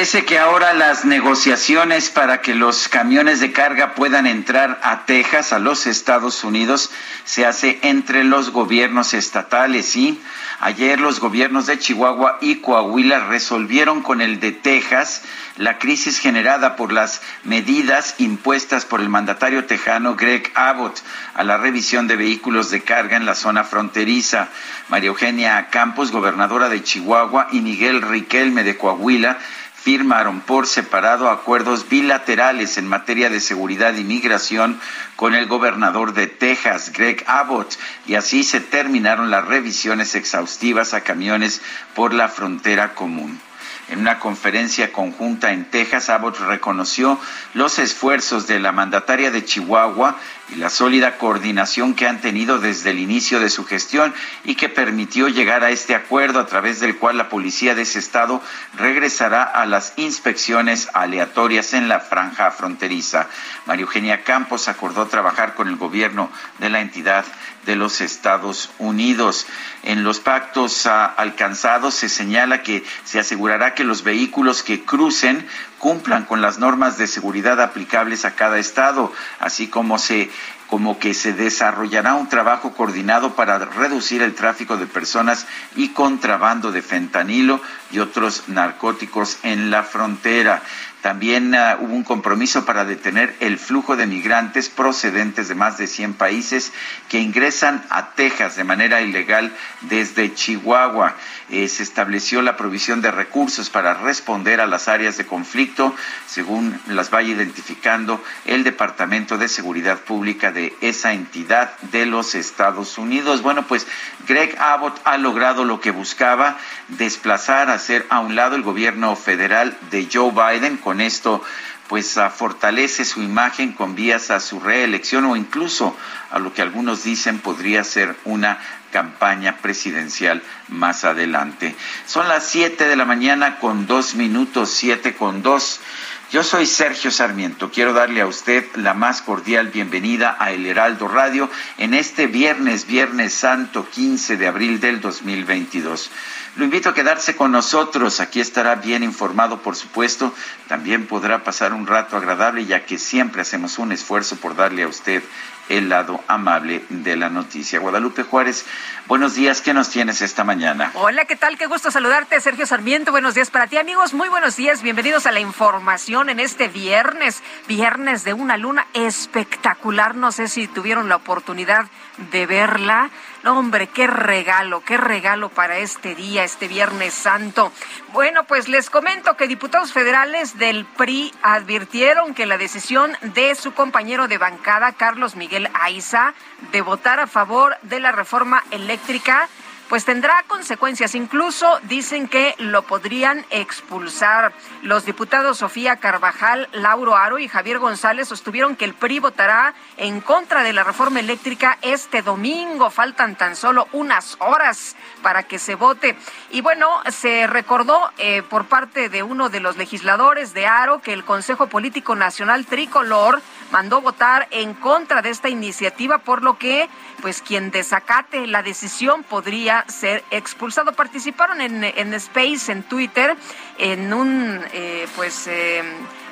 Parece que ahora las negociaciones para que los camiones de carga puedan entrar a Texas, a los Estados Unidos, se hace entre los gobiernos estatales y ayer los gobiernos de Chihuahua y Coahuila resolvieron con el de Texas la crisis generada por las medidas impuestas por el mandatario tejano Greg Abbott a la revisión de vehículos de carga en la zona fronteriza. María Eugenia Campos, gobernadora de Chihuahua, y Miguel Riquelme de Coahuila firmaron por separado acuerdos bilaterales en materia de seguridad y migración con el gobernador de Texas, Greg Abbott, y así se terminaron las revisiones exhaustivas a camiones por la frontera común. En una conferencia conjunta en Texas, Abbott reconoció los esfuerzos de la mandataria de Chihuahua y la sólida coordinación que han tenido desde el inicio de su gestión y que permitió llegar a este acuerdo a través del cual la policía de ese estado regresará a las inspecciones aleatorias en la franja fronteriza. María Eugenia Campos acordó trabajar con el gobierno de la entidad de los Estados Unidos. En los pactos alcanzados se señala que se asegurará que los vehículos que crucen cumplan con las normas de seguridad aplicables a cada estado, así como se como que se desarrollará un trabajo coordinado para reducir el tráfico de personas y contrabando de fentanilo y otros narcóticos en la frontera. También uh, hubo un compromiso para detener el flujo de migrantes procedentes de más de 100 países que ingresan a Texas de manera ilegal desde Chihuahua. Eh, se estableció la provisión de recursos para responder a las áreas de conflicto, según las vaya identificando el Departamento de Seguridad Pública de esa entidad de los Estados Unidos. Bueno, pues Greg Abbott ha logrado lo que buscaba, desplazar, hacer a un lado el gobierno federal de Joe Biden con esto pues fortalece su imagen con vías a su reelección o incluso a lo que algunos dicen podría ser una campaña presidencial más adelante. Son las siete de la mañana con dos minutos, siete con dos. Yo soy Sergio Sarmiento. Quiero darle a usted la más cordial bienvenida a El Heraldo Radio en este viernes, Viernes Santo 15 de abril del 2022. Lo invito a quedarse con nosotros. Aquí estará bien informado, por supuesto. También podrá pasar un rato agradable, ya que siempre hacemos un esfuerzo por darle a usted el lado amable de la noticia. Guadalupe Juárez, buenos días, ¿qué nos tienes esta mañana? Hola, ¿qué tal? Qué gusto saludarte, Sergio Sarmiento. Buenos días para ti, amigos. Muy buenos días, bienvenidos a la información en este viernes, viernes de una luna espectacular. No sé si tuvieron la oportunidad de verla. Hombre, qué regalo, qué regalo para este día, este Viernes Santo. Bueno, pues les comento que diputados federales del PRI advirtieron que la decisión de su compañero de bancada, Carlos Miguel Aiza, de votar a favor de la reforma eléctrica pues tendrá consecuencias. Incluso dicen que lo podrían expulsar. Los diputados Sofía Carvajal, Lauro Aro y Javier González sostuvieron que el PRI votará en contra de la reforma eléctrica este domingo. Faltan tan solo unas horas para que se vote. Y bueno, se recordó eh, por parte de uno de los legisladores de Aro que el Consejo Político Nacional Tricolor mandó votar en contra de esta iniciativa, por lo que pues quien desacate la decisión podría ser expulsado. Participaron en, en Space, en Twitter, en un eh, pues eh,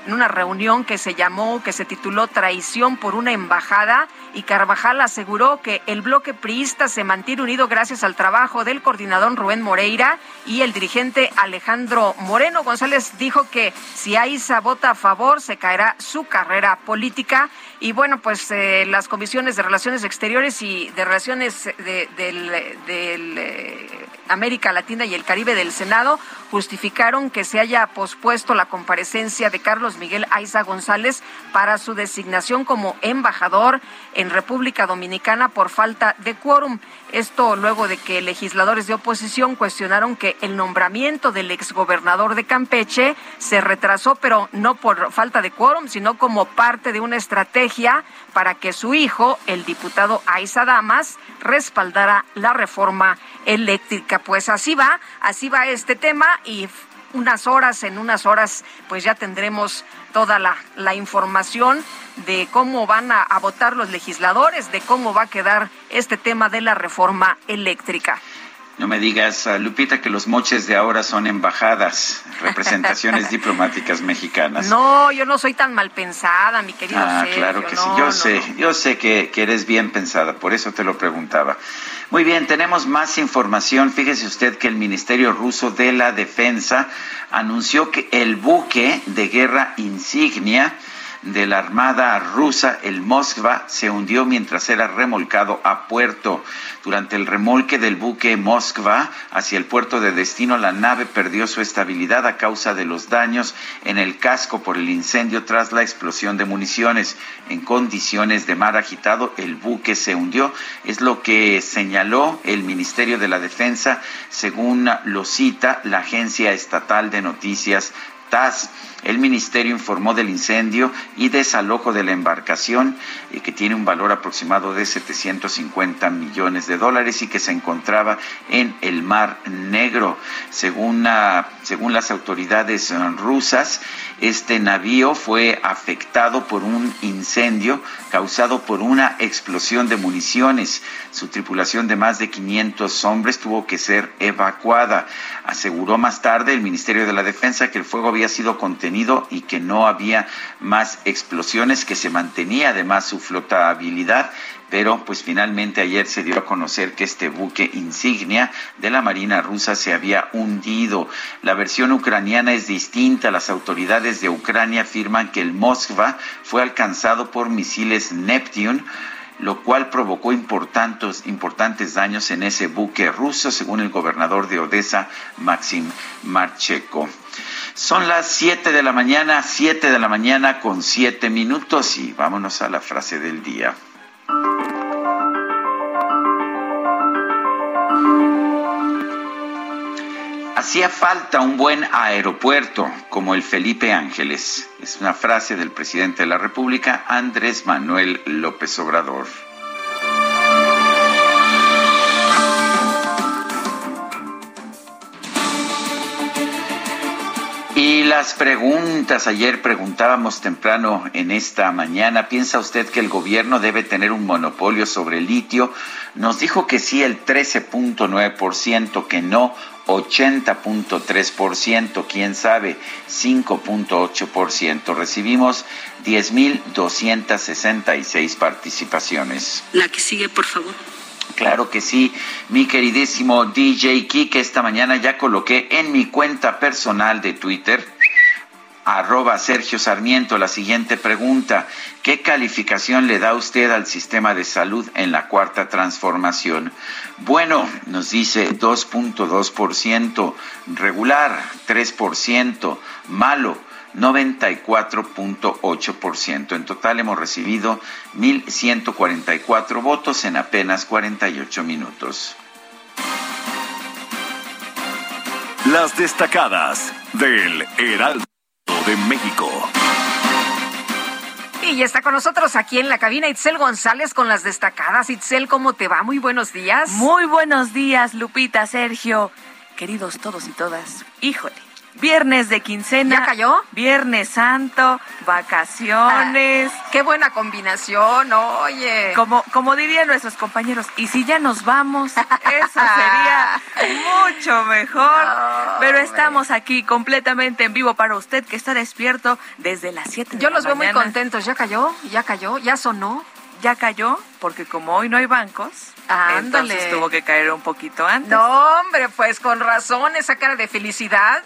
en una reunión que se llamó, que se tituló Traición por una embajada y Carvajal aseguró que el bloque priista se mantiene unido gracias al trabajo del coordinador Rubén Moreira y el dirigente Alejandro Moreno. González dijo que si Aiza vota a favor se caerá su carrera política y bueno, pues eh, las comisiones de Relaciones Exteriores y de Relaciones de, del eh, América Latina y el Caribe del Senado justificaron que se haya pospuesto la comparecencia de Carlos Miguel Aiza González para su designación como embajador en República Dominicana por falta de quórum. Esto luego de que legisladores de oposición cuestionaron que el nombramiento del exgobernador de Campeche se retrasó, pero no por falta de quórum, sino como parte de una estrategia para que su hijo, el diputado Aiza Damas, respaldara la reforma eléctrica. Pues así va, así va este tema y unas horas, en unas horas, pues ya tendremos toda la, la información de cómo van a, a votar los legisladores, de cómo va a quedar este tema de la reforma eléctrica. No me digas, ah, Lupita, que los moches de ahora son embajadas, representaciones diplomáticas mexicanas. No, yo no soy tan mal pensada, mi querido Ah, Sergio, claro que sí. Yo no, sé, no. yo sé que, que eres bien pensada, por eso te lo preguntaba. Muy bien, tenemos más información. Fíjese usted que el Ministerio Ruso de la Defensa anunció que el buque de guerra insignia de la Armada rusa, el Moskva, se hundió mientras era remolcado a puerto. Durante el remolque del buque Moskva hacia el puerto de destino, la nave perdió su estabilidad a causa de los daños en el casco por el incendio tras la explosión de municiones. En condiciones de mar agitado, el buque se hundió. Es lo que señaló el Ministerio de la Defensa, según lo cita la agencia estatal de noticias TAS. El ministerio informó del incendio y desalojo de la embarcación, que tiene un valor aproximado de 750 millones de dólares y que se encontraba en el Mar Negro. Según, según las autoridades eh, rusas, este navío fue afectado por un incendio causado por una explosión de municiones. Su tripulación de más de 500 hombres tuvo que ser evacuada. Aseguró más tarde el Ministerio de la Defensa que el fuego había sido contenido y que no había más explosiones, que se mantenía además su flotabilidad pero pues finalmente ayer se dio a conocer que este buque insignia de la Marina rusa se había hundido. La versión ucraniana es distinta. Las autoridades de Ucrania afirman que el Moskva fue alcanzado por misiles Neptune lo cual provocó importantes, importantes daños en ese buque ruso, según el gobernador de Odessa, Maxim Marcheko. Son las 7 de la mañana, 7 de la mañana con 7 minutos y vámonos a la frase del día. Hacía falta un buen aeropuerto como el Felipe Ángeles. Es una frase del presidente de la República, Andrés Manuel López Obrador. Y las preguntas, ayer preguntábamos temprano en esta mañana, ¿piensa usted que el gobierno debe tener un monopolio sobre el litio? Nos dijo que sí el 13.9%, que no 80.3%, quién sabe 5.8%. Recibimos 10.266 participaciones. La que sigue, por favor. Claro que sí, mi queridísimo DJ Kike, esta mañana ya coloqué en mi cuenta personal de Twitter, arroba Sergio Sarmiento, la siguiente pregunta. ¿Qué calificación le da usted al sistema de salud en la cuarta transformación? Bueno, nos dice 2.2%, regular 3%, malo 94.8%. En total hemos recibido 1.144 votos en apenas 48 minutos. Las destacadas del Heraldo de México. Y ya está con nosotros aquí en la cabina Itzel González con las destacadas. Itzel, ¿cómo te va? Muy buenos días. Muy buenos días, Lupita, Sergio, queridos todos y todas. Híjole, viernes de quincena. ¿Ya cayó? Viernes santo, vacaciones. Ah, qué buena combinación, oye. Como, como dirían nuestros compañeros, y si ya nos vamos, eso sería mucho mejor. Pero estamos aquí completamente en vivo para usted que está despierto desde las 7 de Yo la los veo muy contentos. ¿Ya cayó? ¿Ya cayó? ¿Ya sonó? Ya cayó, porque como hoy no hay bancos, Ándale. entonces tuvo que caer un poquito antes. No, hombre, pues con razón, esa cara de felicidad.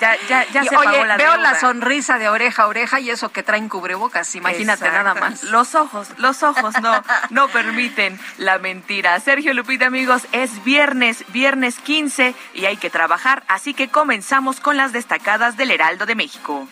Ya, ya, ya Y, se Oye, pagó la veo deuda. la sonrisa de oreja a oreja y eso que traen cubrebocas, imagínate Exacto. nada más. Los ojos, los ojos no, no permiten la mentira. Sergio Lupita, amigos, es viernes, viernes 15 y hay que trabajar, así que comenzamos con las destacadas del Heraldo de México.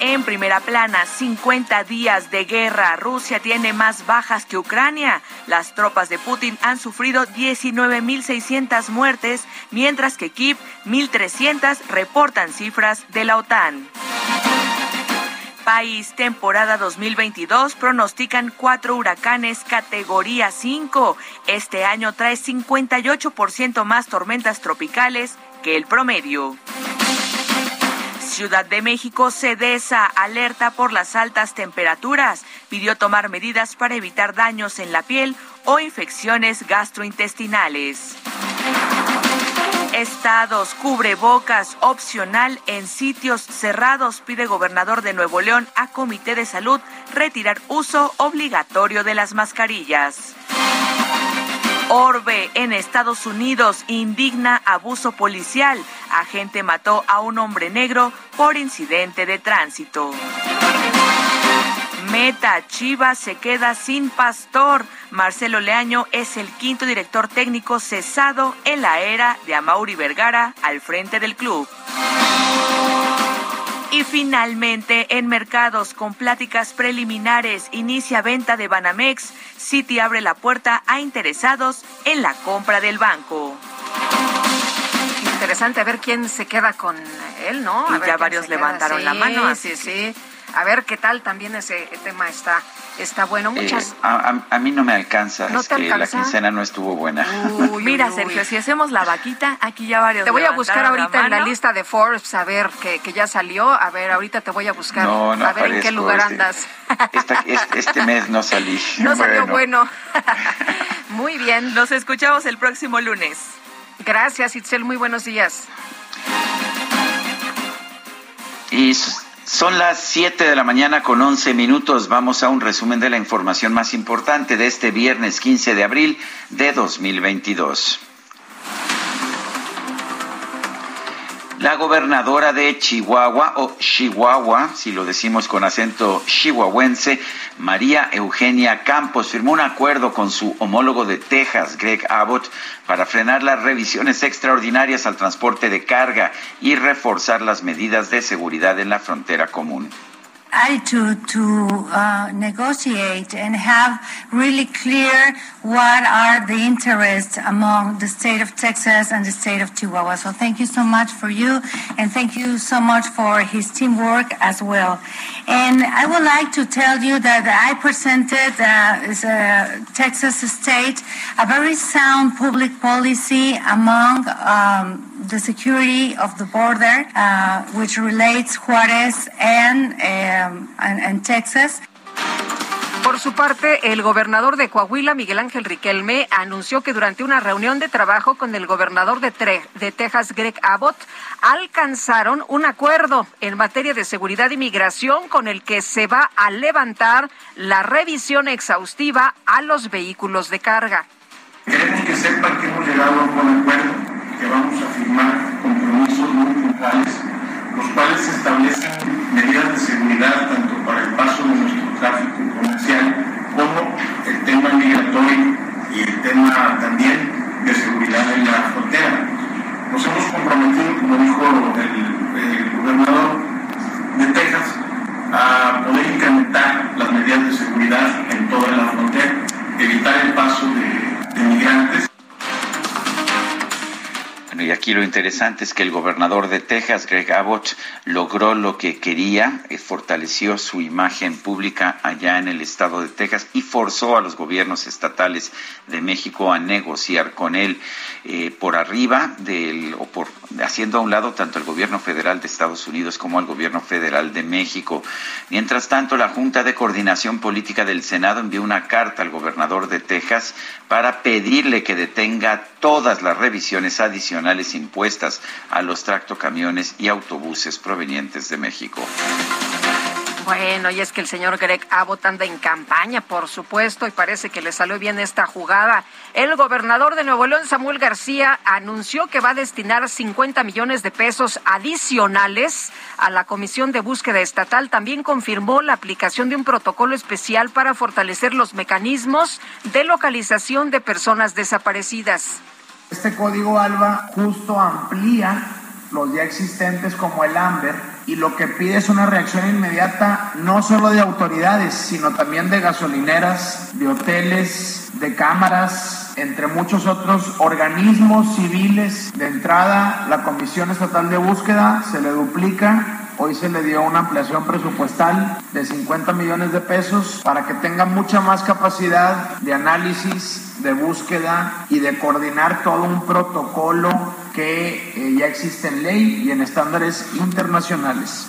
En primera plana, 50 días de guerra. Rusia tiene más bajas que Ucrania. Las tropas de Putin han sufrido 19.600 muertes, mientras que Kiev 1.300 reportan cifras de la OTAN. País, temporada 2022, pronostican cuatro huracanes categoría 5. Este año trae 58% más tormentas tropicales que el promedio. Ciudad de México, CEDESA, alerta por las altas temperaturas. Pidió tomar medidas para evitar daños en la piel o infecciones gastrointestinales. Estados, cubrebocas opcional en sitios cerrados, pide gobernador de Nuevo León a Comité de Salud retirar uso obligatorio de las mascarillas. Orbe en Estados Unidos indigna abuso policial. Agente mató a un hombre negro por incidente de tránsito. Meta, Chivas se queda sin pastor. Marcelo Leaño es el quinto director técnico cesado en la era de Amauri Vergara al frente del club. Y finalmente, en mercados con pláticas preliminares, inicia venta de Banamex. Citi abre la puerta a interesados en la compra del banco. Interesante a ver quién se queda con él, ¿no? Y ver ya varios queda. levantaron Sí, la mano, así Sí, sí. A ver qué tal también ese tema está, está bueno. Eh, Muchas. a, a- a mí no me alcanza, ¿No es te que la alcanza? quincena no estuvo buena. Uy, Mira, uy. Sergio, si hacemos la vaquita, aquí ya varios Te voy a buscar ahorita en la lista de Forbes, a ver, que, que ya salió. A ver, ahorita te voy a buscar. No, no a ver en qué lugar este- andas. Esta- este mes no salí. No salió bueno. Muy bien. Nos escuchamos el próximo lunes. Gracias, Itzel. Muy buenos días. Y son las 7 de la mañana con 11 minutos. Vamos a un resumen de la información más importante de este viernes 15 de abril de 2022. La gobernadora de Chihuahua, o Chihuahua, si lo decimos con acento chihuahuense, María Eugenia Campos, firmó un acuerdo con su homólogo de Texas, Greg Abbott, para frenar las revisiones extraordinarias al transporte de carga y reforzar las medidas de seguridad en la frontera común. Attitude to uh, negotiate and have really clear what are the interests among the state of Texas and the state of Chihuahua. So thank you so much for you, and thank you so much for his teamwork as well. And I would like to tell you that I presented uh, as Texas state a very sound public policy among um, the security of the border, uh, which relates Juarez and, um, and, and Texas. Por su parte, el gobernador de Coahuila, Miguel Ángel Riquelme, anunció que durante una reunión de trabajo con el gobernador de, Texas, Greg Abbott, alcanzaron un acuerdo en materia de seguridad y migración con el que se va a levantar la revisión exhaustiva a los vehículos de carga. Queremos que sepan que hemos llegado a un acuerdo, que vamos a firmar compromisos muy puntuales, los cuales establecen medidas de seguridad tanto para el paso de nuestro tráfico comercial como el tema migratorio y el tema también de seguridad en la frontera. Nos hemos comprometido, como dijo el, el gobernador de Texas, a poder incrementar las medidas de seguridad en toda la frontera, evitar el paso de migrantes. Bueno, y aquí lo interesante es que el gobernador de Texas, Greg Abbott, logró lo que quería, eh, fortaleció su imagen pública allá en el estado de Texas y forzó a los gobiernos estatales de México a negociar con él eh, por arriba del o por haciendo a un lado tanto el gobierno federal de Estados Unidos como el gobierno federal de México. Mientras tanto, la Junta de Coordinación Política del Senado envió una carta al gobernador de Texas para pedirle que detenga todas las revisiones adicionales impuestas a los tractocamiones y autobuses provenientes de México. Bueno, y es que el señor Greg Abbott anda en campaña, por supuesto, y parece que le salió bien esta jugada. El gobernador de Nuevo León, Samuel García, anunció que va a destinar 50 millones de pesos adicionales a la Comisión de Búsqueda Estatal. También confirmó la aplicación de un protocolo especial para fortalecer los mecanismos de localización de personas desaparecidas. Este código ALBA justo amplía los ya existentes como el AMBER y lo que pide es una reacción inmediata no solo de autoridades, sino también de gasolineras, de hoteles, de cámaras, entre muchos otros organismos civiles. De entrada, la Comisión Estatal de Búsqueda se le duplica Hoy se le dio una ampliación presupuestal de 50 millones de pesos para que tenga mucha más capacidad de análisis, de búsqueda y de coordinar todo un protocolo que eh, ya existe en ley y en estándares internacionales.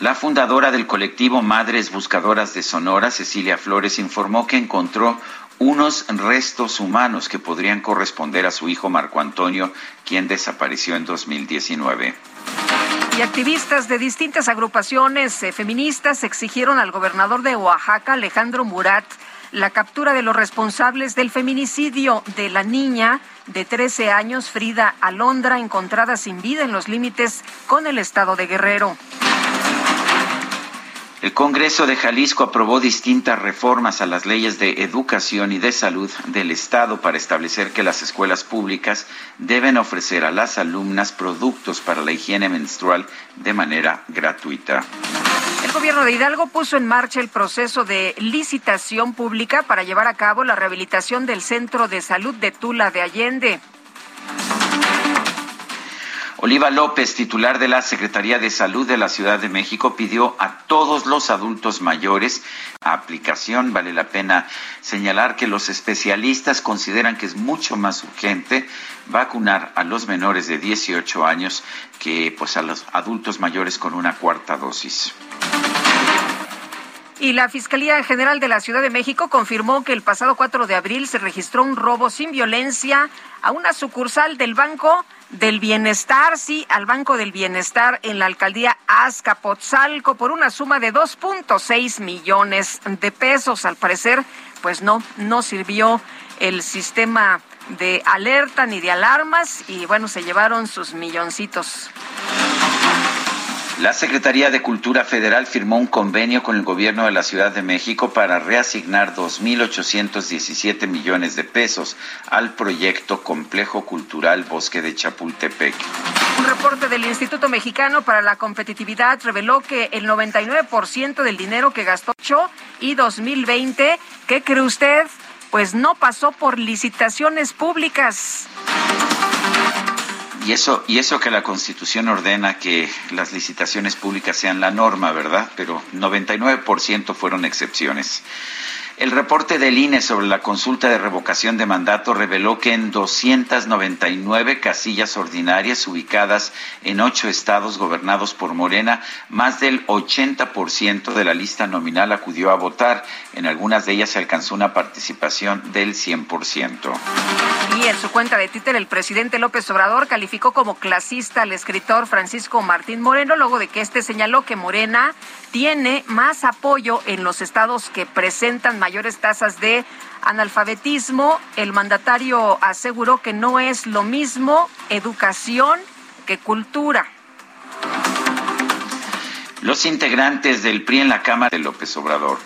La fundadora del colectivo Madres Buscadoras de Sonora, Cecilia Flores, informó que encontró unos restos humanos que podrían corresponder a su hijo Marco Antonio, quien desapareció en 2019. Y activistas de distintas agrupaciones eh, feministas exigieron al gobernador de Oaxaca, Alejandro Murat, la captura de los responsables del feminicidio de la niña de 13 años, Frida Alondra, encontrada sin vida en los límites con el estado de Guerrero. El Congreso de Jalisco aprobó distintas reformas a las leyes de educación y de salud del Estado para establecer que las escuelas públicas deben ofrecer a las alumnas productos para la higiene menstrual de manera gratuita. El gobierno de Hidalgo puso en marcha el proceso de licitación pública para llevar a cabo la rehabilitación del Centro de Salud de Tula de Allende. Oliva López, titular de la Secretaría de Salud de la Ciudad de México, pidió a todos los adultos mayores aplicación. Vale la pena señalar que los especialistas consideran que es mucho más urgente vacunar a los menores de 18 años que pues a los adultos mayores con una cuarta dosis. Y la Fiscalía General de la Ciudad de México confirmó que el pasado 4 de abril se registró un robo sin violencia a una sucursal del Banco del Bienestar, sí, al Banco del Bienestar en la alcaldía Azcapotzalco por una suma de 2.6 millones de pesos. Al parecer, pues no, no sirvió el sistema de alerta ni de alarmas y bueno, se llevaron sus milloncitos. La Secretaría de Cultura Federal firmó un convenio con el gobierno de la Ciudad de México para reasignar 2.817 millones de pesos al proyecto Complejo Cultural Bosque de Chapultepec. Un reporte del Instituto Mexicano para la Competitividad reveló que el 99% del dinero que gastó y 2020, ¿qué cree usted? Pues no pasó por licitaciones públicas. Y eso, y eso que la Constitución ordena que las licitaciones públicas sean la norma, ¿verdad? Pero 99% fueron excepciones. El reporte del INE sobre la consulta de revocación de mandato reveló que en 299 casillas ordinarias ubicadas en ocho estados gobernados por Morena, más del 80% de la lista nominal acudió a votar. En algunas de ellas se alcanzó una participación del 100%. Y en su cuenta de Twitter, el presidente López Obrador calificó como clasista al escritor Francisco Martín Moreno, luego de que este señaló que Morena tiene más apoyo en los estados que presentan mayores tasas de analfabetismo. El mandatario aseguró que no es lo mismo educación que cultura. Los integrantes del PRI en la Cámara de López Obrador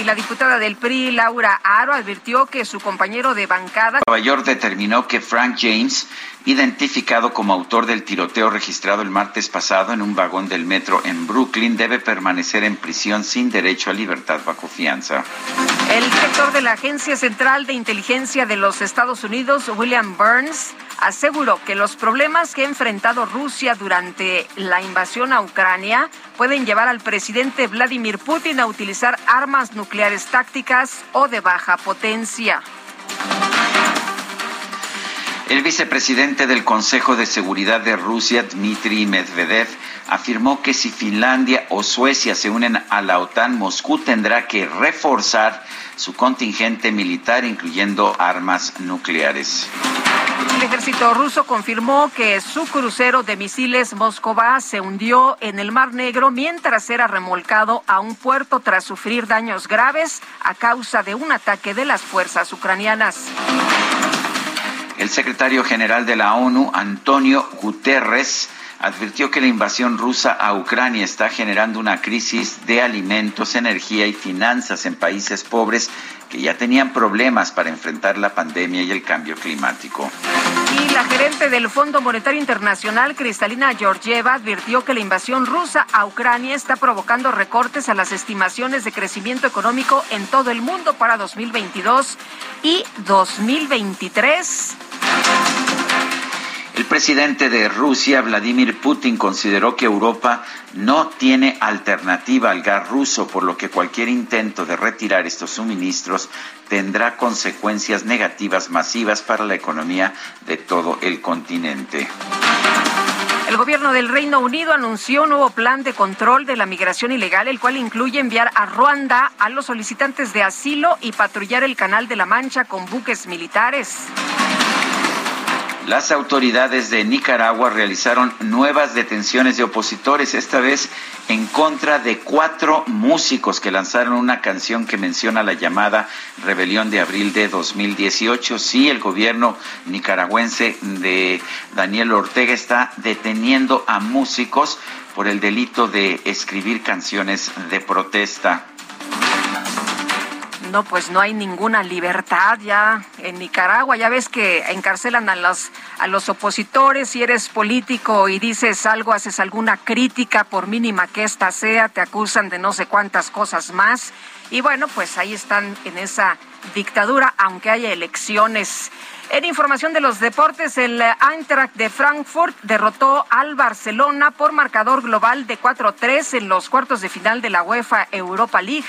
y la diputada del PRI, Laura Aro, advirtió que su compañero de bancada. Nueva York determinó que Frank James, identificado como autor del tiroteo registrado el martes pasado en un vagón del metro en Brooklyn, debe permanecer en prisión sin derecho a libertad bajo fianza. El director de la Agencia Central de Inteligencia de los Estados Unidos, William Burns, aseguró que los problemas que ha enfrentado Rusia durante la invasión a Ucrania pueden llevar al presidente Vladimir Putin a utilizar armas nucleares tácticas o de baja potencia. El vicepresidente del Consejo de Seguridad de Rusia, Dmitry Medvedev, afirmó que si Finlandia o Suecia se unen a la OTAN, Moscú tendrá que reforzar su contingente militar, incluyendo armas nucleares. ejército ruso confirmó que su crucero de misiles Moscova se hundió en el Mar Negro mientras era remolcado a un puerto tras sufrir daños graves a causa de un ataque de las fuerzas ucranianas. El secretario general de la ONU, Antonio Guterres, advirtió que la invasión rusa a Ucrania está generando una crisis de alimentos, energía y finanzas en países pobres que ya tenían problemas para enfrentar la pandemia y el cambio climático. Y la gerente del Fondo Monetario Internacional, Cristalina Georgieva, advirtió que la invasión rusa a Ucrania está provocando recortes a las estimaciones de crecimiento económico en todo el mundo para 2022 y 2023. El presidente de Rusia, Vladimir Putin, consideró que Europa no tiene alternativa al gas ruso, por lo que cualquier intento de retirar estos suministros tendrá consecuencias negativas masivas para la economía de todo el continente. El gobierno del Reino Unido anunció un nuevo plan de control de la migración ilegal, el cual incluye enviar a Ruanda a los solicitantes de asilo y patrullar el Canal de la Mancha con buques militares. Las autoridades de Nicaragua realizaron nuevas detenciones de opositores, esta vez en contra de cuatro músicos que lanzaron una canción que menciona la llamada rebelión de abril de 2018. Sí, el gobierno nicaragüense de Daniel Ortega está deteniendo a músicos por el delito de escribir canciones de protesta. No, pues no hay ninguna libertad ya en Nicaragua. Ya ves que encarcelan a los, a los opositores. Si eres político y dices algo, haces alguna crítica, por mínima que ésta sea, te acusan de no sé cuántas cosas más. Y bueno, pues ahí están en esa dictadura, aunque haya elecciones. En información de los deportes, el Eintracht de Frankfurt derrotó al Barcelona por marcador global de 4-3 en los cuartos de final de la UEFA Europa League.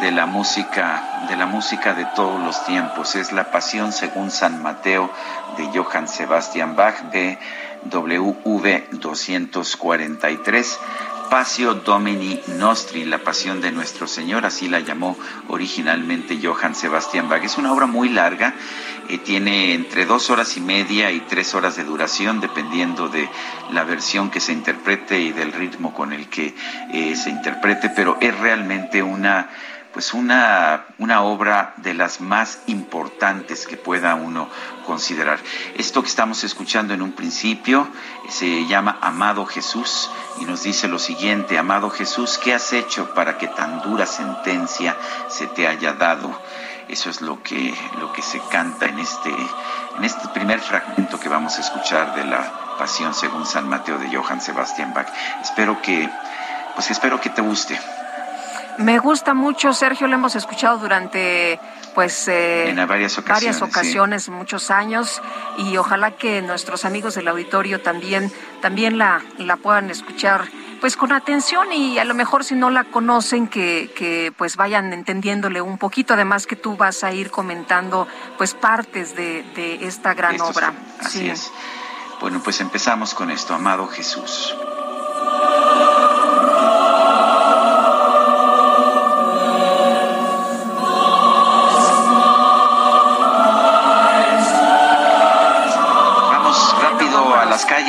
de la música de la música de todos los tiempos es la Pasión según San Mateo de Johann Sebastian Bach de WV 243 Pasio Domini Nostri, la pasión de nuestro Señor, así la llamó originalmente Johann Sebastian Bach. Es una obra muy larga, eh, tiene entre dos horas y media y tres horas de duración, dependiendo de la versión que se interprete y del ritmo con el que eh, se interprete, pero es realmente una pues una, una obra de las más importantes que pueda uno considerar. Esto que estamos escuchando en un principio se llama Amado Jesús y nos dice lo siguiente, Amado Jesús, ¿qué has hecho para que tan dura sentencia se te haya dado? Eso es lo que, lo que se canta en este, en este primer fragmento que vamos a escuchar de la Pasión según San Mateo de Johann Sebastian Bach. Espero que, pues espero que te guste. Me gusta mucho, Sergio, lo hemos escuchado durante pues eh, en varias ocasiones, varias ocasiones muchos años y ojalá que nuestros amigos del auditorio también también la, la puedan escuchar pues con atención y a lo mejor si no la conocen que, que pues vayan entendiéndole un poquito. Además que tú vas a ir comentando pues partes de, de esta gran obra. así es. Bueno pues empezamos con esto amado Jesús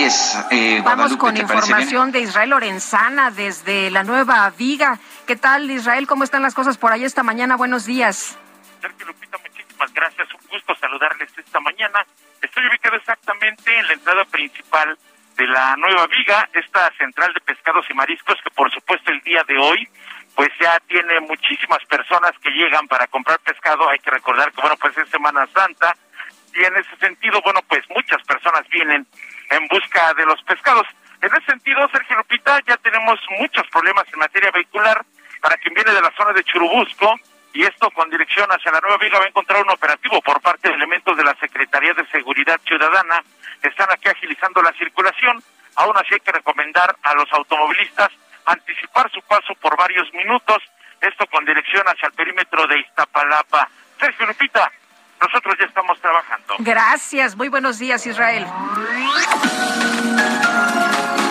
Eh, Vamos con información de Israel Lorenzana desde la Nueva Viga. ¿Qué tal, Israel? ¿Cómo están las cosas por ahí esta mañana? Buenos días. Sergio Lupita, muchísimas gracias. Un gusto saludarles esta mañana. Estoy ubicado exactamente en la entrada principal de la Nueva Viga, esta central de pescados y mariscos que por supuesto el día de hoy pues ya tiene muchísimas personas que llegan para comprar pescado. Hay que recordar que bueno, pues es Semana Santa y en ese sentido, bueno, pues muchas personas vienen en busca de los pescados. En ese sentido, Sergio Lupita, ya tenemos muchos problemas en materia vehicular para quien viene de la zona de Churubusco y esto con dirección hacia la Nueva Viga va a encontrar un operativo por parte de elementos de la Secretaría de Seguridad Ciudadana. Están aquí agilizando la circulación. Aún así hay que recomendar a los automovilistas anticipar su paso por varios minutos, esto con dirección hacia el perímetro de Iztapalapa. Sergio Lupita, nosotros ya estamos trabajando. Gracias, muy buenos días Israel.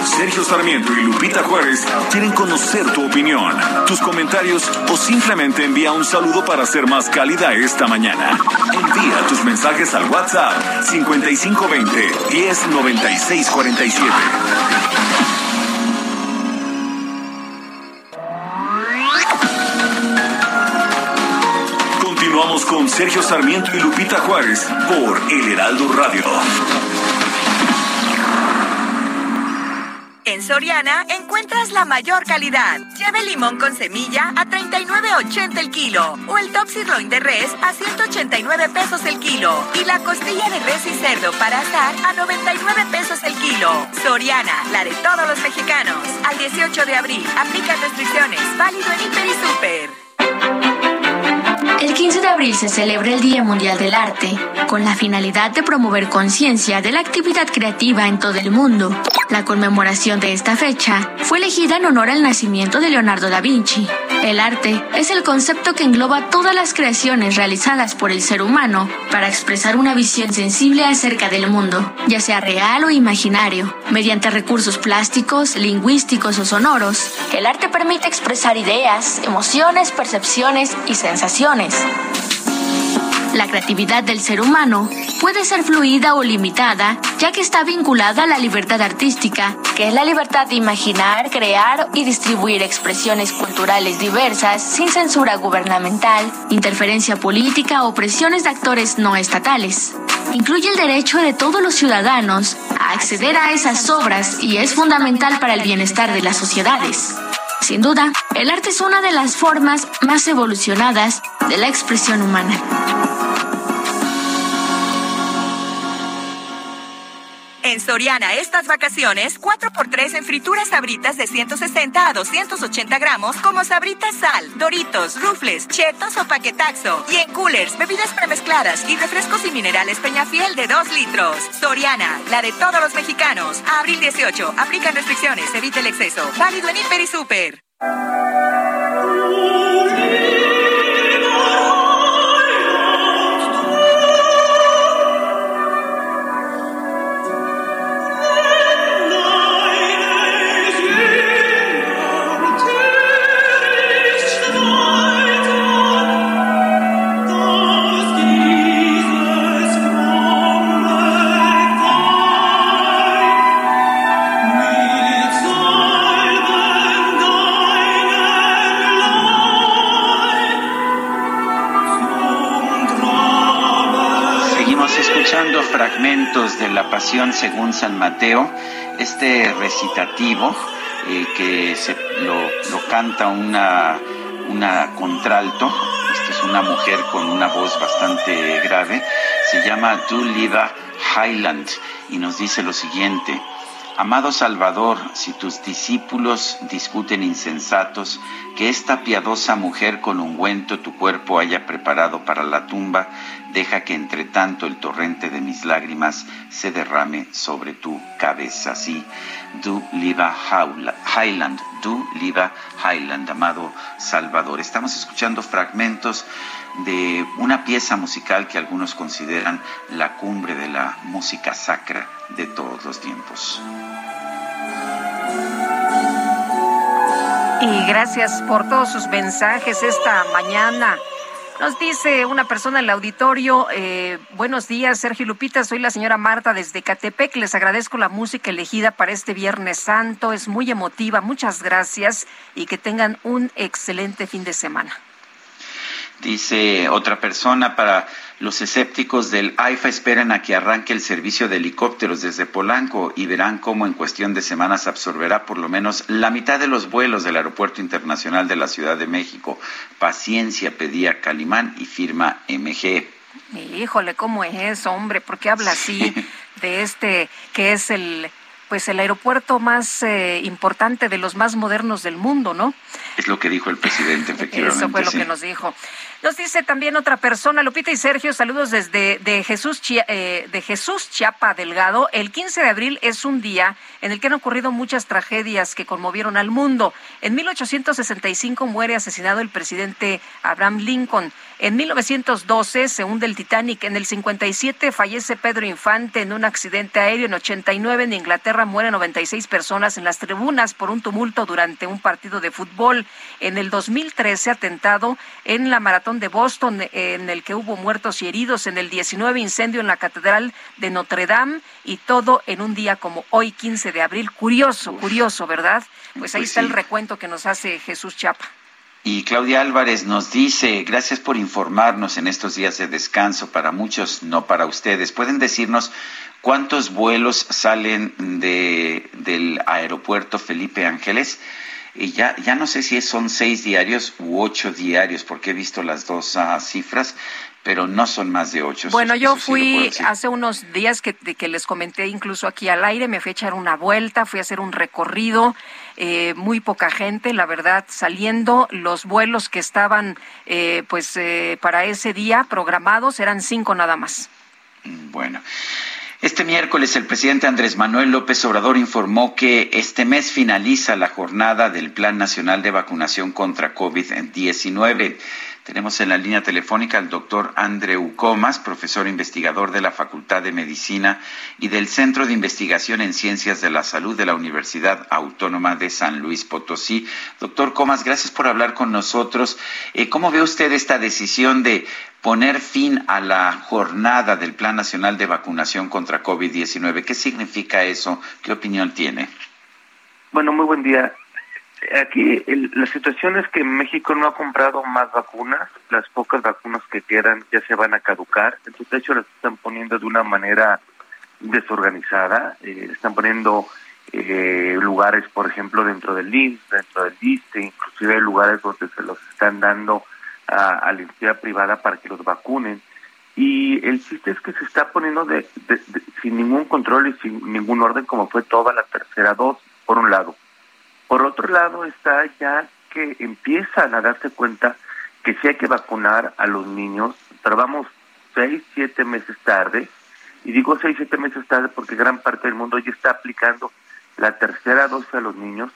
Sergio Sarmiento y Lupita Juárez quieren conocer tu opinión, tus comentarios o simplemente envía un saludo para ser más cálida esta mañana. Envía tus mensajes al WhatsApp 5520 109647. Continuamos con Sergio Sarmiento y Lupita Juárez por El Heraldo Radio. En Soriana encuentras la mayor calidad. Lleve limón con semilla a 39.80 el kilo o el top sirloin de res a 189 pesos el kilo y la costilla de res y cerdo para asar a 99 pesos el kilo. Soriana, la de todos los mexicanos. Al 18 de abril, aplica restricciones. Válido en Hiper y Super. El 15 de abril se celebra el Día Mundial del Arte, con la finalidad de promover conciencia de la actividad creativa en todo el mundo. La conmemoración de esta fecha fue elegida en honor al nacimiento de Leonardo da Vinci. El arte es el concepto que engloba todas las creaciones realizadas por el ser humano para expresar una visión sensible acerca del mundo, ya sea real o imaginario, mediante recursos plásticos, lingüísticos o sonoros. El arte permite expresar ideas, emociones, percepciones y sensaciones. La creatividad del ser humano puede ser fluida o limitada, ya que está vinculada a la libertad artística, que es la libertad de imaginar, crear y distribuir expresiones culturales diversas sin censura gubernamental, interferencia política o presiones de actores no estatales. Incluye el derecho de todos los ciudadanos a acceder a esas obras y es fundamental para el bienestar de las sociedades. Sin duda, el arte es una de las formas más evolucionadas de la expresión humana. En Soriana estas vacaciones, 4x3 en frituras sabritas de 160 a 280 gramos como sabritas sal, doritos, rufles, chetos o paquetaxo. Y en coolers, bebidas premezcladas y refrescos y minerales Peñafiel de 2 litros. Soriana, la de todos los mexicanos. Abril 18, aplican restricciones, evite el exceso. Válido en Hiper y Super. Según San Mateo, este recitativo eh, que se, lo, canta una, una contralto, esta es una mujer con una voz bastante grave, se llama Liva Highland y nos dice lo siguiente. Amado Salvador, si tus discípulos discuten insensatos, que esta piadosa mujer con ungüento tu cuerpo haya preparado para la tumba, deja que entre tanto el torrente de mis lágrimas se derrame sobre tu cabeza. Sí, du liva Highland, du liva Highland, amado Salvador. Estamos escuchando fragmentos de una pieza musical que algunos consideran la cumbre de la música sacra de todos los tiempos. Y gracias por todos sus mensajes esta mañana. Nos dice una persona en el auditorio, eh, buenos días, Sergio Lupita, soy la señora Marta desde Catepec, les agradezco la música elegida para este Viernes Santo, es muy emotiva, muchas gracias y que tengan un excelente fin de semana. Dice otra persona, para los escépticos del AIFA esperan a que arranque el servicio de helicópteros desde Polanco y verán cómo en cuestión de semanas absorberá por lo menos la mitad de los vuelos del Aeropuerto Internacional de la Ciudad de México. Paciencia pedía Calimán y firma MG. Híjole, ¿cómo es eso, hombre? ¿Por qué habla así de este que es el pues el aeropuerto más eh, importante de los más modernos del mundo, ¿no? Es lo que dijo el presidente, efectivamente. Eso fue lo que nos dijo. Nos dice también otra persona, Lupita y Sergio, saludos desde de Jesús, eh, de Jesús Chiapa Delgado. El 15 de abril es un día en el que han ocurrido muchas tragedias que conmovieron al mundo. En 1865 muere asesinado el presidente Abraham Lincoln. En 1912 se hunde el Titanic. En el 57 fallece Pedro Infante en un accidente aéreo. En 89 en Inglaterra mueren 96 personas en las tribunas por un tumulto durante un partido de fútbol. En el 2013 atentado en la maratón de Boston, en el que hubo muertos y heridos, en el 19 incendio en la Catedral de Notre Dame y todo en un día como hoy, 15 de abril. Curioso, curioso, ¿verdad? Pues ahí pues está el recuento que nos hace Jesús Chapa. Y Claudia Álvarez nos dice, gracias por informarnos en estos días de descanso, para muchos, no para ustedes. ¿Pueden decirnos cuántos vuelos salen de, del aeropuerto Felipe Ángeles? Y ya, ya no sé si son seis diarios u ocho diarios, porque he visto las dos ah, cifras, pero no son más de ocho. Bueno, yo fui hace unos días que, que, les comenté incluso aquí al aire, me fui a echar una vuelta, fui a hacer un recorrido, eh, muy poca gente, la verdad, saliendo, los vuelos que estaban eh, pues eh, para ese día programados eran cinco nada más. Mm, bueno. Este miércoles el presidente Andrés Manuel López Obrador informó que este mes finaliza la jornada del Plan Nacional de Vacunación contra COVID-19. Tenemos en la línea telefónica al doctor Andreu Comas, profesor investigador de la Facultad de Medicina y del Centro de Investigación en Ciencias de la Salud de la Universidad Autónoma de San Luis Potosí. Doctor Comas, gracias por hablar con nosotros. Eh, ¿Cómo ve usted esta decisión de poner fin a la jornada del Plan Nacional de Vacunación contra COVID-19. ¿Qué significa eso? ¿Qué opinión tiene? Bueno, muy buen día. Aquí la situación es que México no ha comprado más vacunas, las pocas vacunas que quedan ya se van a caducar, entonces de hecho las están poniendo de una manera desorganizada, eh, están poniendo eh, lugares, por ejemplo, dentro del INS, dentro del ISTE, inclusive lugares donde se los están dando a, la entidad privada para que los vacunen. Y el chiste es que se está poniendo de, sin ningún control y sin ningún orden, como fue toda la tercera dosis, por un lado. Por otro lado está ya que empiezan a darse cuenta que sí hay que vacunar a los niños, pero vamos seis, siete meses tarde, y digo seis, siete meses tarde porque gran parte del mundo ya está aplicando la tercera dosis a los niños,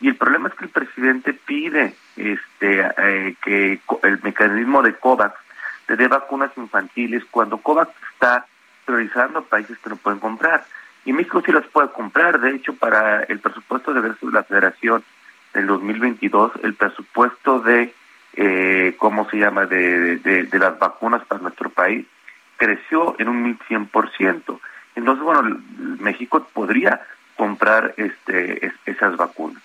y el problema es que el presidente pide este eh, que el mecanismo de COVAX te dé vacunas infantiles cuando COVAX está priorizando países que no pueden comprar. Y México sí las puede comprar. De hecho, para el presupuesto de la Federación del 2022, el presupuesto de, eh, ¿cómo se llama?, de, de, las vacunas para nuestro país creció en un 1100%. Entonces, bueno, México podría comprar este, esas vacunas.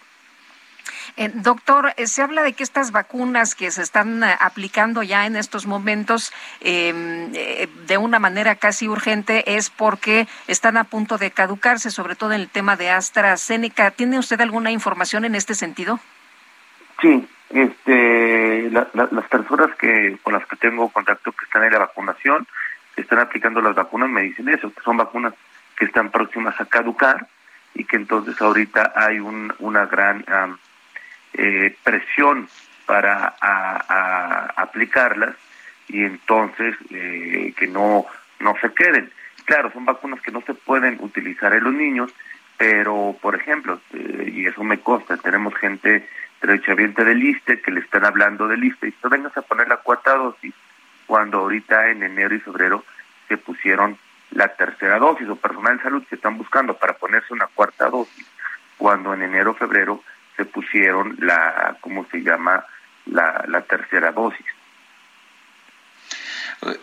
Eh, doctor, eh, se habla de que estas vacunas que se están eh, aplicando ya en estos momentos em, de una manera casi urgente es porque están a punto de caducarse, sobre todo en el tema de AstraZeneca. ¿Tiene usted alguna información en este sentido? Sí, este, las personas que con las que tengo contacto que están en la vacunación, están aplicando las vacunas, me dicen eso, que son vacunas que están próximas a caducar y que entonces ahorita hay un, una gran eh, presión para aplicarlas y entonces eh, que no, no se queden. Claro, son vacunas que no se pueden utilizar en los niños, pero por ejemplo, eh, y eso me consta, tenemos gente derechohabiente del ISTE que le están hablando del ISTE y tú vengas a poner la cuarta dosis cuando ahorita en enero y febrero se pusieron la tercera dosis o personal de salud que están buscando para ponerse una cuarta dosis cuando en enero febrero se pusieron la, ¿cómo se llama?, la, la tercera dosis.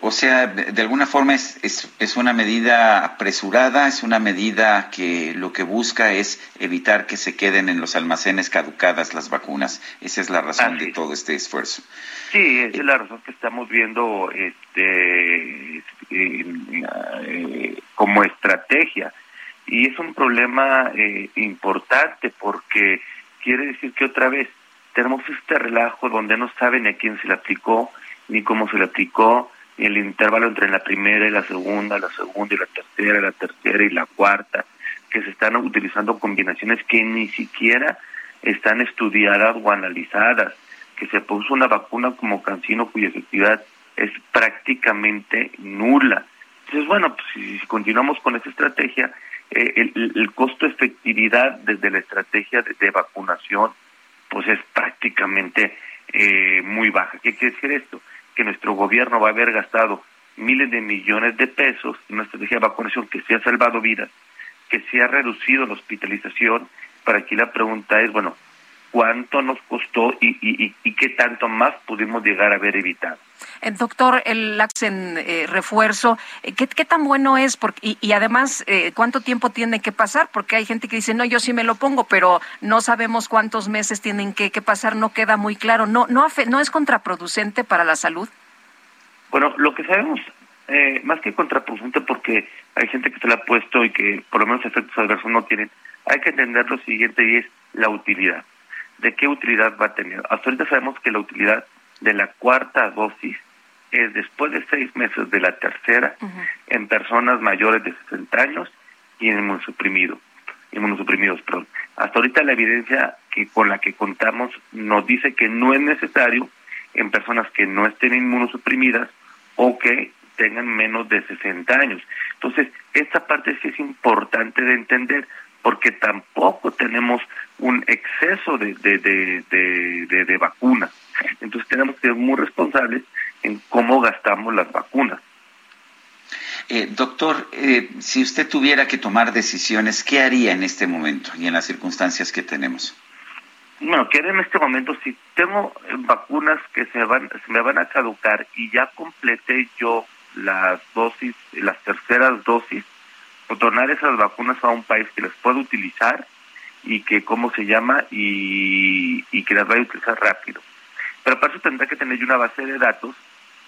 O sea, de alguna forma es, es, una medida apresurada, es una medida que lo que busca es evitar que se queden en los almacenes caducadas las vacunas. Esa es la razón de todo este esfuerzo. Sí, esa es la razón que estamos viendo este, eh, como estrategia. Y es un problema eh, importante porque quiere decir que otra vez tenemos este relajo donde no saben a quién se le aplicó, ni cómo se le aplicó, ni el intervalo entre la primera y la segunda, la segunda y la tercera, la tercera y la cuarta. que se están utilizando combinaciones que ni siquiera están estudiadas o analizadas, que se puso una vacuna como cancino cuya efectividad es prácticamente nula. Entonces, bueno, pues si, continuamos con esta estrategia, eh, el, costo-efectividad desde la estrategia de, vacunación, pues es prácticamente eh, muy baja. ¿Qué quiere decir esto? Que nuestro gobierno va a haber gastado miles de millones de pesos en una estrategia de vacunación que se ha salvado vidas, que se ha reducido la hospitalización. Para aquí la pregunta es, bueno, ¿cuánto nos costó y, y, y qué tanto más pudimos llegar a haber evitado? El eh, doctor, el Laxen eh, refuerzo, eh, ¿qué, ¿qué, tan bueno es? Porque, y, además, ¿cuánto tiempo tiene que pasar? Porque hay gente que dice, no, yo sí me lo pongo, pero no sabemos cuántos meses tienen que, que pasar, no queda muy claro. ¿No, no, ¿No es contraproducente para la salud? Bueno, lo que sabemos, más que contraproducente, porque hay gente que se la ha puesto y que por lo menos efectos adversos no tienen, hay que entender lo siguiente y es la utilidad. ¿De qué utilidad va a tener? Hasta ahorita sabemos que la utilidad de la cuarta dosis es después de seis meses de la tercera en personas mayores de 60 años y en inmunosuprimidos. inmunosuprimidos. Perdón. Hasta ahorita la evidencia que con la que contamos nos dice que no es necesario en personas que no estén inmunosuprimidas o que tengan menos de 60 años. Entonces, esta parte sí es importante de entender porque tampoco tenemos un exceso de, de, de, de vacunas. Entonces tenemos que ser muy responsables en cómo gastamos las vacunas. Eh, doctor, eh, si usted tuviera que tomar decisiones, ¿qué haría en este momento y en las circunstancias que tenemos? Bueno, ¿qué haría en este momento? Si tengo eh, vacunas que se, van, se me van a caducar y ya completé yo las dosis, las terceras dosis, donar esas vacunas a un país que las pueda utilizar y que, ¿cómo se llama? Y, y que las vaya a utilizar rápido. Pero para eso tendrá que tener una base de datos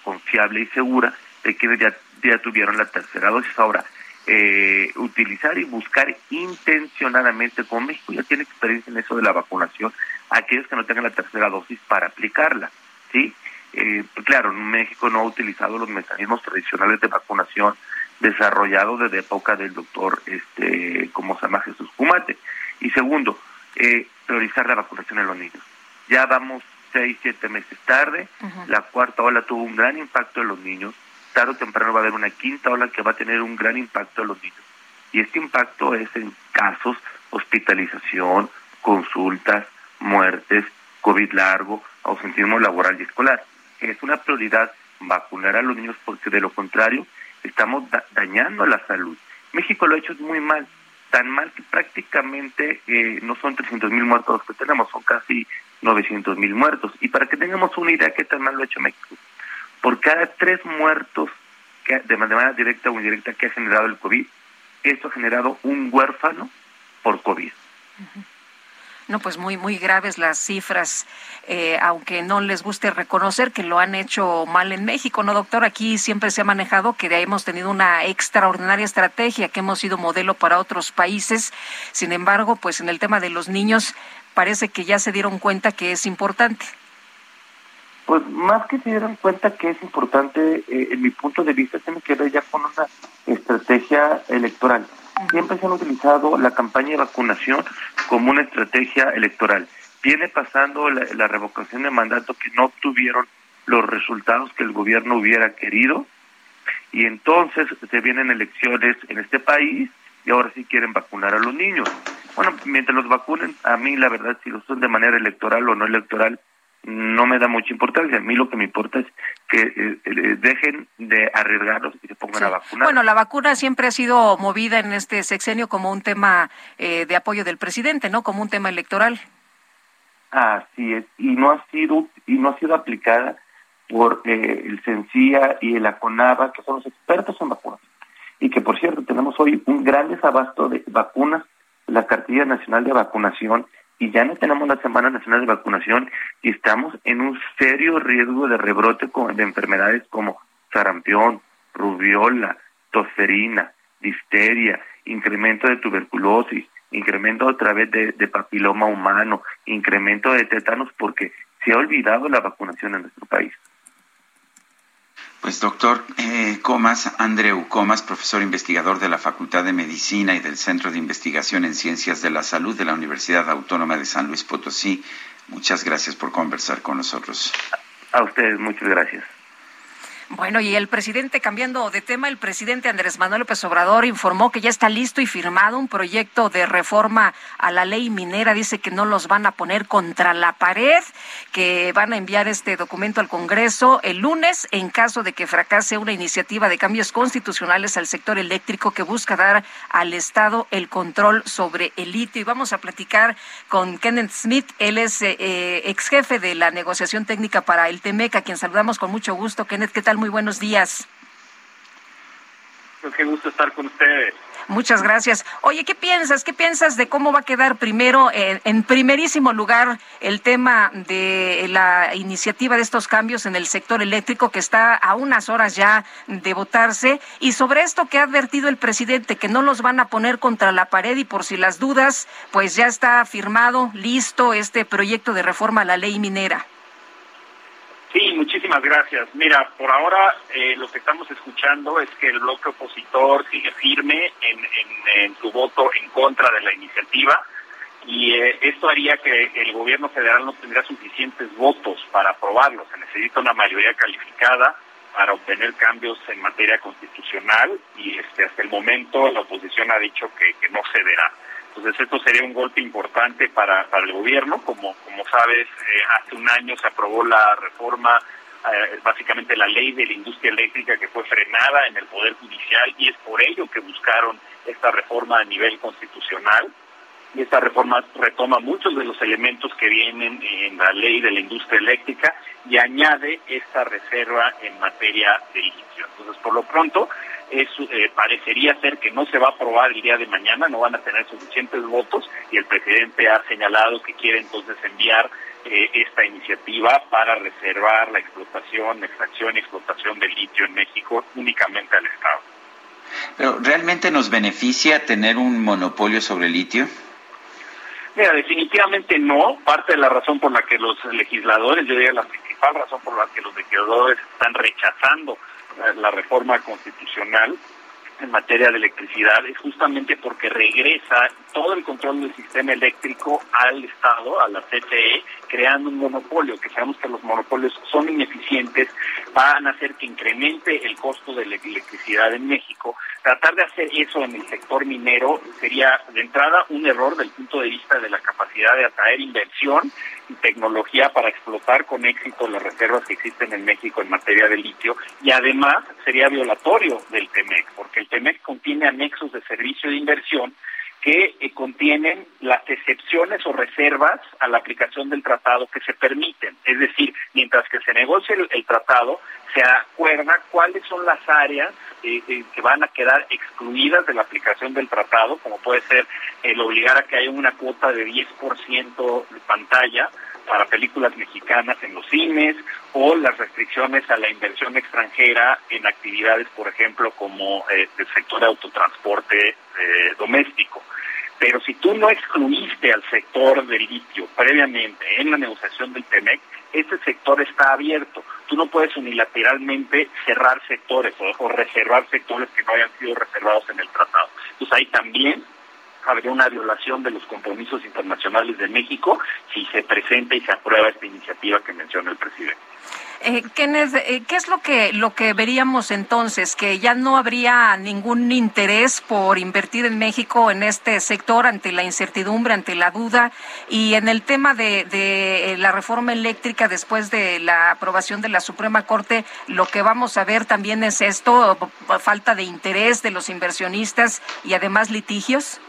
confiable y segura de quienes ya, ya tuvieron la tercera dosis. Ahora, eh, utilizar y buscar intencionadamente, como México ya tiene experiencia en eso de la vacunación, aquellos que no tengan la tercera dosis para aplicarla, ¿sí? Eh, claro, México no ha utilizado los mecanismos tradicionales de vacunación desarrollados desde época del doctor, este, como se llama Jesús Cumate. Y segundo, eh, priorizar la vacunación en los niños. Ya vamos seis, siete meses tarde. La cuarta ola tuvo un gran impacto en los niños. Tarde o temprano va a haber una quinta ola que va a tener un gran impacto en los niños. Y este impacto es en casos, hospitalización, consultas, muertes, COVID largo, ausentismo laboral y escolar. Es una prioridad vacunar a los niños porque de lo contrario estamos dañando la salud. México lo ha hecho muy mal, tan mal que prácticamente eh, no son 300 mil muertos que tenemos, son casi 900 mil muertos. Y para que tengamos una idea qué tan mal lo ha hecho México, por cada tres muertos que, de manera directa o indirecta que ha generado el COVID, esto ha generado un huérfano por COVID. No, pues muy, muy graves las cifras, eh, aunque no les guste reconocer que lo han hecho mal en México, ¿no, doctor? Aquí siempre se ha manejado que hemos tenido una extraordinaria estrategia, que hemos sido modelo para otros países. Sin embargo, pues en el tema de los niños, parece que ya se dieron cuenta que es importante. Pues más que se dieron cuenta que es importante, eh, en mi punto de vista, tiene que ver ya con una estrategia electoral. Siempre se han utilizado la campaña de vacunación como una estrategia electoral. Viene pasando la, revocación de mandato que no obtuvieron los resultados que el gobierno hubiera querido y entonces se vienen elecciones en este país y ahora sí quieren vacunar a los niños. Bueno, mientras los vacunen, a mí la verdad, si lo son de manera electoral o no electoral, no me da mucha importancia. A mí lo que me importa es que eh, eh, dejen de arriesgarlos y se pongan a vacunar. Bueno, la vacuna siempre ha sido movida en este sexenio como un tema eh, de apoyo del presidente, ¿no? Como un tema electoral. Así es, y no ha sido y no ha sido aplicada por el CENCIA y el ACONAVA, que son los expertos en vacunas. Y que, por cierto, tenemos hoy un gran desabasto de vacunas la cartilla nacional de vacunación y ya no tenemos la Semana Nacional de Vacunación y estamos en un serio riesgo de rebrote de enfermedades como sarampión, rubiola, tosferina, difteria, incremento de tuberculosis, incremento otra vez de, de papiloma humano, incremento de tétanos porque se ha olvidado la vacunación en nuestro país. Pues doctor eh, Comas, Andreu Comas, profesor investigador de la Facultad de Medicina y del Centro de Investigación en Ciencias de la Salud de la Universidad Autónoma de San Luis Potosí, muchas gracias por conversar con nosotros. A ustedes, muchas gracias. Bueno, y el presidente, cambiando de tema, el presidente Andrés Manuel López Obrador informó que ya está listo y firmado un proyecto de reforma a la ley minera. Dice que no los van a poner contra la pared, que van a enviar este documento al Congreso el lunes en caso de que fracase una iniciativa de cambios constitucionales al sector eléctrico que busca dar al Estado el control sobre el litio. Y vamos a platicar con Kenneth Smith. Él es eh, ex jefe de la negociación técnica para el TEMEC, a quien saludamos con mucho gusto. Kenneth, ¿qué tal? Muy buenos días. Pues qué gusto estar con ustedes. Muchas gracias. Oye, ¿qué piensas? ¿Qué piensas de cómo va a quedar primero, eh, en primerísimo lugar, el tema de la iniciativa de estos cambios en el sector eléctrico que está a unas horas ya de votarse? Y sobre esto que ha advertido el presidente, que no los van a poner contra la pared y por si las dudas, pues ya está firmado, listo este proyecto de reforma a la ley minera. Sí, muchísimas gracias. Mira, por ahora eh, lo que estamos escuchando es que el bloque opositor sigue firme en, en, su voto en contra de la iniciativa y eh, esto haría que el gobierno federal no tendría suficientes votos para aprobarlo. Se necesita una mayoría calificada para obtener cambios en materia constitucional y este hasta el momento la oposición ha dicho que, que no cederá. Entonces esto sería un golpe importante para, para el gobierno. Como, como sabes, eh, hace un año se aprobó la reforma, eh, básicamente la ley de la industria eléctrica que fue frenada en el Poder Judicial y es por ello que buscaron esta reforma a nivel constitucional. Y esta reforma retoma muchos de los elementos que vienen en la ley de la industria eléctrica y añade esta reserva en materia de litio. Entonces, por lo pronto, es, eh, parecería ser que no se va a aprobar el día de mañana, no van a tener suficientes votos y el presidente ha señalado que quiere entonces enviar eh, esta iniciativa para reservar la explotación, extracción y explotación del litio en México únicamente al Estado. Pero ¿realmente nos beneficia tener un monopolio sobre el litio? Mira, definitivamente no. Parte de la razón por la que los legisladores, yo diría la principal razón por la que los legisladores están rechazando la reforma constitucional en materia de electricidad es justamente porque regresa todo el control del sistema eléctrico al Estado, a la CTE, creando un monopolio, que sabemos que los monopolios son ineficientes, van a hacer que incremente el costo de la electricidad en México. Tratar de hacer eso en el sector minero sería de entrada un error del punto de vista de la capacidad de atraer inversión tecnología para explotar con éxito las reservas que existen en México en materia de litio. Y además sería violatorio del TEMEC, porque el TEMEC contiene anexos de servicio de inversión que eh, contienen las excepciones o reservas a la aplicación del tratado que se permiten. Es decir, mientras que se negocie el, tratado, se acuerda cuáles son las áreas eh, eh, que van a quedar excluidas de la aplicación del tratado, como puede ser el obligar a que haya una cuota de 10% de pantalla para películas mexicanas en los cines o las restricciones a la inversión extranjera en actividades, por ejemplo, como el sector de autotransporte doméstico. Pero si tú no excluiste al sector del litio previamente en la negociación del TEMEC, este sector está abierto. Tú no puedes unilateralmente cerrar sectores o, reservar sectores que no hayan sido reservados en el tratado. Entonces ahí también habría una violación de los compromisos internacionales de México si se presenta y se aprueba esta iniciativa que menciona el presidente. Eh, Kenneth, eh, ¿qué es lo que, lo que veríamos entonces? ¿Que ya no habría ningún interés por invertir en México en este sector ante la incertidumbre, ante la duda? Y en el tema de, de la reforma eléctrica después de la aprobación de la Suprema Corte, lo que vamos a ver también es esto, falta de interés de los inversionistas y además litigios.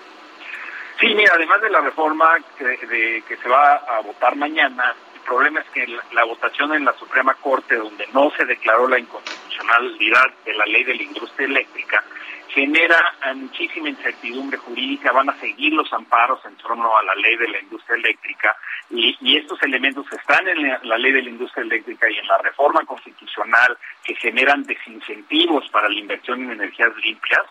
Sí, mira, además de la reforma que, que se va a votar mañana, el problema es que la, votación en la Suprema Corte, donde no se declaró la inconstitucionalidad de la ley de la industria eléctrica, genera muchísima incertidumbre jurídica, van a seguir los amparos en torno a la ley de la industria eléctrica y, estos elementos están en la, ley de la industria eléctrica y en la reforma constitucional que generan desincentivos para la inversión en energías limpias,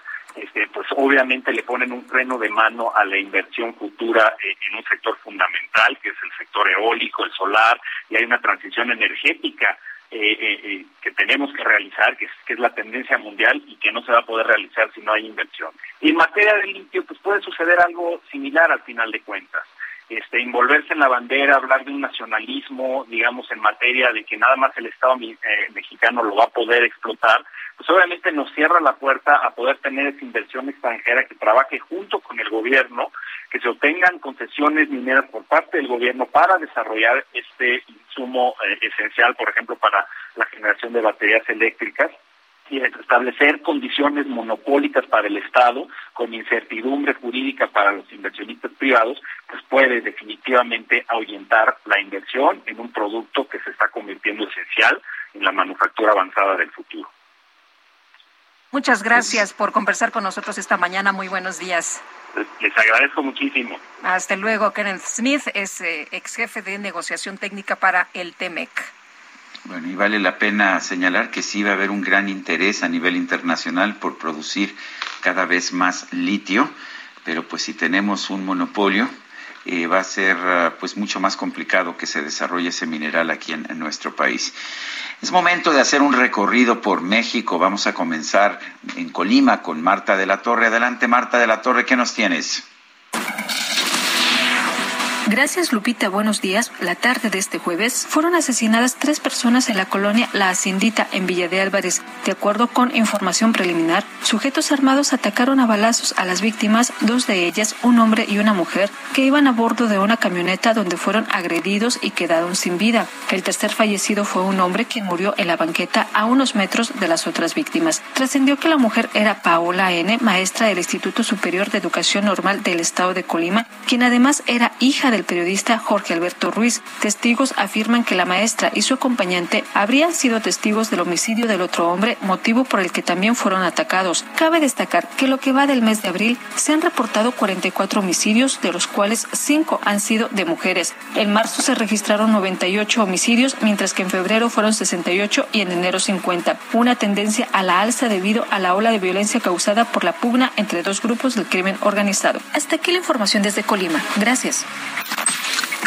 este, pues obviamente le ponen un freno de mano a la inversión futura eh, en un sector fundamental, que es el sector eólico, el solar, y hay una transición energética eh, que tenemos que realizar, que es, que es la tendencia mundial y que no se va a poder realizar si no hay inversión. Y en materia de litio, pues puede suceder algo similar al final de cuentas este, envolverse en la bandera, hablar de un nacionalismo, digamos, en materia de que nada más el Estado eh, mexicano lo va a poder explotar, pues obviamente nos cierra la puerta a poder tener esa inversión extranjera que trabaje junto con el gobierno, que se obtengan concesiones mineras por parte del gobierno para desarrollar este insumo eh, esencial, por ejemplo, para la generación de baterías eléctricas y establecer condiciones monopólicas para el Estado con incertidumbre jurídica para los inversionistas privados, pues puede definitivamente ahuyentar la inversión en un producto que se está convirtiendo esencial en la manufactura avanzada del futuro. Muchas gracias por conversar con nosotros esta mañana. Muy buenos días. Les agradezco muchísimo. Hasta luego. Kenneth Smith es eh, ex jefe de negociación técnica para el TEMEC. Bueno, y vale la pena señalar que sí va a haber un gran interés a nivel internacional por producir cada vez más litio, pero pues si tenemos un monopolio, eh, va a ser ah, pues mucho más complicado que se desarrolle ese mineral aquí en, en, nuestro país. Es momento de hacer un recorrido por México. Vamos a comenzar en Colima con Marta de la Torre. Adelante, Marta de la Torre, ¿qué nos tienes? Gracias, Lupita. Buenos días. La tarde de este jueves fueron asesinadas tres personas en la colonia La Haciendita, en Villa de Álvarez. De acuerdo con información preliminar, sujetos armados atacaron a balazos a las víctimas, dos de ellas, un hombre y una mujer, que iban a bordo de una camioneta donde fueron agredidos y quedaron sin vida. El tercer fallecido fue un hombre quien murió en la banqueta a unos metros de las otras víctimas. Trascendió que la mujer era Paola N., maestra del Instituto Superior de Educación Normal del Estado de Colima, quien además era hija de el periodista Jorge Alberto Ruiz. Testigos afirman que la maestra y su acompañante habrían sido testigos del homicidio del otro hombre, motivo por el que también fueron atacados. Cabe destacar que lo que va del mes de abril se han reportado 44 homicidios, de los cuales 5 han sido de mujeres. En marzo se registraron 98 homicidios, mientras que en febrero fueron 68 y en enero 50. Una tendencia a la alza debido a la ola de violencia causada por la pugna entre dos grupos del crimen organizado. Hasta aquí la información desde Colima. Gracias.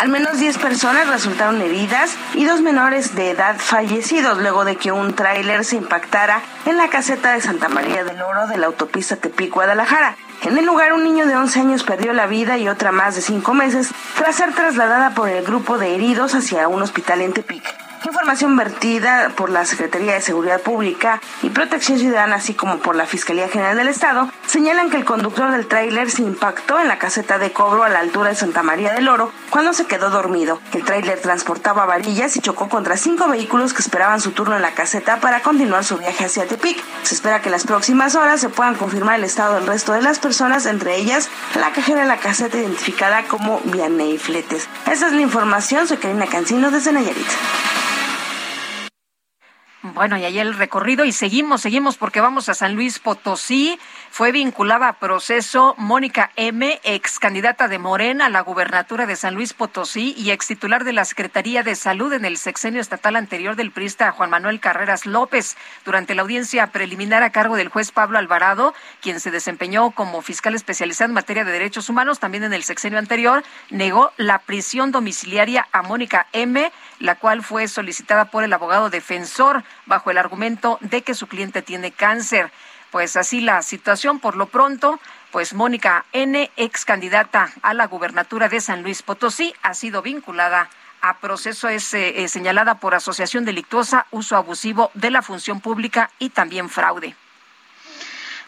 Al menos 10 personas resultaron heridas y dos menores de edad fallecidos luego de que un tráiler se impactara en la caseta de Santa María del Oro de la autopista Tepic-Guadalajara. En el lugar, un niño de 11 años perdió la vida y otra más de 5 meses tras ser trasladada por el grupo de heridos hacia un hospital en Tepic. Información vertida por la Secretaría de Seguridad Pública y Protección Ciudadana, así como por la Fiscalía General del Estado, señalan que el conductor del tráiler se impactó en la caseta de cobro a la altura de Santa María del Oro cuando se quedó dormido. El tráiler transportaba varillas y chocó contra cinco vehículos que esperaban su turno en la caseta para continuar su viaje hacia Tepic. Se espera que en las próximas horas se puedan confirmar el estado del resto de las personas, entre ellas la cajera de la caseta identificada como Vianey Fletes. Esa es la información. Soy Karina Cancino desde Nayarit. Bueno, y ahí el recorrido y seguimos, seguimos porque vamos a San Luis Potosí. Fue vinculada a proceso Mónica M., ex candidata de Morena a la gubernatura de San Luis Potosí y ex titular de la Secretaría de Salud en el sexenio estatal anterior del priista Juan Manuel Carreras López. Durante la audiencia preliminar a cargo del juez Pablo Alvarado, quien se desempeñó como fiscal especializado en materia de derechos humanos también en el sexenio anterior, negó la prisión domiciliaria a Mónica M., la cual fue solicitada por el abogado defensor bajo el argumento de que su cliente tiene cáncer. Pues así la situación por lo pronto. Pues Mónica N., ex candidata a la gubernatura de San Luis Potosí, ha sido vinculada a proceso, es eh, señalada por asociación delictuosa, uso abusivo de la función pública y también fraude.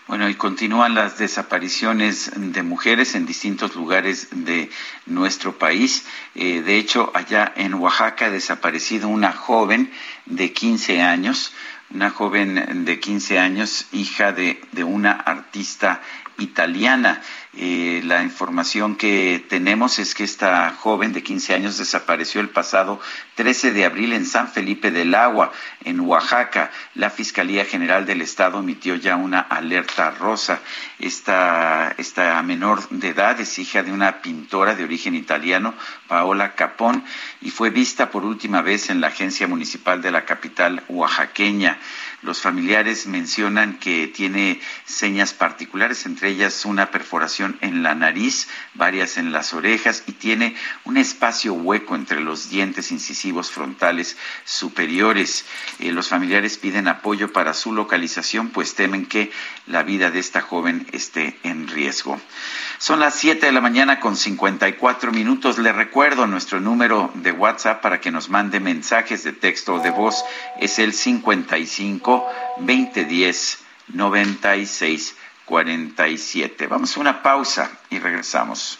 Bueno, y continúan las desapariciones de mujeres en distintos lugares de nuestro país. Eh, de hecho, allá en Oaxaca ha desaparecido una joven de 15 años, una joven de 15 años, hija de, una artista italiana. Eh, la información que tenemos es que esta joven de 15 años desapareció el pasado 13 de abril en San Felipe del Agua, en Oaxaca. La Fiscalía General del Estado emitió ya una alerta rosa. Esta, esta menor de edad es hija de una pintora de origen italiano, Paola Capón, y fue vista por última vez en la agencia municipal de la capital oaxaqueña. Los familiares mencionan que tiene señas particulares, entre ellas una perforación en la nariz, varias en las orejas y tiene un espacio hueco entre los dientes incisivos frontales superiores. Eh, los familiares piden apoyo para su localización, pues temen que la vida de esta joven esté en riesgo. Son las 7 de la mañana con 54 minutos. Le recuerdo nuestro número de WhatsApp para que nos mande mensajes de texto o de voz. Es el 55 2010 96 47. Vamos a una pausa y regresamos.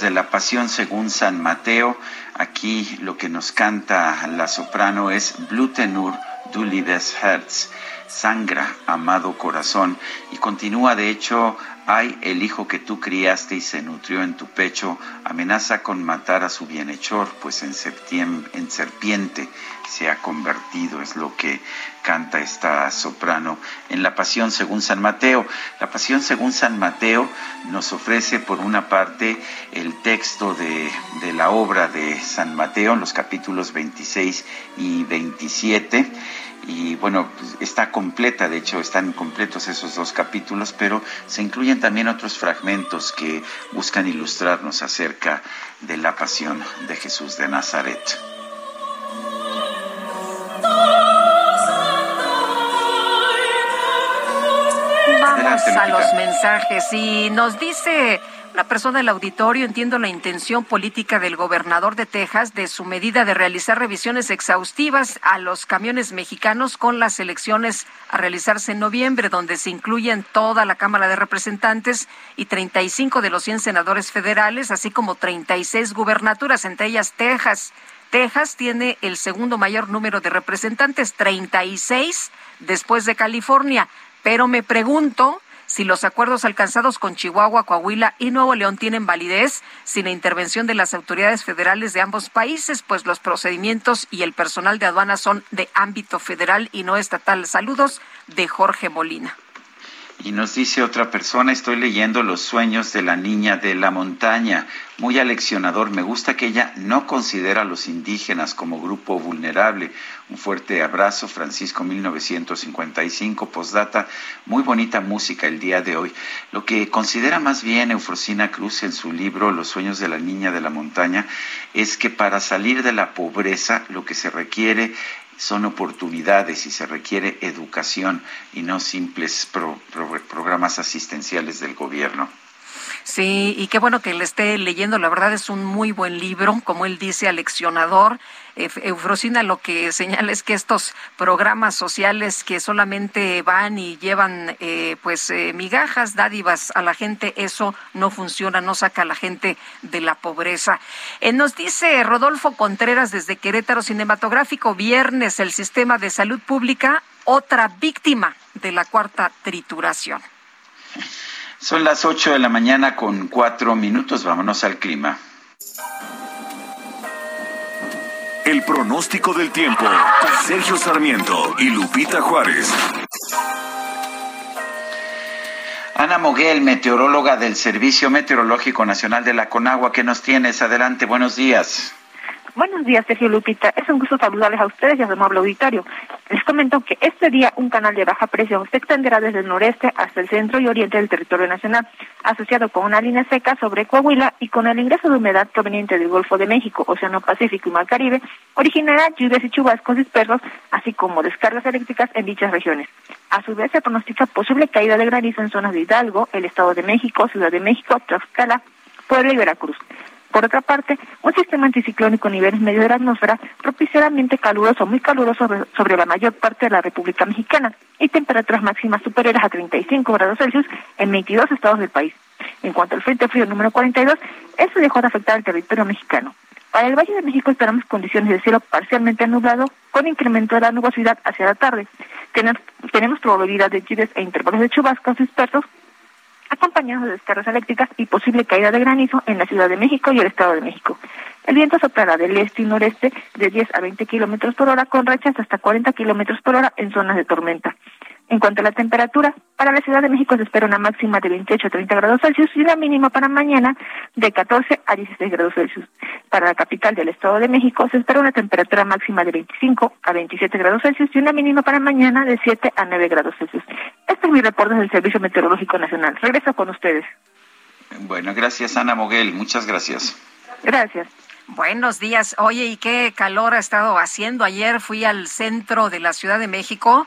De la Pasión según San Mateo. Aquí lo que nos canta la soprano es Blutenur du liebes Herz, sangra, amado corazón. Y continúa, de hecho, Ay, el hijo que tú criaste y se nutrió en tu pecho, amenaza con matar a su bienhechor, pues en, en serpiente se ha convertido, es lo que canta esta soprano en la Pasión según San Mateo. La Pasión según San Mateo nos ofrece, por una parte, el texto de, de la obra de San Mateo en los capítulos 26 y 27 y bueno, pues, está completa, de hecho están completos esos dos capítulos, pero se incluyen también otros fragmentos que buscan ilustrarnos acerca de la pasión de Jesús de Nazaret. Vamos a los mensajes y nos dice una persona del auditorio, entiendo la intención política del gobernador de Texas de su medida de realizar revisiones exhaustivas a los camiones mexicanos con las elecciones a realizarse en noviembre, donde se incluyen toda la Cámara de Representantes y 35 de los 100 senadores federales, así como 36 gubernaturas, entre ellas Texas. Texas tiene el segundo mayor número de representantes, 36 después de California. Pero me pregunto si los acuerdos alcanzados con Chihuahua, Coahuila y Nuevo León tienen validez sin la intervención de las autoridades federales de ambos países, pues los procedimientos y el personal de aduana son de ámbito federal y no estatal. Saludos de Jorge Molina. Y nos dice otra persona, estoy leyendo Los sueños de la niña de la montaña, muy aleccionador. Me gusta que ella no considera a los indígenas como grupo vulnerable. Un fuerte abrazo, Francisco 1955, postdata, muy bonita música el día de hoy. Lo que considera más bien Eufrosina Cruz en su libro Los sueños de la niña de la montaña es que para salir de la pobreza lo que se requiere son oportunidades y se requiere educación y no simples programas asistenciales del gobierno. Sí, y qué bueno que le esté leyendo. La verdad es un muy buen libro, como él dice, aleccionador. Eufrosina lo que señala es que estos programas sociales que solamente van y llevan eh, pues eh, migajas, dádivas a la gente, eso no funciona, no saca a la gente de la pobreza. Eh, nos dice Rodolfo Contreras desde Querétaro Cinematográfico, viernes el sistema de salud pública, otra víctima de la cuarta trituración. Son las ocho de la mañana con cuatro minutos, vámonos al clima. El pronóstico del tiempo. Sergio Sarmiento y Lupita Juárez. Ana Moguel, meteoróloga del Servicio Meteorológico Nacional de la Conagua, ¿qué nos tienes? Adelante, buenos días. Buenos días, Sergio Lupita. Es un gusto saludarles a ustedes y a su amable auditorio. Les comento que este día un canal de baja presión se extenderá desde el noreste hasta el centro y oriente del territorio nacional, asociado con una línea seca sobre Coahuila y con el ingreso de humedad proveniente del Golfo de México, Océano Pacífico y Mar Caribe, originará lluvias y chubascos dispersos, así como descargas eléctricas en dichas regiones. A su vez, se pronostica posible caída de granizo en zonas de Hidalgo, el Estado de México, Ciudad de México, Tlaxcala, Puebla y Veracruz. Por otra parte, un sistema anticiclónico a niveles medios de la atmósfera propiciará ambiente caluroso, muy caluroso sobre, la mayor parte de la República Mexicana y temperaturas máximas superiores a 35 grados Celsius en 22 estados del país. En cuanto al Frente Frío número 42, eso dejó de afectar al territorio mexicano. Para el Valle de México esperamos condiciones de cielo parcialmente nublado con incremento de la nubosidad hacia la tarde. Tenemos, tenemos probabilidad de lluvias e intervalos de chubascos dispersos acompañados de descargas eléctricas y posible caída de granizo en la Ciudad de México y el Estado de México. El viento soplará del este y noreste de 10 a 20 kilómetros por hora con rachas hasta 40 kilómetros por hora en zonas de tormenta. En cuanto a la temperatura, para la Ciudad de México se espera una máxima de 28 a 30 grados Celsius y una mínima para mañana de 14 a 16 grados Celsius. Para la capital del Estado de México se espera una temperatura máxima de 25 a 27 grados Celsius y una mínima para mañana de 7 a 9 grados Celsius. Este es mi reporte del Servicio Meteorológico Nacional. Regreso con ustedes. Bueno, gracias Ana Moguel. Muchas gracias. Gracias. Buenos días. Oye, ¿y qué calor ha estado haciendo? Ayer fui al centro de la Ciudad de México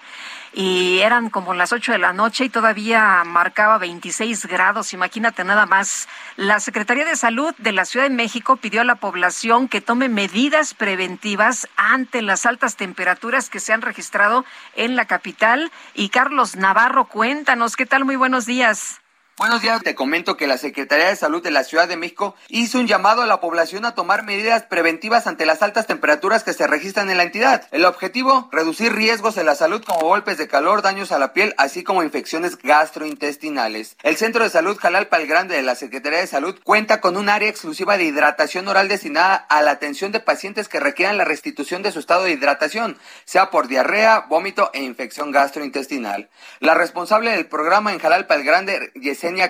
y eran como las 8 de la noche y todavía marcaba 26 grados. Imagínate nada más. La Secretaría de Salud de la Ciudad de México pidió a la población que tome medidas preventivas ante las altas temperaturas que se han registrado en la capital. Y Carlos Navarro, cuéntanos, ¿qué tal? Muy buenos días. Buenos días, te comento que la Secretaría de Salud de la Ciudad de México hizo un llamado a la población a tomar medidas preventivas ante las altas temperaturas que se registran en la entidad. El objetivo, reducir riesgos en la salud como golpes de calor, daños a la piel, así como infecciones gastrointestinales. El Centro de Salud Jalalpa el Grande de la Secretaría de Salud cuenta con un área exclusiva de hidratación oral destinada a la atención de pacientes que requieran la restitución de su estado de hidratación, sea por diarrea, vómito e infección gastrointestinal. La responsable del programa en Jalalpa el Grande,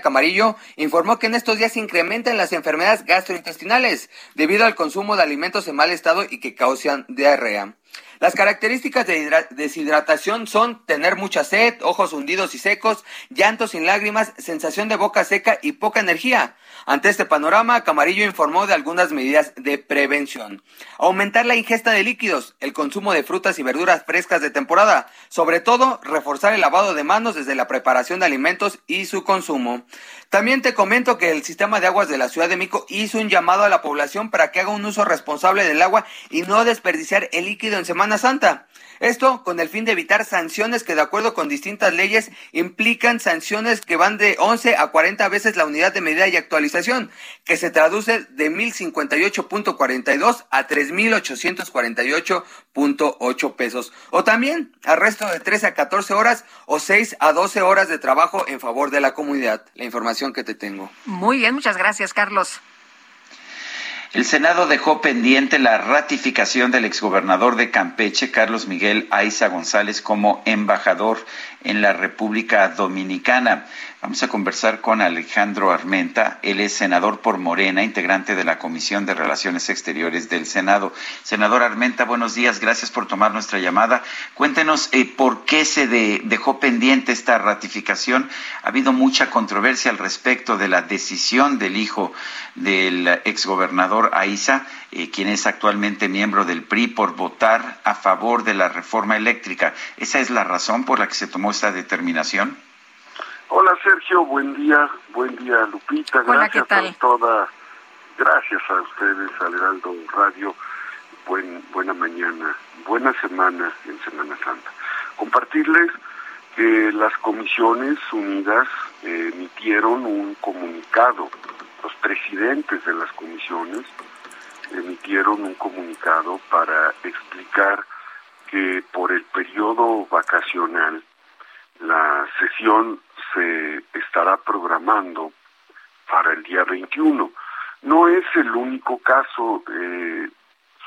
Camarillo informó que en estos días se incrementan las enfermedades gastrointestinales debido al consumo de alimentos en mal estado y que causan diarrea. Las características de deshidratación son tener mucha sed, ojos hundidos y secos, llantos sin lágrimas, sensación de boca seca y poca energía. Ante este panorama, Camarillo informó de algunas medidas de prevención. Aumentar la ingesta de líquidos, el consumo de frutas y verduras frescas de temporada, sobre todo reforzar el lavado de manos desde la preparación de alimentos y su consumo. También te comento que el sistema de aguas de la Ciudad de Mico hizo un llamado a la población para que haga un uso responsable del agua y no desperdiciar el líquido en Semana Santa. Esto con el fin de evitar sanciones que de acuerdo con distintas leyes implican sanciones que van de 11 a 40 veces la unidad de medida y actualización, que se traduce de 1058.42 a 3848.8 pesos. O también arresto de 13 a 14 horas o 6 a 12 horas de trabajo en favor de la comunidad. La información que te tengo. Muy bien, muchas gracias, Carlos. El Senado dejó pendiente la ratificación del exgobernador de Campeche, Carlos Miguel Aiza González, como embajador en la República Dominicana. Vamos a conversar con Alejandro Armenta. Él es senador por Morena, integrante de la Comisión de Relaciones Exteriores del Senado. Senador Armenta, buenos días. Gracias por tomar nuestra llamada. Cuéntenos eh, por qué se dejó pendiente esta ratificación. Ha habido mucha controversia al respecto de la decisión del hijo del exgobernador Aiza, eh, quien es actualmente miembro del PRI, por votar a favor de la reforma eléctrica. ¿Esa es la razón por la que se tomó esta determinación? Hola Sergio, buen día, buen día Lupita, Hola, ¿qué gracias tal? a toda, gracias a ustedes, al Heraldo Radio, buen, buena mañana, buena semana en Semana Santa. Compartirles que las comisiones unidas eh, emitieron un comunicado, los presidentes de las comisiones emitieron un comunicado para explicar que por el periodo vacacional la sesión se estará programando para el día 21. No es el único caso eh,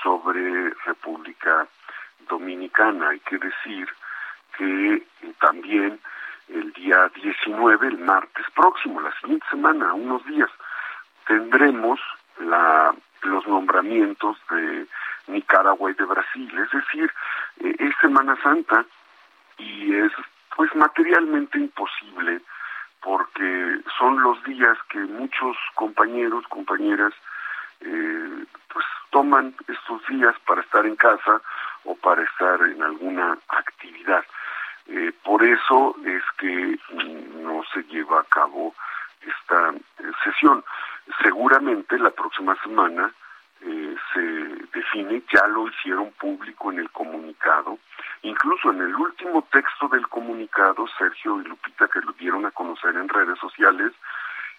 sobre República Dominicana. Hay que decir que también el día 19, el martes próximo, la siguiente semana, unos días, tendremos la, los nombramientos de Nicaragua y de Brasil. Es decir, eh, es Semana Santa y es pues materialmente imposible porque son los días que muchos compañeros, compañeras, eh, pues toman estos días para estar en casa o para estar en alguna actividad. Eh, por eso es que no se lleva a cabo esta eh, sesión. Seguramente la próxima semana eh, se define, ya lo hicieron público en el comunicado, incluso en el último texto del comunicado, Sergio y Lupita, que lo dieron a conocer en redes sociales,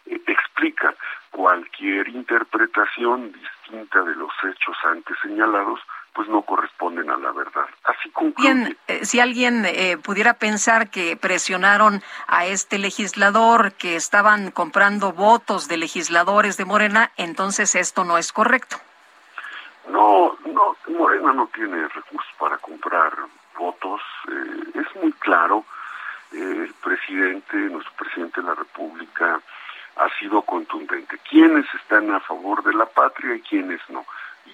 eh, explica cualquier interpretación distinta de los hechos antes señalados, pues no corresponden a la verdad. Así concluye. Bien, eh, si alguien eh, pudiera pensar que presionaron a este legislador, que estaban comprando votos de legisladores de Morena, entonces esto no es correcto. No, no, Morena no tiene recursos para comprar votos. eh, es muy claro, eh, el presidente, nuestro presidente de la República, ha sido contundente. ¿Quiénes están a favor de la patria y quiénes no?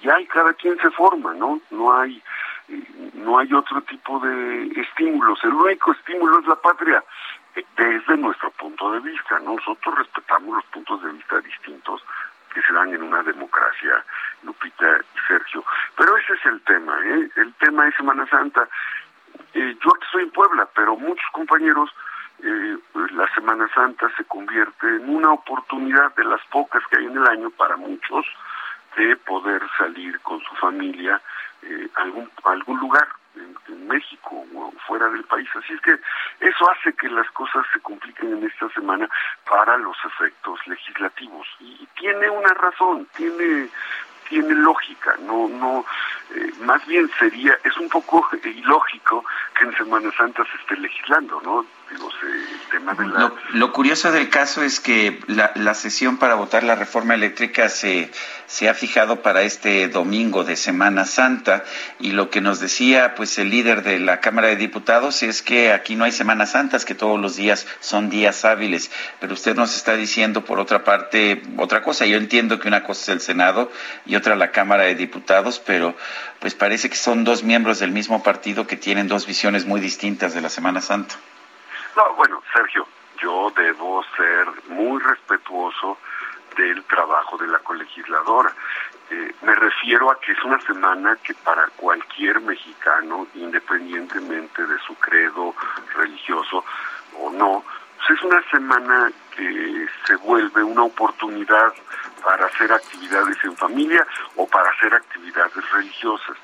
Y hay cada quien se forma, ¿no? No hay, eh, no hay otro tipo de estímulos. El único estímulo es la patria desde nuestro punto de vista. ¿no? Nosotros respetamos los puntos de vista distintos que se dan en una democracia, Lupita y Sergio. Pero ese es el tema, ¿eh? El tema es Semana Santa. Yo aquí estoy en Puebla, pero muchos compañeros, eh, la Semana Santa se convierte en una oportunidad de las pocas que hay en el año para muchos de poder salir con su familia eh, a algún lugar en, México o fuera del país. Así es que eso hace que las cosas se compliquen en esta semana para los efectos legislativos. Y tiene una razón, tiene tiene lógica, no, no, eh, más bien sería, es un poco ilógico que en Semana Santa se esté legislando, ¿no? Digo, se, Lo, curioso del caso es que la, la sesión para votar la reforma eléctrica se, se ha fijado para este domingo de Semana Santa y lo que nos decía pues el líder de la Cámara de Diputados es que aquí no hay Semanas Santas, que todos los días son días hábiles, pero usted nos está diciendo por otra parte otra cosa. Yo entiendo que una cosa es el Senado y otra la Cámara de Diputados, pero pues parece que son dos miembros del mismo partido que tienen dos visiones muy distintas de la Semana Santa. No, bueno, Sergio, yo debo ser muy respetuoso del trabajo de la colegisladora. Eh, me refiero a que es una semana que para cualquier mexicano, independientemente de su credo religioso o no, pues es una semana que se vuelve una oportunidad para hacer actividades en familia o para hacer actividades religiosas.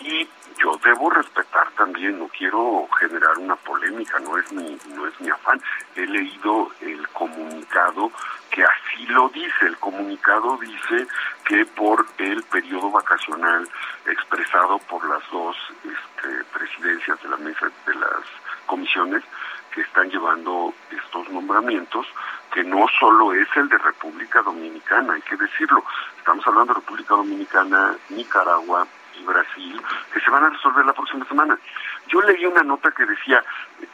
Y yo debo respetar también, no quiero generar una polémica, no es mi, no es mi afán. He leído el comunicado que así lo dice. El comunicado dice que por el periodo vacacional expresado por las dos este, presidencias de la mesa de las comisiones que están llevando estos nombramientos, que no solo es el de República Dominicana, hay que decirlo, estamos hablando de República Dominicana, Nicaragua Brasil, que se van a resolver la próxima semana. Yo leí una nota que decía,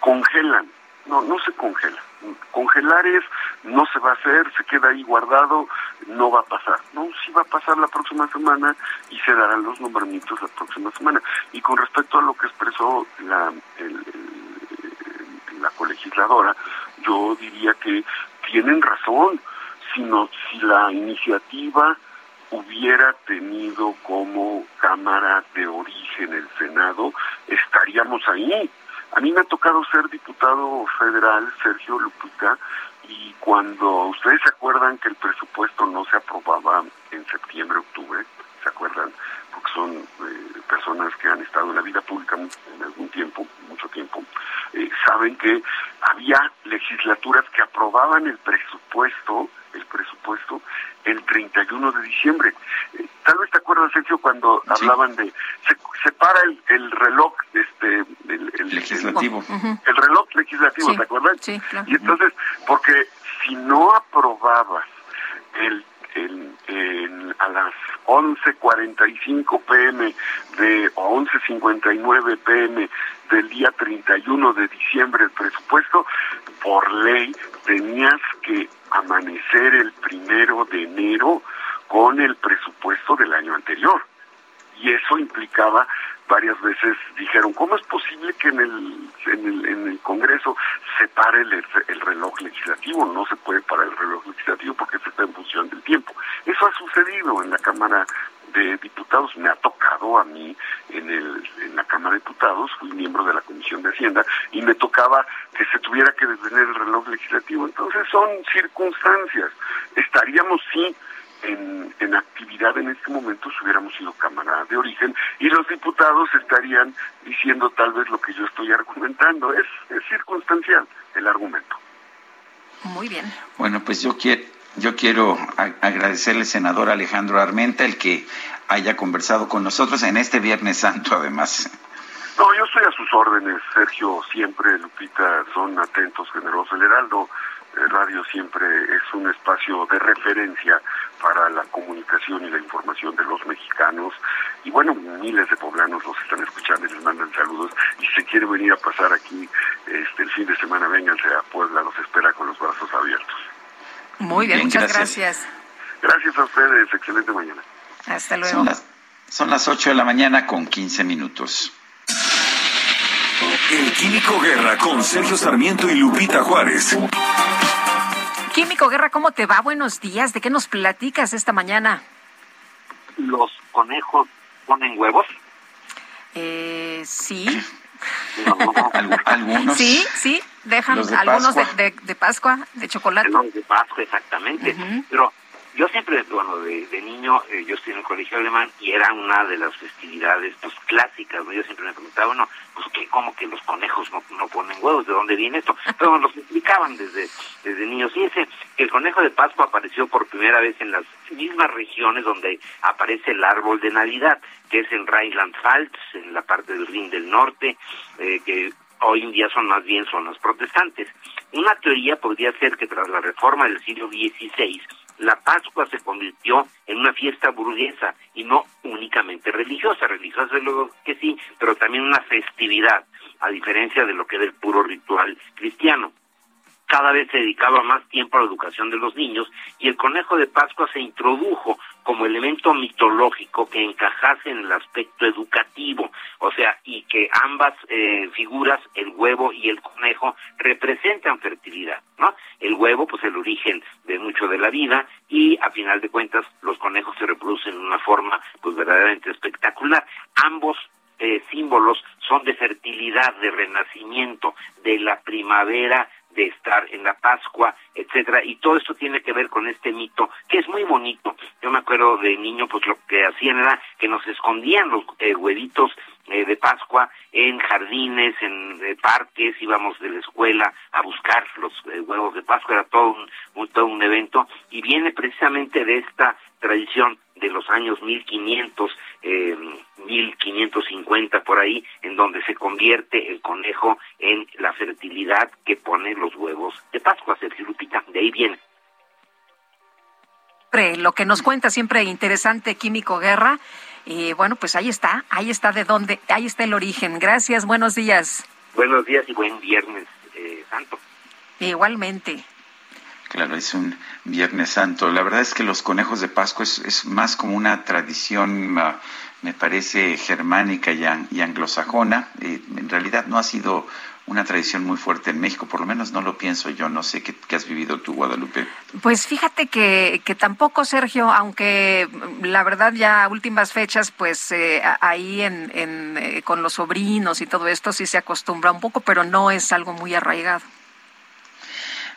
congelan, no, no se congela. Congelar es, no se va a hacer, se queda ahí guardado, no va a pasar. No, sí va a pasar la próxima semana y se darán los nombramientos la próxima semana. Y con respecto a lo que expresó la, la colegisladora, yo diría que tienen razón. Si, no, si la iniciativa hubiera tenido como Cámara de Origen el Senado, estaríamos ahí. A mí me ha tocado ser diputado federal, Sergio Lupita, y cuando ustedes se acuerdan que el presupuesto no se aprobaba en septiembre, octubre, ¿se acuerdan? Porque son eh, personas que han estado en la vida pública en algún tiempo, mucho tiempo, eh, saben que había legislaturas que aprobaban el presupuesto, el presupuesto el 31 de diciembre. Eh, tal vez te acuerdas, Sergio, cuando hablaban de se, para el, reloj este el, legislativo. El reloj legislativo, ¿te acuerdas? Sí, claro. Y entonces, porque si no aprobabas el, el, a las 11.45 pm de, o 11.59 pm del día 31 de diciembre el presupuesto, por ley tenías que amanecer el primero de enero con el presupuesto del año anterior. Y eso implicaba varias veces dijeron, ¿cómo es posible que en el, en el, en el Congreso se pare el, el, reloj legislativo? No se puede parar el reloj legislativo porque se está en función del tiempo. Eso ha sucedido en la Cámara de Diputados, me ha tocado a mí en, el, en la Cámara de Diputados, fui miembro de la Comisión de Hacienda y me tocaba que se tuviera que detener el reloj legislativo. Entonces son circunstancias. Estaríamos, sí, en, en, actividad en este momento si hubiéramos sido Cámara de origen y los diputados estarían diciendo tal vez lo que yo estoy argumentando. Es, es circunstancial el argumento. Muy bien. Bueno, pues yo quiero, yo quiero agradecerle, senador Alejandro Armenta, el que haya conversado con nosotros en este Viernes Santo, además. No, yo estoy a sus órdenes, Sergio, siempre, Lupita, son atentos, generosos. El Heraldo Radio siempre es un espacio de referencia para la comunicación y la información de los mexicanos. Y bueno, miles de poblanos los están escuchando y les mandan saludos. Y si se quiere venir a pasar aquí este, el fin de semana, vénganse a Puebla, los espera con los brazos abiertos. Muy bien, muchas gracias. gracias. a ustedes, excelente mañana. Hasta luego. Son las, son las 8 de la mañana con 15 minutos. El Químico Guerra con Sergio Sarmiento y Lupita Juárez. Químico Guerra, ¿cómo te va? Buenos días. ¿De qué nos platicas esta mañana? ¿Los conejos ponen huevos? Eh, sí. algunos. Sí, sí, dejan algunos de, de, Pascua, de chocolate. Los de Pascua, exactamente. Pero yo siempre, bueno, de, niño, eh, yo estoy en el colegio alemán y era una de las festividades pues clásicas, ¿no? Yo siempre me preguntaba, bueno, pues que como que los conejos no, no ponen huevos, ¿de dónde viene esto? Pero nos explicaban desde, desde niños. Fíjense que el conejo de Pascua apareció por primera vez en las mismas regiones donde aparece el árbol de Navidad, que es en Rheinland-Pfalz, en la parte del Rin del Norte, eh, que hoy en día son más bien zonas protestantes. Una teoría podría ser que tras la reforma del siglo XVI, la Pascua se convirtió en una fiesta burguesa y no únicamente religiosa, religiosa luego que sí, pero también una festividad, a diferencia de lo que era el puro ritual cristiano. Cada vez se dedicaba más tiempo a la educación de los niños y el conejo de Pascua se introdujo como elemento mitológico que encajase en el aspecto educativo, o sea, y que ambas eh, figuras, el huevo y el conejo, representan fertilidad, ¿no? El huevo, pues el origen de mucho de la vida y a final de cuentas los conejos se reproducen de una forma pues verdaderamente espectacular. Ambos eh, símbolos son de fertilidad, de renacimiento, de la primavera de estar en la Pascua, etcétera, y todo esto tiene que ver con este mito que es muy bonito. Yo me acuerdo de niño, pues lo que hacían era que nos escondían los eh, huevitos eh, de Pascua en jardines, en eh, parques, íbamos de la escuela a buscar los huevos de Pascua, era todo un, todo un evento, y viene precisamente de esta tradición de los años 1500, eh, 1550 por ahí, en donde se convierte el conejo en la fertilidad que pone los huevos de Pascua, Sergio Lupita, de ahí viene. Lo que nos cuenta siempre interesante Químico Guerra, y bueno, pues ahí está, ahí está de dónde, ahí está el origen. Gracias, buenos días. Buenos días y buen viernes eh, santo. Igualmente. Claro, es un Viernes Santo. La verdad es que los conejos de Pascua es, más como una tradición, me parece, germánica y, anglosajona. en realidad no ha sido una tradición muy fuerte en México, por lo menos no lo pienso yo, no sé qué, has vivido tú, Guadalupe. Pues fíjate que, que tampoco, Sergio, aunque la verdad ya últimas fechas, pues eh, ahí en, en eh, con los sobrinos y todo esto sí se acostumbra un poco, pero no es algo muy arraigado.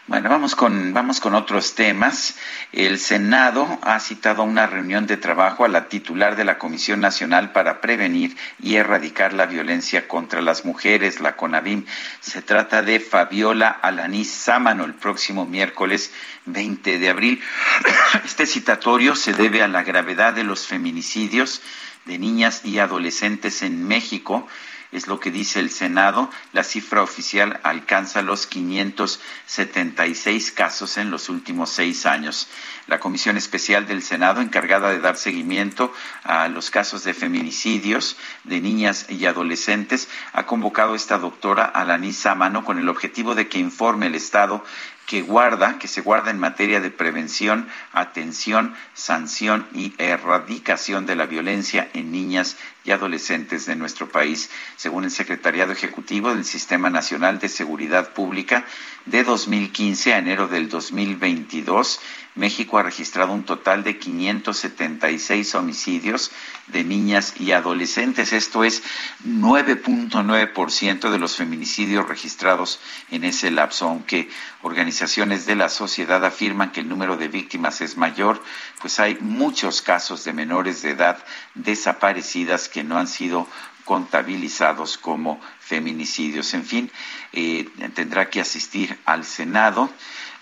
Bueno, vamos con, vamos con otros temas. El Senado ha citado una reunión de trabajo a la titular de la Comisión Nacional para Prevenir y Erradicar la Violencia contra las Mujeres, la CONAVIM. Se trata de Fabiola Alanís Sámano el próximo miércoles 20 de abril. Este citatorio se debe a la gravedad de los feminicidios de niñas y adolescentes en México es lo que dice el Senado. La cifra oficial alcanza los 576 casos en los últimos seis años. La Comisión Especial del Senado, encargada de dar seguimiento a los casos de feminicidios de niñas y adolescentes, ha convocado a esta doctora Alaní Sámano con el objetivo de que informe el Estado que guarda, que se guarda en materia de prevención, atención, sanción y erradicación de la violencia en niñas y adolescentes de nuestro país. Según el Secretariado Ejecutivo del Sistema Nacional de Seguridad Pública, de 2015 a enero del 2022, México ha registrado un total de 576 homicidios de niñas y adolescentes. Esto es 9.9% de los feminicidios registrados en ese lapso, aunque organizaciones de la sociedad afirman que el número de víctimas es mayor, pues hay muchos casos de menores de edad desaparecidas que no han sido contabilizados como feminicidios. En fin, eh, tendrá que asistir al Senado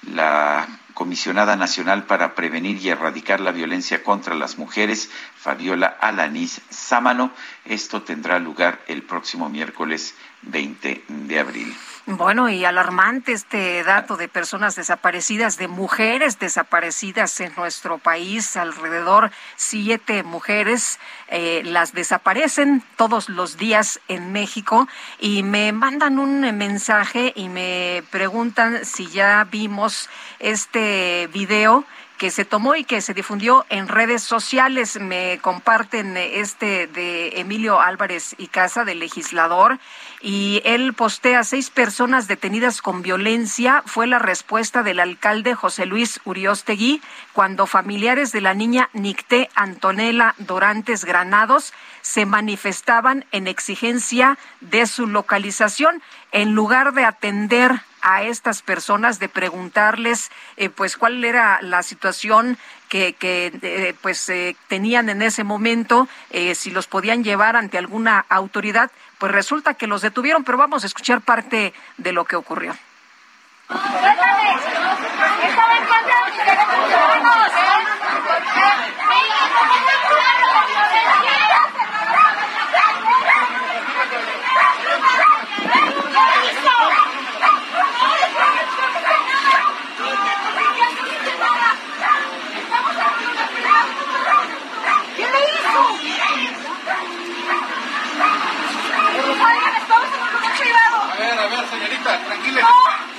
la comisionada nacional para prevenir y erradicar la violencia contra las mujeres, Fabiola Alanís Sámano. Esto tendrá lugar el próximo miércoles 20 de abril. Bueno, y alarmante este dato de personas desaparecidas, de mujeres desaparecidas en nuestro país, alrededor siete mujeres eh, las desaparecen todos los días en México y me mandan un mensaje y me preguntan si ya vimos este video que se tomó y que se difundió en redes sociales. Me comparten este de Emilio Álvarez y Casa, del legislador, y él postea seis personas detenidas con violencia. Fue la respuesta del alcalde José Luis Uriostegui cuando familiares de la niña Nicté Antonella Dorantes Granados se manifestaban en exigencia de su localización en lugar de atender a estas personas de preguntarles eh, pues cuál era la situación que, eh, pues eh, tenían en ese momento si los podían llevar ante alguna autoridad pues resulta que los detuvieron pero vamos a escuchar parte de lo que ocurrió.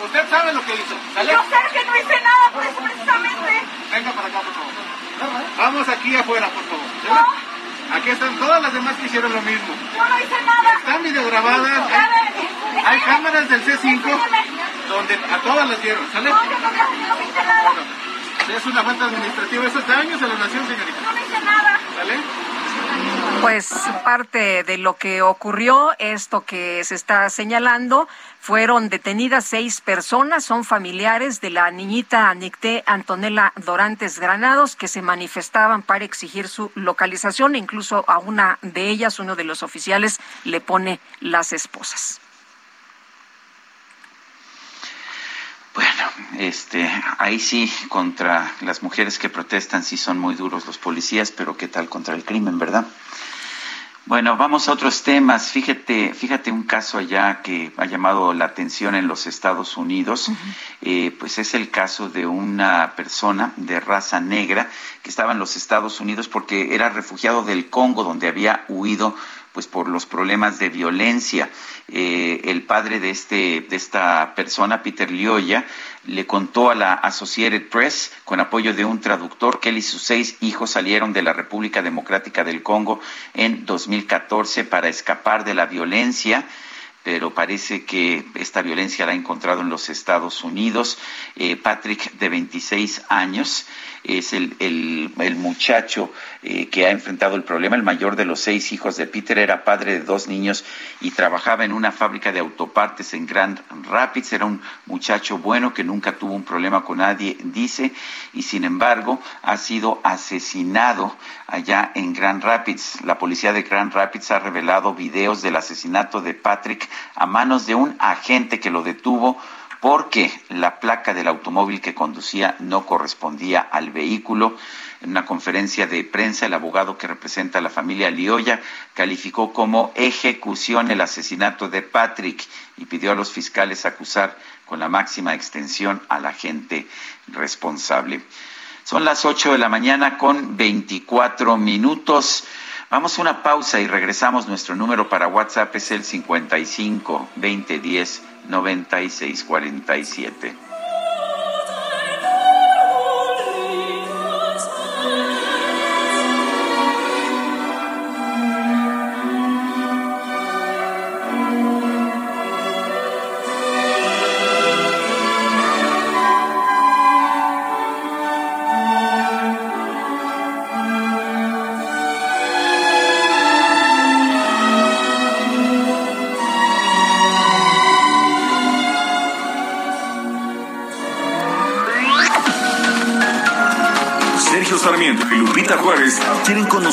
Usted sabe lo que hizo. Yo sé que no hice nada, por eso precisamente. Venga para acá, por favor. Vamos aquí afuera, por favor. Aquí están todas las demás que hicieron lo mismo. Yo no hice nada. Están videograbadas. Hay, hay cámaras del C5 donde a todas las dieron. ¿Sale? No, yo no, no hice nada. Es una falta administrativa. Eso es daños a la nación, señorita. No hice nada. ¿Sale? Pues parte de lo que ocurrió, esto que se está señalando, fueron detenidas seis personas, son familiares de la niñita Nicté Antonella Dorantes Granados, que se manifestaban para exigir su localización, e incluso a una de ellas, uno de los oficiales, le pone las esposas. Bueno, este, ahí sí, contra las mujeres que protestan sí son muy duros los policías, pero ¿qué tal contra el crimen, verdad? Bueno, vamos a otros temas. Fíjate, fíjate un caso allá que ha llamado la atención en los Estados Unidos. Eh, pues es el caso de una persona de raza negra que estaba en los Estados Unidos porque era refugiado del Congo, donde había huido pues por los problemas de violencia. Eh, el padre de este de esta persona, Peter Lioya, le contó a la Associated Press, con apoyo de un traductor, que él y sus seis hijos salieron de la República Democrática del Congo en 2014 para escapar de la violencia pero parece que esta violencia la ha encontrado en los Estados Unidos. Eh, Patrick, de 26 años, es el, el, muchacho eh, que ha enfrentado el problema. El mayor de los seis hijos de Peter era padre de dos niños y trabajaba en una fábrica de autopartes en Grand Rapids. Era un muchacho bueno que nunca tuvo un problema con nadie, dice, y sin embargo ha sido asesinado allá en Grand Rapids. La policía de Grand Rapids ha revelado videos del asesinato de Patrick a manos de un agente que lo detuvo porque la placa del automóvil que conducía no correspondía al vehículo. En una conferencia de prensa, el abogado que representa a la familia Lioya calificó como ejecución el asesinato de Patrick y pidió a los fiscales acusar con la máxima extensión al agente responsable. Son las 8 de la mañana con 24 minutos. Vamos a una pausa y regresamos. Nuestro número para WhatsApp es el 55 2010 9647.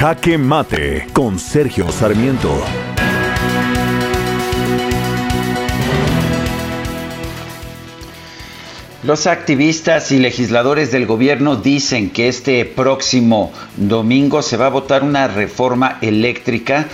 Jaque Mate con Sergio Sarmiento. Los activistas y legisladores del gobierno dicen que este próximo domingo se va a votar una reforma eléctrica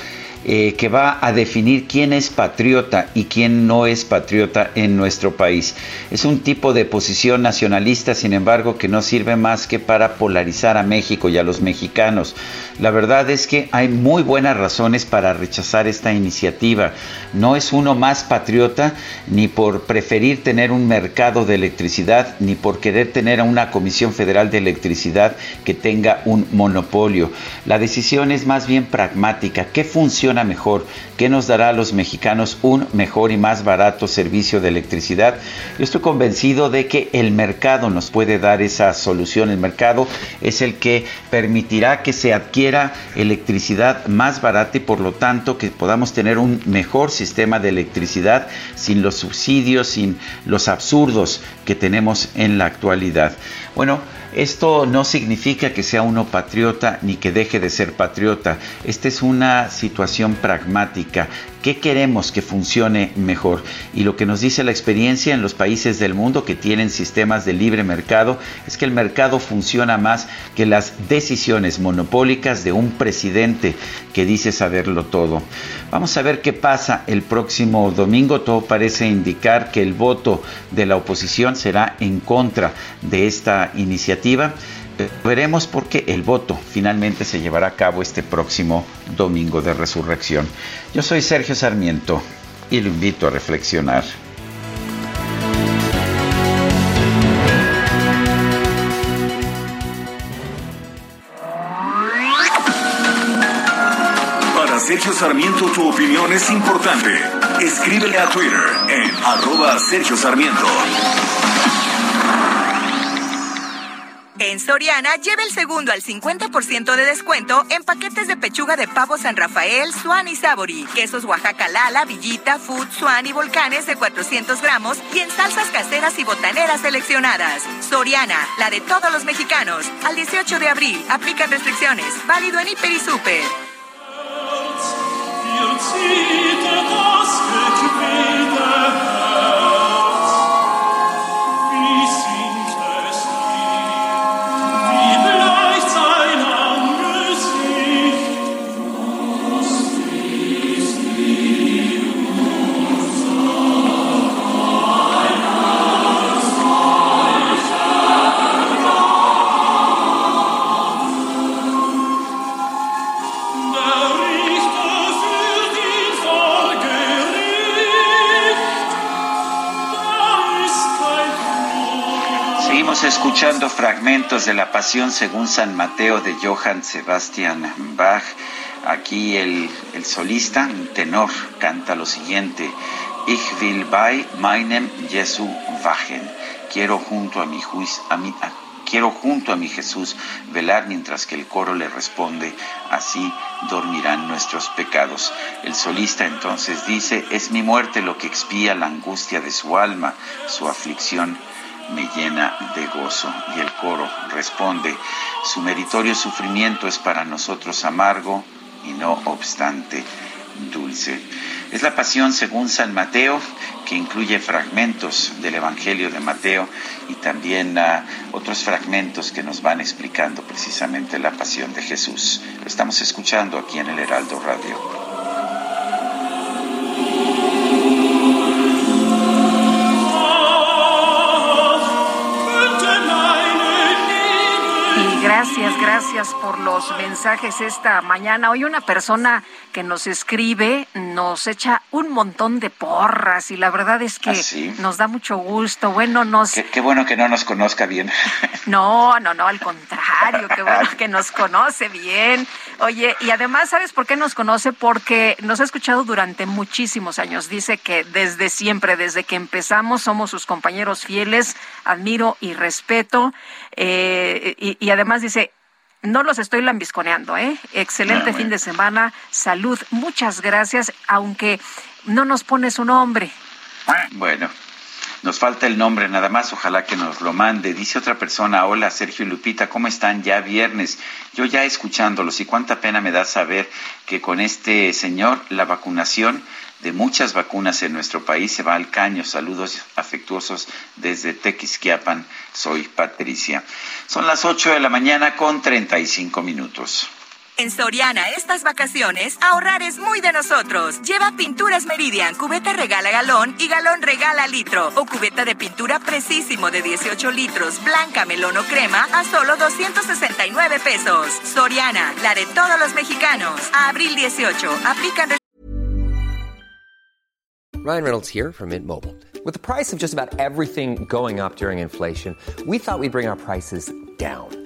eh, que va a definir quién es patriota y quién no es patriota en nuestro país. Es un tipo de posición nacionalista, sin embargo, que no sirve más que para polarizar a México y a los mexicanos. La verdad es que hay muy buenas razones para rechazar esta iniciativa. No es uno más patriota ni por preferir tener un mercado de electricidad, ni por querer tener a una Comisión Federal de Electricidad que tenga un monopolio. La decisión es más bien pragmática. ¿Qué funciona? Mejor, que nos dará a los mexicanos un mejor y más barato servicio de electricidad. Yo estoy convencido de que el mercado nos puede dar esa solución. El mercado es el que permitirá que se adquiera electricidad más barata y por lo tanto que podamos tener un mejor sistema de electricidad sin los subsidios, sin los absurdos que tenemos en la actualidad. Bueno, esto no significa que sea uno patriota ni que deje de ser patriota. Esta es una situación pragmática. ¿Qué queremos que funcione mejor? Y lo que nos dice la experiencia en los países del mundo que tienen sistemas de libre mercado es que el mercado funciona más que las decisiones monopólicas de un presidente que dice saberlo todo. Vamos a ver qué pasa el próximo domingo. Todo parece indicar que el voto de la oposición será en contra de esta iniciativa. Veremos por qué el voto finalmente se llevará a cabo este próximo domingo de resurrección. Yo soy Sergio Sarmiento y lo invito a reflexionar. Para Sergio Sarmiento tu opinión es importante. Escríbele a Twitter en arroba Sergio Sarmiento. En Soriana, lleve el segundo al 50% de descuento en paquetes de pechuga de pavo San Rafael, Swan y Sabori, quesos Oaxaca Lala, Villita, Food, Swan y Volcanes de 400 gramos y en salsas caseras y botaneras seleccionadas. Soriana, la de todos los mexicanos. Al 18 de abril, aplican restricciones. Válido en Hiper y Super. Estamos escuchando fragmentos de la Pasión según San Mateo de Johann Sebastian Bach. Aquí el, solista, tenor, canta lo siguiente. Ich will bei meinem Jesu wachen. Quiero junto a mi, juicio, a mi, quiero junto a mi Jesús velar mientras que el coro le responde, así dormirán nuestros pecados. El solista entonces dice, es mi muerte lo que expía la angustia de su alma, su aflicción me llena de gozo. Y el coro responde, su meritorio sufrimiento es para nosotros amargo y no obstante dulce. Es la pasión según San Mateo, que incluye fragmentos del Evangelio de Mateo y también uh, otros fragmentos que nos van explicando precisamente la pasión de Jesús. Lo estamos escuchando aquí en el Heraldo Radio. Gracias, gracias por los mensajes esta mañana. Hoy una persona que nos escribe nos echa un montón de porras y la verdad es que ¿Ah, nos da mucho gusto. Bueno, nos... Qué, bueno que no nos conozca bien. No, no, no, al contrario, qué bueno que nos conoce bien. Oye, y además, ¿sabes por qué nos conoce? Porque nos ha escuchado durante muchísimos años. Dice que desde siempre, desde que empezamos, somos sus compañeros fieles, admiro y respeto. Eh, y, además dice, no los estoy lambisconeando, ¿eh? Excelente ah, fin de semana, salud, muchas gracias, aunque no nos pone su nombre. Bueno, nos falta el nombre nada más, ojalá que nos lo mande. Dice otra persona, hola Sergio y Lupita, ¿cómo están? Ya viernes, yo ya escuchándolos y cuánta pena me da saber que con este señor la vacunación de muchas vacunas en nuestro país se va al caño. Saludos afectuosos desde Tequisquiapan. Soy Patricia. Son las 8 de la mañana con 35 minutos. En Soriana, estas vacaciones, ahorrar es muy de nosotros. Lleva pinturas Meridian, cubeta regala galón y galón regala litro. O cubeta de pintura precisísimo de 18 litros, blanca, melón o crema, a solo 269 pesos. Soriana, la de todos los mexicanos. Abril 18, aplican Ryan Reynolds here from Mint Mobile. With the price of just about everything going up during inflation, we thought we'd bring our prices down.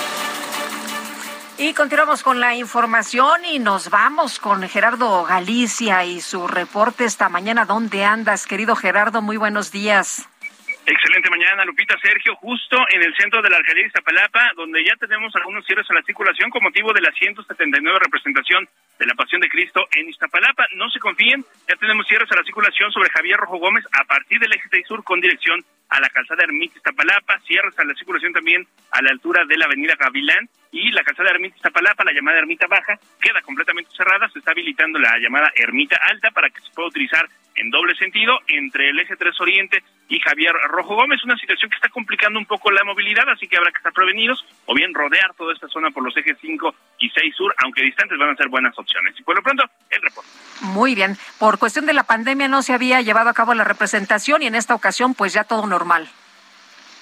Y continuamos con la información y nos vamos con Gerardo Galicia y su reporte esta mañana. ¿Dónde andas, querido Gerardo? Muy buenos días. Excelente mañana, Lupita Sergio, justo en el centro de la alcaldía de Iztapalapa, donde ya tenemos algunos cierres a la circulación con motivo de la 179 representación de la Pasión de Cristo en Iztapalapa. No se confíen, ya tenemos cierres a la circulación sobre Javier Rojo Gómez a partir del eje y sur con dirección a la calzada Ermita Iztapalapa, cierres a la circulación también a la altura de la avenida Gavilán y la calzada Ermita Iztapalapa, la llamada Ermita Baja, queda completamente cerrada, se está habilitando la llamada Ermita Alta para que se pueda utilizar en doble sentido entre el eje 3 Oriente y Javier Rojo Gómez, una situación que está complicando un poco la movilidad, así que habrá que estar prevenidos o bien rodear toda esta zona por los ejes 5 y 6 sur, aunque distantes van a ser buenas opciones. Y por lo pronto, el reporte. Muy bien, por cuestión de la pandemia no se había llevado a cabo la representación y en esta ocasión pues ya todo normal.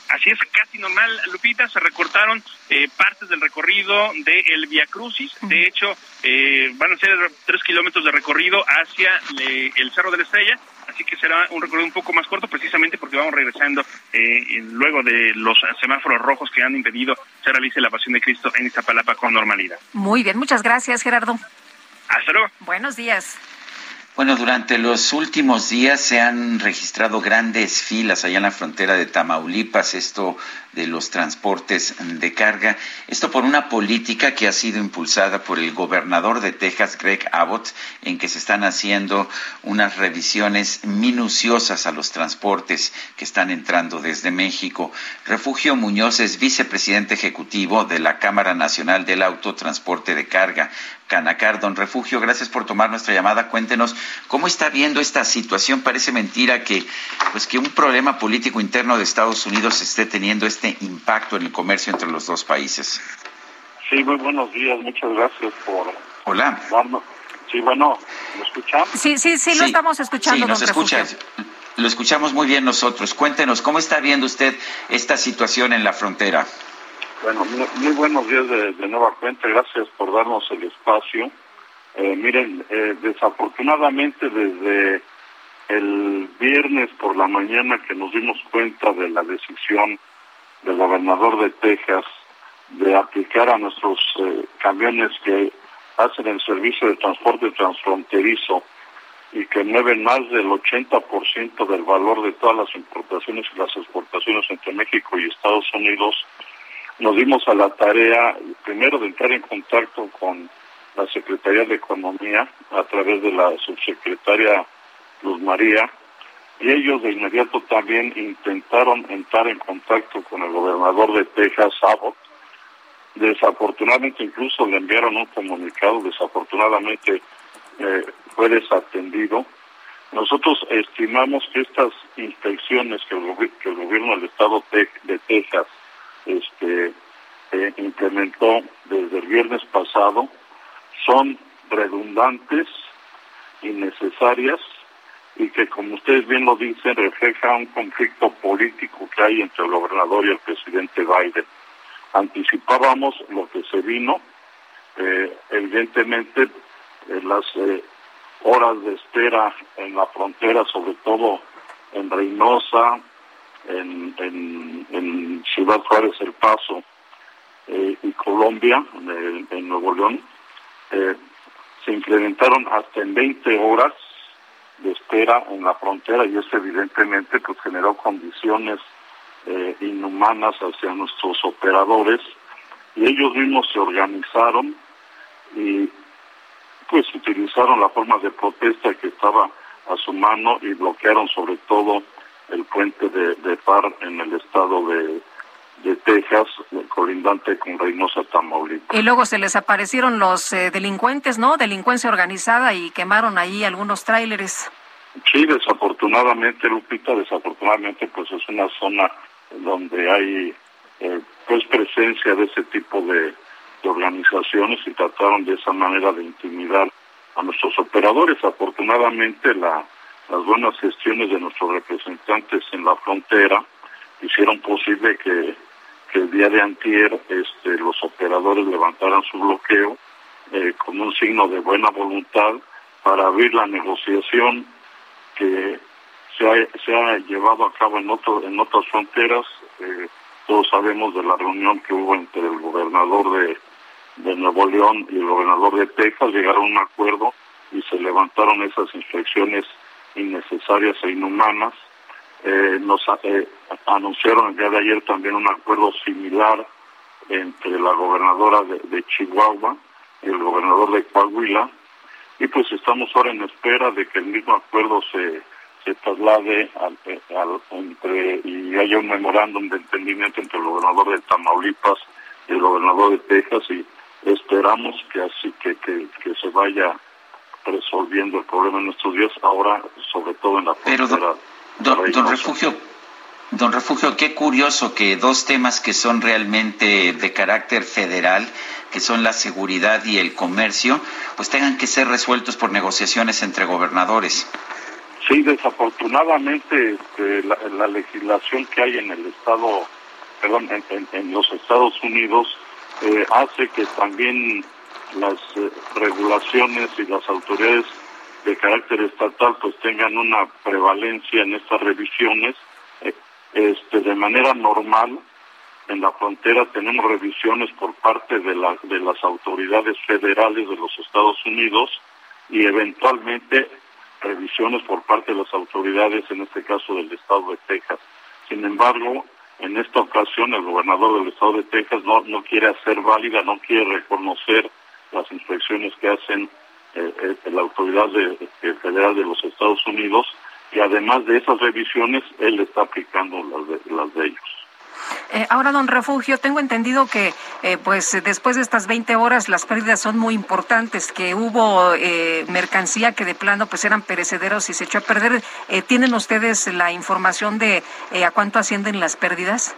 Así es, casi normal, Lupita, se recortaron eh, partes del recorrido del de Via Crucis, de hecho eh, van a ser tres kilómetros de recorrido hacia el Cerro de la Estrella, así que será un recorrido un poco más corto precisamente porque vamos regresando eh, luego de los semáforos rojos que han impedido se realice la Pasión de Cristo en Iztapalapa con normalidad. Muy bien, muchas gracias Gerardo. Hasta luego. Buenos días. Bueno, durante los últimos días se han registrado grandes filas allá en la frontera de Tamaulipas, esto de los transportes de carga. Esto por una política que ha sido impulsada por el gobernador de Texas, Greg Abbott, en que se están haciendo unas revisiones minuciosas a los transportes que están entrando desde México. Refugio Muñoz es vicepresidente ejecutivo de la Cámara Nacional del Autotransporte de Carga. Canacar. Don Refugio, gracias por tomar nuestra llamada. Cuéntenos cómo está viendo esta situación. Parece mentira que, pues, que un problema político interno de Estados Unidos esté teniendo este impacto en el comercio entre los dos países. Sí, muy buenos días. Muchas gracias por. Hola. Sí, bueno, ¿me escuchan? Sí, sí, sí, lo estamos escuchando. Sí, nos escucha. Lo escuchamos muy bien nosotros. Cuéntenos, ¿cómo está viendo usted esta situación en la frontera? Bueno, muy, buenos días de, nueva cuenta. Gracias por darnos el espacio. Eh, miren, eh, desafortunadamente desde el viernes por la mañana que nos dimos cuenta de la decisión del gobernador de Texas de aplicar a nuestros eh, camiones que hacen el servicio de transporte transfronterizo y que mueven más del 80% del valor de todas las importaciones y las exportaciones entre México y Estados Unidos, nos dimos a la tarea primero de entrar en contacto con la Secretaría de Economía a través de la subsecretaria Luz María y ellos de inmediato también intentaron entrar en contacto con el gobernador de Texas, Abbott. Desafortunadamente incluso le enviaron un comunicado, desafortunadamente eh, fue desatendido. Nosotros estimamos que estas inspecciones que el, que el gobierno del estado de Texas este, eh, implementó desde el viernes pasado son redundantes, innecesarias y que, como ustedes bien lo dicen, refleja un conflicto político que hay entre el gobernador y el presidente Biden. Anticipábamos lo que se vino, eh, evidentemente eh, las horas de espera en la frontera, sobre todo en Reynosa, en, en, Ciudad Juárez, El Paso eh, y Colombia, en, Nuevo León, eh, se incrementaron hasta en 20 horas de espera en la frontera y eso evidentemente pues generó condiciones eh, inhumanas hacia nuestros operadores y ellos mismos se organizaron y pues utilizaron la forma de protesta que estaba a su mano y bloquearon sobre todo el puente de, de Par en el estado de, de Texas, colindante con Reynosa, Tamaulipas. Y luego se les aparecieron los eh, delincuentes, ¿no? Delincuencia organizada y quemaron ahí algunos tráileres. Sí, desafortunadamente, Lupita, desafortunadamente, pues es una zona donde hay eh, pues presencia de ese tipo de, de organizaciones y trataron de esa manera de intimidar a nuestros operadores. Afortunadamente, la las buenas gestiones de nuestros representantes en la frontera hicieron posible que, el día de antier este, los operadores levantaran su bloqueo eh, con un signo de buena voluntad para abrir la negociación que se ha, se ha llevado a cabo en, otro, en otras fronteras. Eh, todos sabemos de la reunión que hubo entre el gobernador de, de Nuevo León y el gobernador de Texas, llegaron a un acuerdo y se levantaron esas inspecciones innecesarias e inhumanas. Eh, nos eh, anunciaron el día de ayer también un acuerdo similar entre la gobernadora de, Chihuahua y el gobernador de Coahuila y pues estamos ahora en espera de que el mismo acuerdo se, se traslade al, entre y haya un memorándum de entendimiento entre el gobernador de Tamaulipas y el gobernador de Texas y esperamos que así que, que, que se vaya resolviendo el problema en nuestros días, ahora sobre todo en la frontera. Pero, don, Refugio, don Refugio, qué curioso que dos temas que son realmente de carácter federal, que son la seguridad y el comercio, pues tengan que ser resueltos por negociaciones entre gobernadores. Sí, desafortunadamente este, la, legislación que hay en el estado, perdón, en, los Estados Unidos eh, hace que también las eh, regulaciones y las autoridades de carácter estatal pues tengan una prevalencia en estas revisiones. Eh, este, de manera normal, en la frontera tenemos revisiones por parte de, la, de las autoridades federales de los Estados Unidos y eventualmente revisiones por parte de las autoridades, en este caso del Estado de Texas. Sin embargo, en esta ocasión el gobernador del Estado de Texas no, no quiere hacer válida, no quiere reconocer las inspecciones que hacen eh, eh, la autoridad de, federal de los Estados Unidos y además de esas revisiones él está aplicando las de, las de ellos. Eh, ahora, don Refugio, tengo entendido que eh, pues después de estas 20 horas las pérdidas son muy importantes, que hubo eh, mercancía que de plano pues eran perecederos y se echó a perder. ¿Tienen ustedes la información de a cuánto ascienden las pérdidas?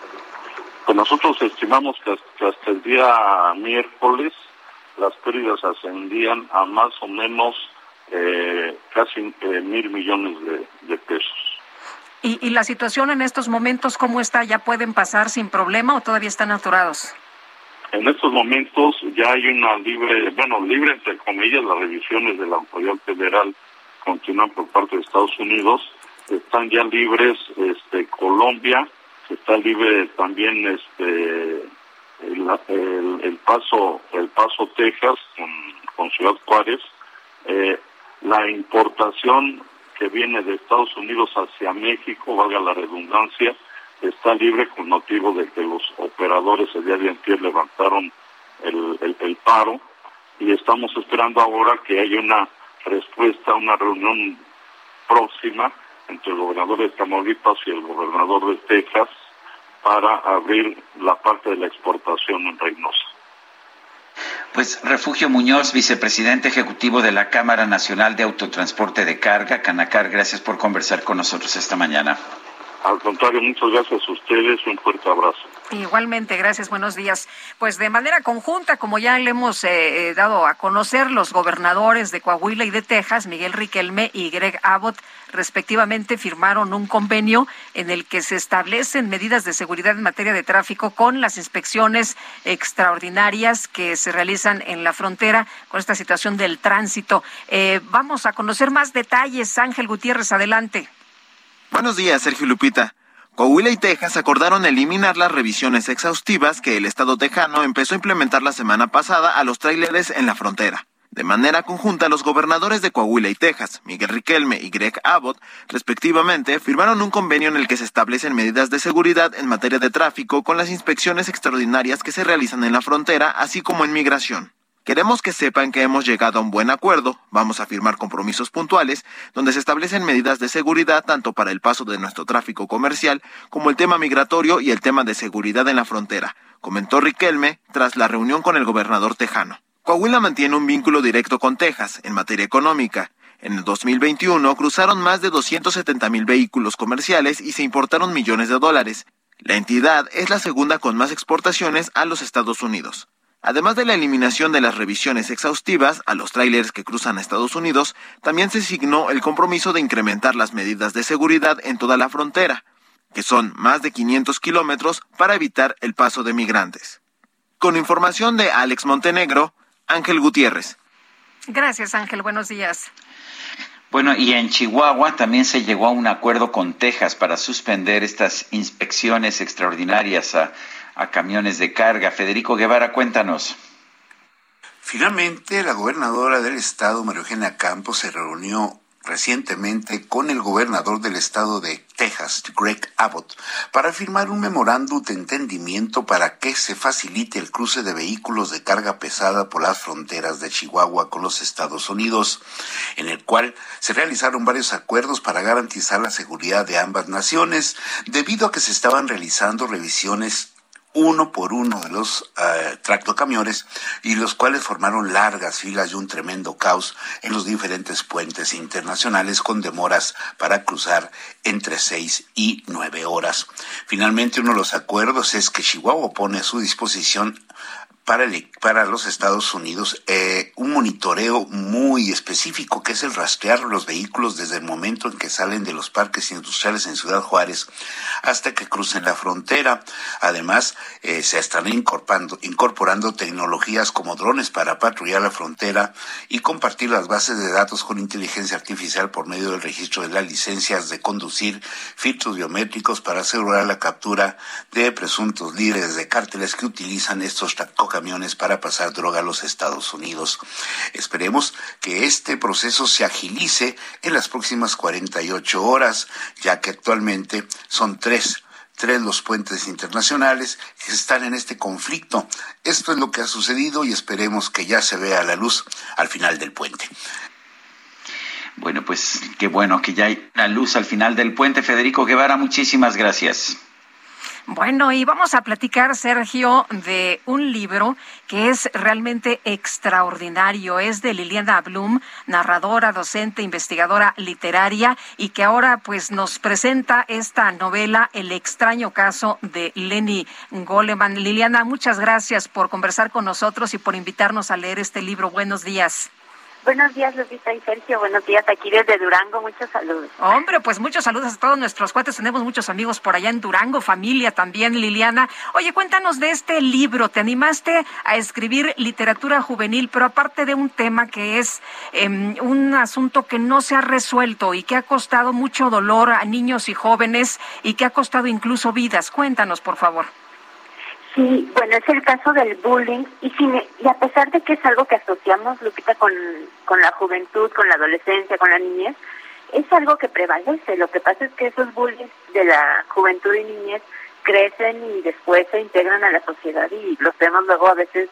Pues nosotros estimamos que hasta el día miércoles las pérdidas ascendían a más o menos casi mil millones de pesos. ¿Y, la situación en estos momentos cómo está? ¿Ya pueden pasar sin problema o todavía están atorados? En estos momentos ya hay una libre, bueno, libre entre comillas, las revisiones de la autoridad federal continúan por parte de Estados Unidos. Están ya libres este, Colombia, está libre también este el, paso el paso Texas con, Ciudad Juárez. Eh, la importación que viene de Estados Unidos hacia México, valga la redundancia, está libre con motivo de que los operadores el día de ayer levantaron el, el, paro y estamos esperando ahora que haya una respuesta, una reunión próxima entre el gobernador de Tamaulipas y el gobernador de Texas para abrir la parte de la exportación en Reynosa. Pues Refugio Muñoz, vicepresidente ejecutivo de la Cámara Nacional de Autotransporte de Carga, Canacar, gracias por conversar con nosotros esta mañana. Al contrario, muchas gracias a ustedes, un fuerte abrazo. Igualmente, gracias, buenos días. Pues de manera conjunta, como ya le hemos eh, eh, dado a conocer, los gobernadores de Coahuila y de Texas, Miguel Riquelme y Greg Abbott, respectivamente, firmaron un convenio en el que se establecen medidas de seguridad en materia de tráfico con las inspecciones extraordinarias que se realizan en la frontera con esta situación del tránsito. Eh, vamos a conocer más detalles. Ángel Gutiérrez, adelante. Buenos días, Sergio Lupita. Coahuila y Texas acordaron eliminar las revisiones exhaustivas que el Estado tejano empezó a implementar la semana pasada a los tráileres en la frontera. De manera conjunta, los gobernadores de Coahuila y Texas, Miguel Riquelme y Greg Abbott, respectivamente, firmaron un convenio en el que se establecen medidas de seguridad en materia de tráfico con las inspecciones extraordinarias que se realizan en la frontera, así como en migración. Queremos que sepan que hemos llegado a un buen acuerdo, vamos a firmar compromisos puntuales, donde se establecen medidas de seguridad tanto para el paso de nuestro tráfico comercial como el tema migratorio y el tema de seguridad en la frontera, comentó Riquelme tras la reunión con el gobernador tejano. Coahuila mantiene un vínculo directo con Texas en materia económica. En el 2021 cruzaron más de 270 mil vehículos comerciales y se importaron millones de dólares. La entidad es la segunda con más exportaciones a los Estados Unidos. Además de la eliminación de las revisiones exhaustivas a los tráilers que cruzan a Estados Unidos, también se signó el compromiso de incrementar las medidas de seguridad en toda la frontera, que son más de 500 kilómetros para evitar el paso de migrantes. Con información de Alex Montenegro, Ángel Gutiérrez. Gracias, Ángel. Buenos días. Bueno, y en Chihuahua también se llegó a un acuerdo con Texas para suspender estas inspecciones extraordinarias a a camiones de carga. Federico Guevara, cuéntanos. Finalmente, la gobernadora del estado, María Eugenia Campos, se reunió recientemente con el gobernador del estado de Texas, Greg Abbott, para firmar un memorándum de entendimiento para que se facilite el cruce de vehículos de carga pesada por las fronteras de Chihuahua con los Estados Unidos, en el cual se realizaron varios acuerdos para garantizar la seguridad de ambas naciones, debido a que se estaban realizando revisiones uno por uno de los uh, tractocamiones y los cuales formaron largas filas y un tremendo caos en los diferentes puentes internacionales con demoras para cruzar entre seis y nueve horas. Finalmente, uno de los acuerdos es que Chihuahua pone a su disposición para, para los Estados Unidos eh, un monitoreo muy específico que es el rastrear los vehículos desde el momento en que salen de los parques industriales en Ciudad Juárez hasta que crucen la frontera. Además, eh, se están incorporando, incorporando tecnologías como drones para patrullar la frontera y compartir las bases de datos con inteligencia artificial por medio del registro de las licencias de conducir, filtros biométricos para asegurar la captura de presuntos líderes de cárteles que utilizan estos camiones para pasar droga a los Estados Unidos. Esperemos que este proceso se agilice en las próximas 48 horas, ya que actualmente son tres tres los puentes internacionales que están en este conflicto. Esto es lo que ha sucedido y esperemos que ya se vea la luz al final del puente. Bueno, pues qué bueno que ya hay una luz al final del puente. Federico Guevara, muchísimas gracias. Bueno, y vamos a platicar, Sergio, de un libro que es realmente extraordinario. Es de Liliana Blum, narradora, docente, investigadora literaria, y que ahora pues nos presenta esta novela, El extraño caso de Lenny Goleman. Liliana, muchas gracias por conversar con nosotros y por invitarnos a leer este libro. Buenos días. Buenos días, Lupita y Sergio. Buenos días aquí desde Durango. Muchos saludos. Hombre, pues muchos saludos a todos nuestros cuates. Tenemos muchos amigos por allá en Durango, familia también, Liliana. Oye, cuéntanos de este libro. Te animaste a escribir literatura juvenil, pero aparte de un tema que es em, un asunto que no se ha resuelto y que ha costado mucho dolor a niños y jóvenes y que ha costado incluso vidas. Cuéntanos, por favor. Sí, bueno, es el caso del bullying y, y a pesar de que es algo que asociamos, Lupita, con, la juventud, con la adolescencia, con la niñez, es algo que prevalece. Lo que pasa es que esos bullies de la juventud y niñez crecen y después se integran a la sociedad y los vemos luego a veces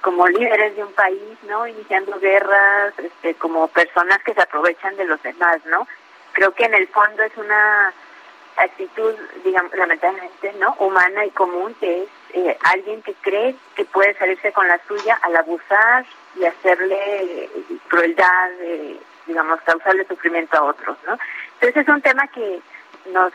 como líderes de un país, ¿no? Iniciando guerras, este, como personas que se aprovechan de los demás, ¿no? Creo que en el fondo es una actitud, digamos, lamentablemente, ¿no? Humana y común, que es eh, alguien que cree que puede salirse con la suya al abusar y hacerle crueldad, eh, digamos, causarle sufrimiento a otros, ¿no? Entonces es un tema que nos,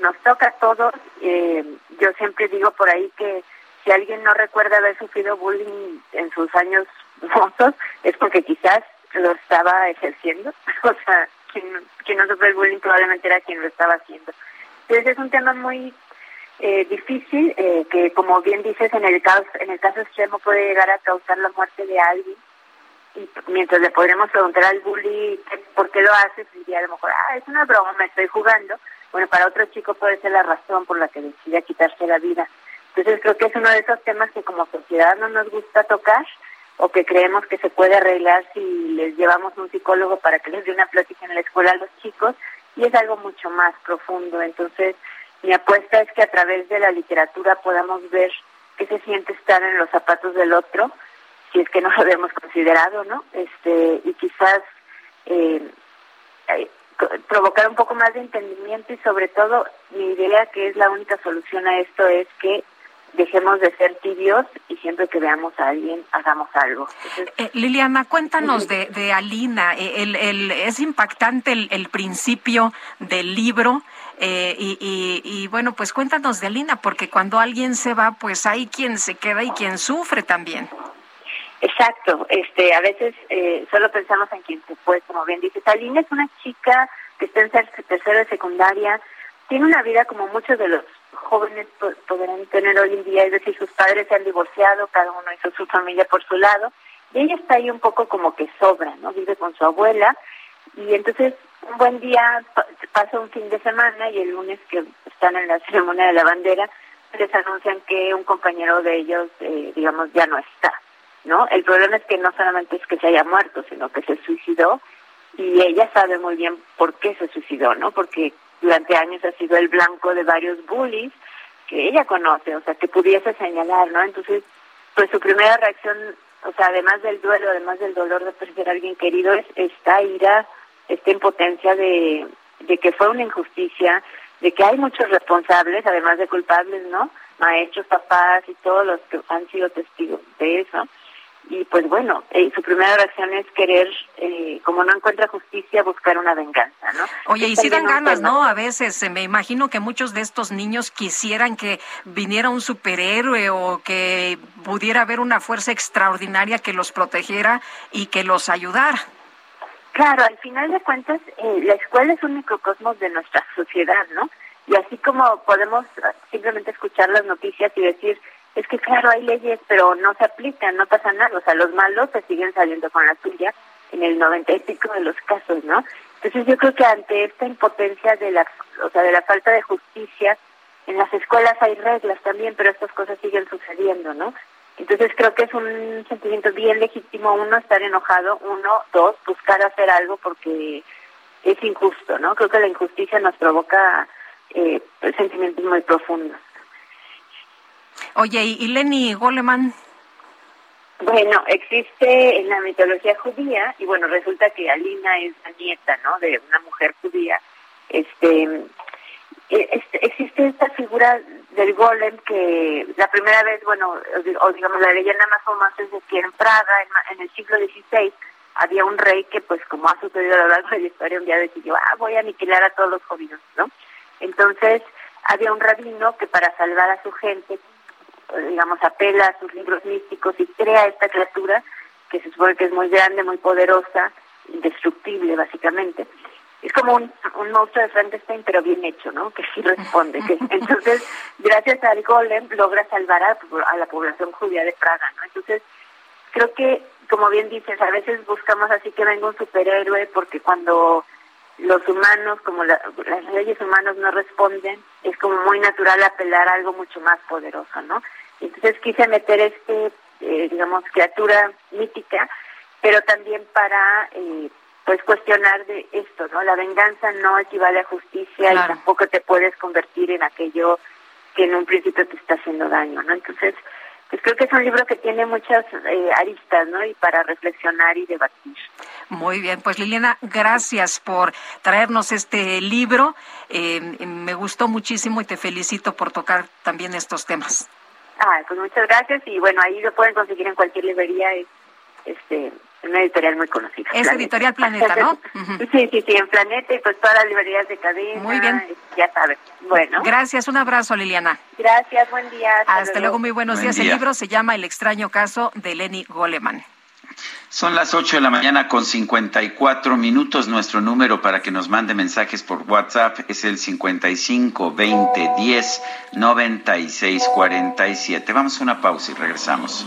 nos toca a todos. Eh, yo siempre digo por ahí que si alguien no recuerda haber sufrido bullying en sus años mozos, es porque quizás lo estaba ejerciendo. o sea, quien, quien no sufrió el bullying probablemente era quien lo estaba haciendo. Entonces es un tema muy eh, difícil eh, que, como bien dices, en el caso en el caso extremo puede llegar a causar la muerte de alguien. Y mientras le podremos preguntar al bully por qué lo hace, pues diría a lo mejor, ah, es una broma, me estoy jugando. Bueno, para otro chico puede ser la razón por la que decide quitarse la vida. Entonces creo que es uno de esos temas que como sociedad no nos gusta tocar o que creemos que se puede arreglar si les llevamos un psicólogo para que les dé una plática en la escuela a los chicos y es algo mucho más profundo. Entonces, mi apuesta es que a través de la literatura podamos ver qué se siente estar en los zapatos del otro, si es que no lo habíamos considerado, ¿no? Este, y quizás eh, eh, provocar un poco más de entendimiento y sobre todo mi idea que es la única solución a esto es que dejemos de ser tibios y siempre que veamos a alguien hagamos algo. Eh, Liliana, cuéntanos de, de Alina. Eh, el, el, es impactante el, el principio del libro. Eh, y, y, y, bueno, pues cuéntanos de Alina, porque cuando alguien se va, pues hay quien se queda y quien sufre también. Exacto, este, a veces eh, solo pensamos en quien se fue, como bien dices. Alina es una chica que está en tercero de secundaria, tiene una vida como muchos de los jóvenes podrán tener hoy en día, es decir, sus padres se han divorciado, cada uno hizo su familia por su lado, y ella está ahí un poco como que sobra, ¿no? Vive con su abuela, y entonces un buen día pasa un fin de semana y el lunes que están en la ceremonia de la bandera, les anuncian que un compañero de ellos, eh, digamos, ya no está, ¿no? El problema es que no solamente es que se haya muerto, sino que se suicidó, y ella sabe muy bien por qué se suicidó, ¿no? Porque durante años ha sido el blanco de varios bullies que ella conoce, o sea, que pudiese señalar, ¿no? Entonces, pues su primera reacción, o sea, además del duelo, además del dolor de perder a alguien querido, es esta ira, esta impotencia de, de que fue una injusticia, de que hay muchos responsables, además de culpables, ¿no? Maestros, papás y todos los que han sido testigos de eso y pues bueno, eh, su primera reacción es querer, eh, como no encuentra justicia, buscar una venganza, ¿no? Oye, y si dan ganas, ¿no? A veces eh, me imagino que muchos de estos niños quisieran que viniera un superhéroe o que pudiera haber una fuerza extraordinaria que los protegiera y que los ayudara. Claro, al final de cuentas, la escuela es un microcosmos de nuestra sociedad, ¿no? Y así como podemos simplemente escuchar las noticias y decir, es que claro, hay leyes, pero no se aplican, no pasa nada. O sea, los malos se siguen saliendo con la suya en el noventa y pico de los casos, ¿no? Entonces yo creo que ante esta impotencia de la, o sea, de la falta de justicia, en las escuelas hay reglas también, pero estas cosas siguen sucediendo, ¿no? Entonces creo que es un sentimiento bien legítimo, uno, estar enojado, uno, dos, buscar hacer algo porque es injusto, ¿no? Creo que la injusticia nos provoca eh, sentimientos muy profundos. Oye, ¿y Lenny Goleman? Bueno, existe en la mitología judía, y bueno, resulta que Alina es la nieta, ¿no?, de una mujer judía. Este, existe esta figura del golem que la primera vez, bueno, o digamos la leyenda más famosa es de que en Praga, en, el siglo XVI, había un rey que, pues como ha sucedido a lo largo de la historia, un día decidió, ah, voy a aniquilar a todos los judíos, ¿no? Entonces, había un rabino que para salvar a su gente, digamos, apela a sus libros místicos y crea esta criatura que se supone que es muy grande, muy poderosa, indestructible básicamente. Es como un, un monstruo de Frankenstein, pero bien hecho, ¿no? Que sí responde. Que, entonces, gracias al golem, logra salvar a, a la población judía de Praga, ¿no? Entonces, creo que, como bien dices, a veces buscamos así que venga un superhéroe porque cuando los humanos, como las leyes humanas no responden, es como muy natural apelar a algo mucho más poderoso, ¿no? Entonces quise meter este, eh, digamos, criatura mítica, pero también para, eh, pues, cuestionar de esto, ¿no? La venganza no equivale a justicia y tampoco te puedes convertir en aquello que en un principio te está haciendo daño, ¿no? Entonces, pues creo que es un libro que tiene muchas eh, aristas, ¿no? Y para reflexionar y debatir. Muy bien, pues Liliana, gracias por traernos este libro. Eh, me gustó muchísimo y te felicito por tocar también estos temas. Ah, pues muchas gracias y bueno, ahí lo pueden conseguir en cualquier librería. Este, una editorial muy conocida. Es Editorial Planeta, ¿no? sí, sí, sí, en Planeta y pues todas las librerías de cadena. Muy bien. Ya sabes. Bueno. Gracias, un abrazo, Liliana. Gracias, buen día. Hasta, luego. muy buenos días. El libro se llama El extraño caso de Lenny Goleman. Son las 8 de la mañana con 54 minutos. Nuestro número para que nos mande mensajes por WhatsApp es el 55 20 10 96 47. Vamos a una pausa y regresamos.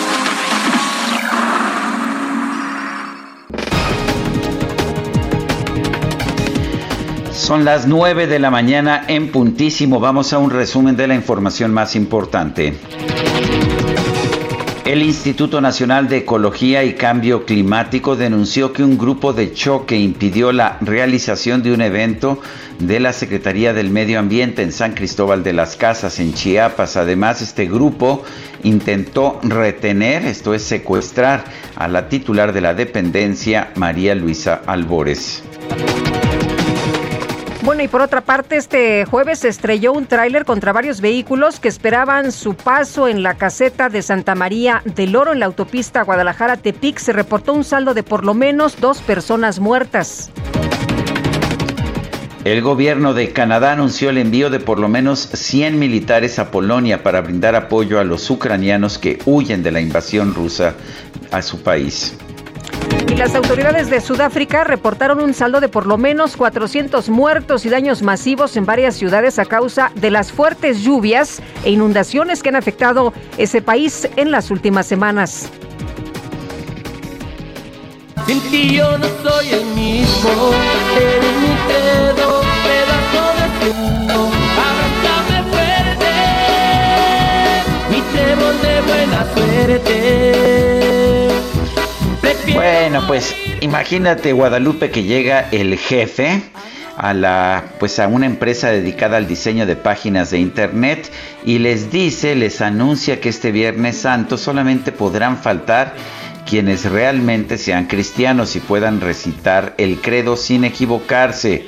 Son las 9 de la mañana en puntísimo. Vamos a un resumen de la información más importante. El Instituto Nacional de Ecología y Cambio Climático denunció que un grupo de choque impidió la realización de un evento de la Secretaría del Medio Ambiente en San Cristóbal de las Casas, en Chiapas. Además, este grupo intentó retener, esto es secuestrar, a la titular de la dependencia, María Luisa Albores. Bueno, y por otra parte, este jueves se estrelló un tráiler contra varios vehículos que esperaban su paso en la caseta de Santa María del Oro en la autopista Guadalajara-Tepic. Se reportó un saldo de por lo menos dos personas muertas. El gobierno de Canadá anunció el envío de por lo menos 100 militares a Polonia para brindar apoyo a los ucranianos que huyen de la invasión rusa a su país. Y las autoridades de Sudáfrica reportaron un saldo de por lo menos 400 muertos y daños masivos en varias ciudades a causa de las fuertes lluvias e inundaciones que han afectado ese país en las últimas semanas. yo no soy el mismo, de buena suerte. Bueno, pues imagínate Guadalupe que llega el jefe a la pues a una empresa dedicada al diseño de páginas de internet y les dice, les anuncia que este Viernes Santo solamente podrán faltar quienes realmente sean cristianos y puedan recitar el credo sin equivocarse.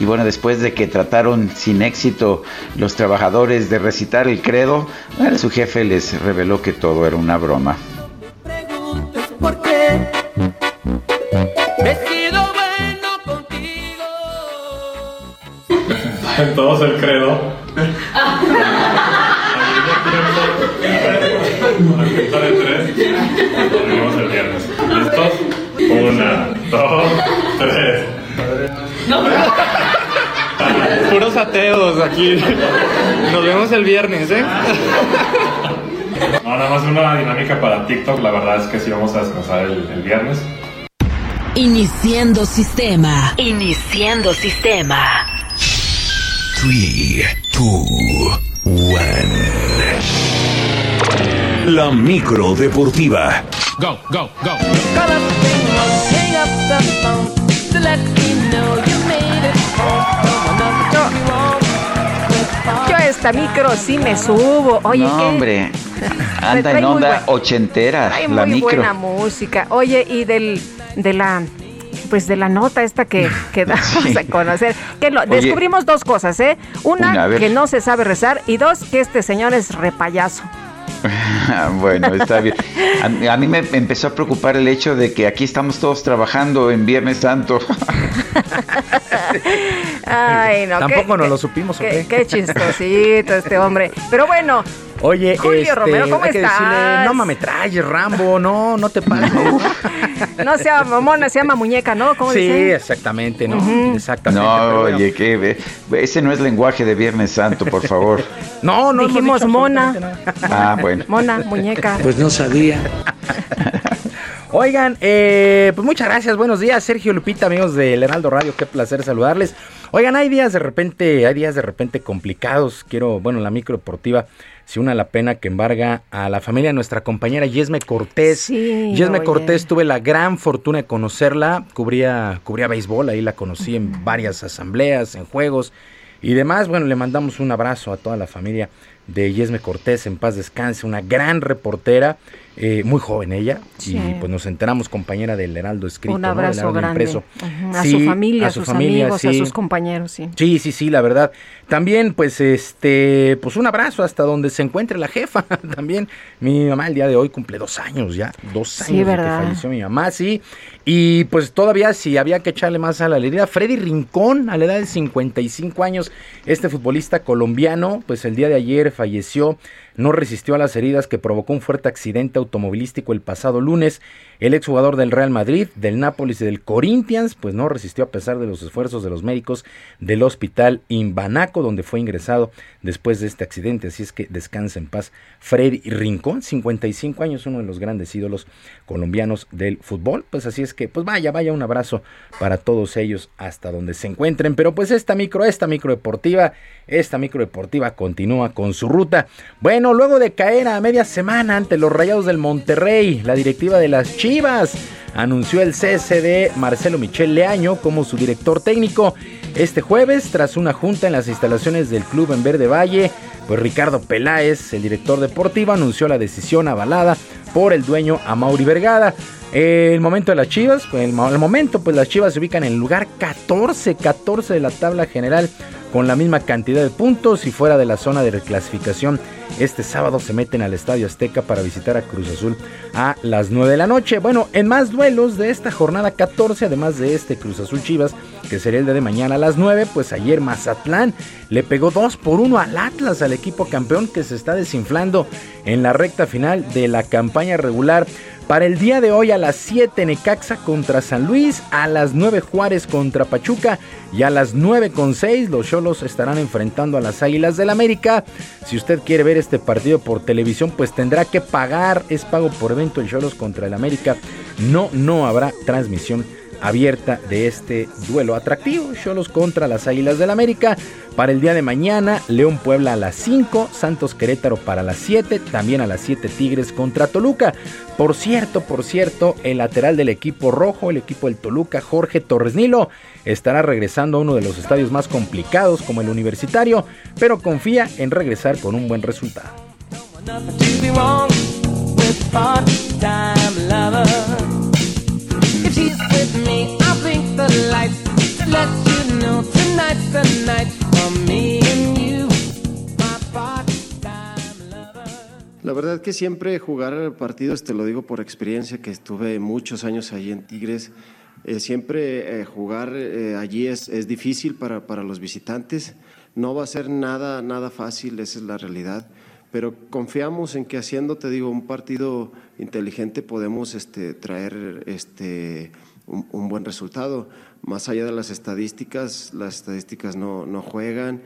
Y bueno, después de que trataron sin éxito los trabajadores de recitar el credo, su jefe les reveló que todo era una broma. todos el credo. El tres, nos vemos el viernes. ¿Listos? Una, dos, tres. Puros ateos aquí. Nos vemos el viernes, ¿eh? No, nada más una dinámica para TikTok. La verdad es que sí vamos a descansar el, el viernes. Iniciando sistema. Iniciando sistema. 3, 2, 1. La micro deportiva. Go, go, go. Yo a esta micro sí me subo. Oye, no, ¿qué? hombre. Anda en muy onda buen- ochentera, Hay la muy micro. buena música. Oye, y del de la pues de la nota esta que, que damos a conocer. Que lo- Oye. descubrimos dos cosas, ¿eh? Una, que no se sabe rezar y dos, que este señor es repayaso. bueno, está bien. A, a mí me empezó a preocupar el hecho de que aquí estamos todos trabajando en Viernes Santo. Ay, no. Tampoco qué- nos lo supimos, ¿o qué? qué chistosito este hombre. Pero bueno, Oye, Julio este, Romero, ¿cómo hay que decirle, estás? no mames, traes, Rambo, no, no te pases. no sea mamona, se llama muñeca, ¿no? ¿Cómo sí, dicen? exactamente, ¿no? Exactamente. No, bueno. oye, que ese no es lenguaje de Viernes Santo, por favor. No, no Dijimos mona. Ah, bueno. Mona, muñeca. Pues no sabía. Oigan, eh, pues muchas gracias, buenos días, Sergio Lupita, amigos del Heraldo Radio, qué placer saludarles. Oigan, hay días de repente, hay días de repente complicados. Quiero, bueno, la micro deportiva se une a la pena que embarga a la familia de nuestra compañera Yesme Cortés. Sí, Yesme oye. Cortés, tuve la gran fortuna de conocerla, cubría, cubría béisbol, ahí la conocí en varias asambleas, en juegos y demás. Bueno, le mandamos un abrazo a toda la familia de Yesme Cortés, en paz descanse, una gran reportera, eh, muy joven ella, Sí. y pues nos enteramos compañera del Heraldo escrito, Un abrazo grande. impreso. A Sí, su familia, a, a su sus familia, amigos, a sus compañeros, sí. Sí, sí, sí, la verdad. También, pues, este, pues un abrazo hasta donde se encuentre la jefa. También, mi mamá el día de hoy cumple dos años ya, dos años de ¿verdad? que falleció mi mamá, sí. Y pues todavía si había que echarle más a la herida, Freddy Rincón, a la edad de 55 años, este futbolista colombiano, pues el día de ayer falleció, no resistió a las heridas que provocó un fuerte accidente automovilístico el pasado lunes. El exjugador del Real Madrid, del Nápoles y del Corinthians, pues no resistió a pesar de los esfuerzos de los médicos del hospital Imbanaco, donde fue ingresado después de este accidente. Así es que descansa en paz Freddy Rincón, 55 años, uno de los grandes ídolos colombianos del fútbol. Pues así es que, pues vaya, vaya, un abrazo para todos ellos hasta donde se encuentren. Pero pues esta micro, esta micro deportiva, esta micro deportiva continúa con su ruta. Bueno, luego de caer a media semana ante los Rayados del Monterrey, la directiva de las Chivas Chivas anunció el cese de Marcelo Michel Leaño como su director técnico. Este jueves, tras una junta en las instalaciones del club en Verde Valle, pues Ricardo Peláez, el director deportivo, anunció la decisión avalada por el dueño Amauri Vergara. El momento de las Chivas, pues el, el momento, pues las Chivas se ubican en el lugar 14, 14 de la tabla general con la misma cantidad de puntos y fuera de la zona de reclasificación. Este sábado se meten al Estadio Azteca para visitar a Cruz Azul a las 9 de la noche. Bueno, en más de esta jornada 14, además de este Cruz Azul Chivas, que sería el día de mañana a las 9, pues ayer Mazatlán le pegó 2 por 1 al Atlas, al equipo campeón que se está desinflando en la recta final de la campaña regular. Para el día de hoy a las 7 Necaxa contra San Luis, a las 9 Juárez contra Pachuca y a las 9 con 6 los Cholos estarán enfrentando a las Águilas del América. Si usted quiere ver este partido por televisión, pues tendrá que pagar, es pago por evento el Cholos contra el América. No, no habrá transmisión abierta de este duelo atractivo. Cholos contra las Águilas del América. Para el día de mañana, León Puebla a las 5, Santos Querétaro para las 7, también a las 7 Tigres contra Toluca. Por cierto, por cierto, el lateral del equipo rojo, el equipo del Toluca, Jorge Torres Nilo, estará regresando a uno de los estadios más complicados como el universitario, pero confía en regresar con un buen resultado. to La verdad que siempre jugar partidos, te lo digo por experiencia, que estuve muchos años allí en Tigres, eh, siempre eh, jugar eh, allí es, es difícil para, para los visitantes. No va a ser nada, nada fácil, esa es la realidad. Pero confiamos en que haciendo, te digo, un partido inteligente podemos este, traer este, un, buen resultado. Más allá de las estadísticas, las estadísticas no, no juegan.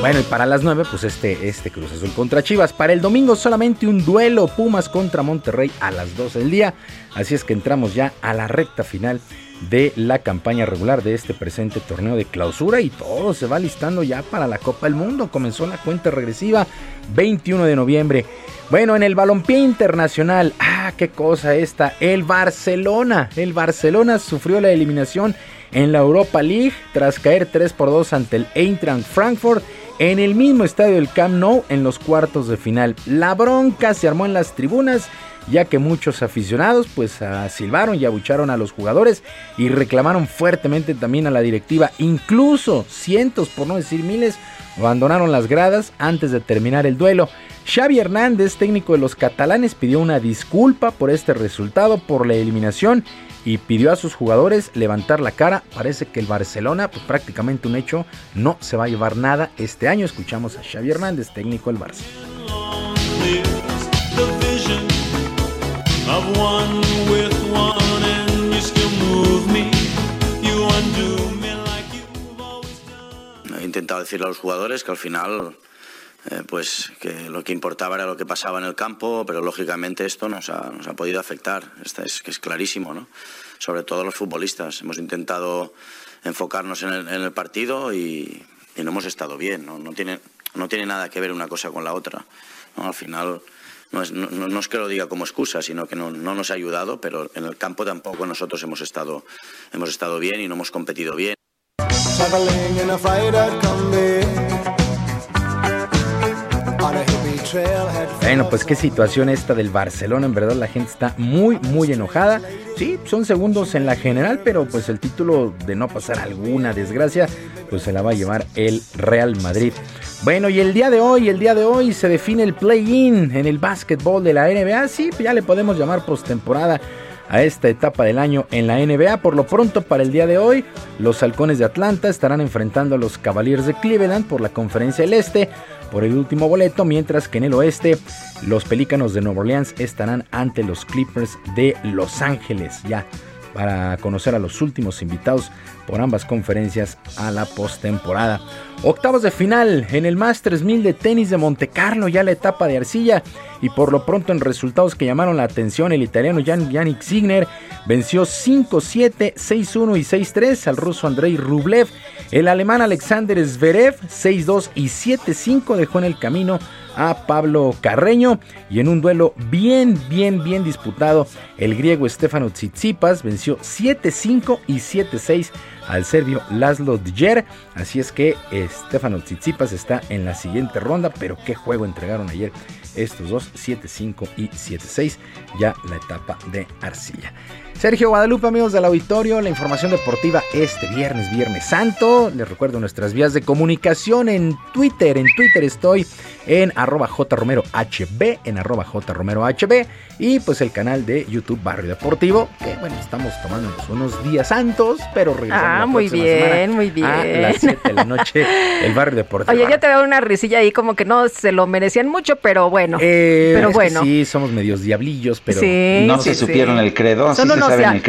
Bueno, y para las 9, pues este, este Cruz Azul contra Chivas. Para el domingo solamente un duelo Pumas contra Monterrey a las 12 del día. Así es que entramos ya a la recta final de la campaña regular de este presente torneo de clausura y todo se va listando ya para la Copa del Mundo. Comenzó la cuenta regresiva 21 de noviembre. Bueno, en el balompié internacional, ah, qué cosa esta, el Barcelona, el Barcelona sufrió la eliminación en la Europa League tras caer 3 por 2 ante el Eintracht Frankfurt en el mismo estadio del Camp Nou en los cuartos de final. La bronca se armó en las tribunas ya que muchos aficionados pues silbaron y abucharon a los jugadores y reclamaron fuertemente también a la directiva. Incluso cientos, por no decir miles, abandonaron las gradas antes de terminar el duelo. Xavi Hernández, técnico de los catalanes, pidió una disculpa por este resultado, por la eliminación y pidió a sus jugadores levantar la cara. Parece que el Barcelona, pues prácticamente un hecho, no se va a llevar nada este año. Escuchamos a Xavi Hernández, técnico del Barça. He intentado decirle a los jugadores que al final eh, pues que lo que importaba era lo que pasaba en el campo, pero lógicamente esto nos ha, nos ha podido afectar, Esta es, que es clarísimo, ¿no? sobre todo los futbolistas. Hemos intentado enfocarnos en el, en el partido y, y, no hemos estado bien, ¿no? No, tiene, no tiene nada que ver una cosa con la otra. ¿no? Al final, no es, que lo diga como excusa, sino que no, no, nos ha ayudado, pero en el campo tampoco nosotros hemos estado, hemos estado bien y no hemos competido bien. Bueno, pues qué situación esta del Barcelona, en verdad la gente está muy, muy enojada. Sí, son segundos en la general, pero pues el título de no pasar alguna desgracia, pues se la va a llevar el Real Madrid. Bueno, y el día de hoy, el día de hoy se define el play-in en el básquetbol de la NBA. Sí, ya le podemos llamar postemporada a esta etapa del año en la NBA. Por lo pronto, para el día de hoy, los halcones de Atlanta estarán enfrentando a los Cavaliers de Cleveland por la conferencia del Este por el último boleto, mientras que en el oeste los Pelícanos de Nueva Orleans estarán ante los Clippers de Los Ángeles. Ya para conocer a los últimos invitados por ambas conferencias a la postemporada. Octavos de final en el Masters 1000 de tenis de Monte Carlo, ya la etapa de arcilla. Y por lo pronto en resultados que llamaron la atención, el italiano Jan Yannick Signer venció 5-7, 6-1 y 6-3 al ruso Andrei Rublev. El alemán Alexander Zverev 6-2 y 7-5 dejó en el camino a Pablo Carreño y en un duelo bien, bien, bien disputado, el griego Stefano Tsitsipas venció 7-5 y 7-6 al serbio Laszlo Djer. Así es que Stefano Tsitsipas está en la siguiente ronda, pero qué juego entregaron ayer estos dos, 7-5 y 7-6, ya la etapa de arcilla. Sergio Guadalupe, amigos del auditorio, la información deportiva este viernes, Viernes Santo. Les recuerdo nuestras vías de comunicación en Twitter. En Twitter estoy en arroba jromerohb, en arroba jromerohb y pues el canal de YouTube Barrio Deportivo, que bueno, estamos tomando unos días santos, pero regresamos Ah, la muy bien, semana muy bien. A las 7 de la noche, el Barrio Deportivo. Oye, yo te veo una risilla ahí como que no se lo merecían mucho, pero bueno. Eh, pero bueno. sí, somos medios diablillos, pero Sí, No sí, se supieron sí. el credo, Son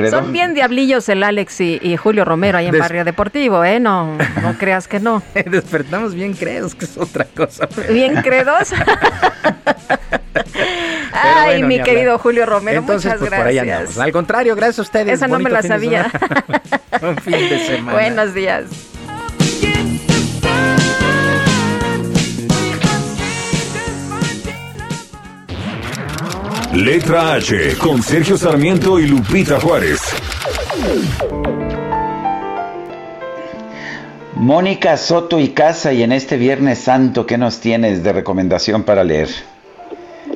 Son bien diablillos el Alex y, y Julio Romero ahí en Des- Barrio Deportivo, ¿eh? No, no creas que no. Despertamos bien credos, que es otra cosa. Bien credos. Ay, bueno, mi querido hablar. Julio Romero, Entonces, muchas pues por ahí gracias. andamos. Al contrario, gracias a ustedes. Esa no me la sabía. semana. Un fin de semana. Buenos días. Letra H con Sergio Sarmiento y Lupita Juárez. Mónica Soto y Casa, y en este Viernes Santo, ¿qué nos tienes de recomendación para leer?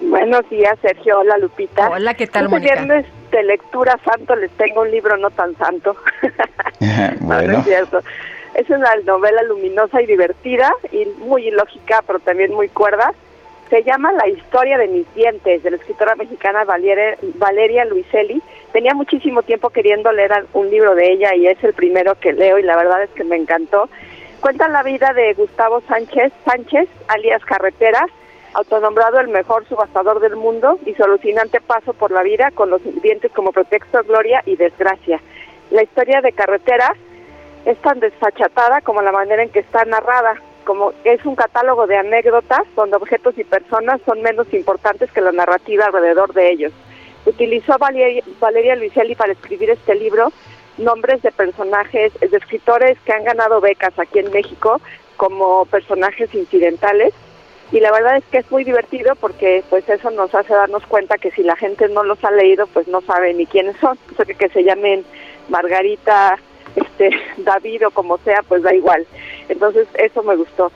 Buenos días, Sergio. Hola, Lupita. Hola, ¿qué tal, Este Mónica? viernes de lectura santo les tengo un libro no tan santo. No, no bueno, es cierto. Es una novela luminosa y divertida y muy ilógica, pero también muy cuerda. Se llama La historia de mis dientes, de la escritora mexicana Valeria, Luiselli. Tenía muchísimo tiempo queriendo leer un libro de ella y es el primero que leo y la verdad es que me encantó. Cuenta la vida de Gustavo Sánchez, Sánchez, alias Carreteras, autonombrado el mejor subastador del mundo y su alucinante paso por la vida con los dientes como pretexto, gloria y desgracia. La historia de Carreteras es tan desfachatada como la manera en que está narrada, como es un catálogo de anécdotas donde objetos y personas son menos importantes que la narrativa alrededor de ellos. Utilizó Valeria, Valeria Luiselli para escribir este libro nombres de personajes, de escritores que han ganado becas aquí en México como personajes incidentales y la verdad es que es muy divertido porque pues eso nos hace darnos cuenta que si la gente no los ha leído pues no sabe ni quiénes son, o sea que, que se llamen Margarita, este David o como sea pues da igual, entonces eso me gustó.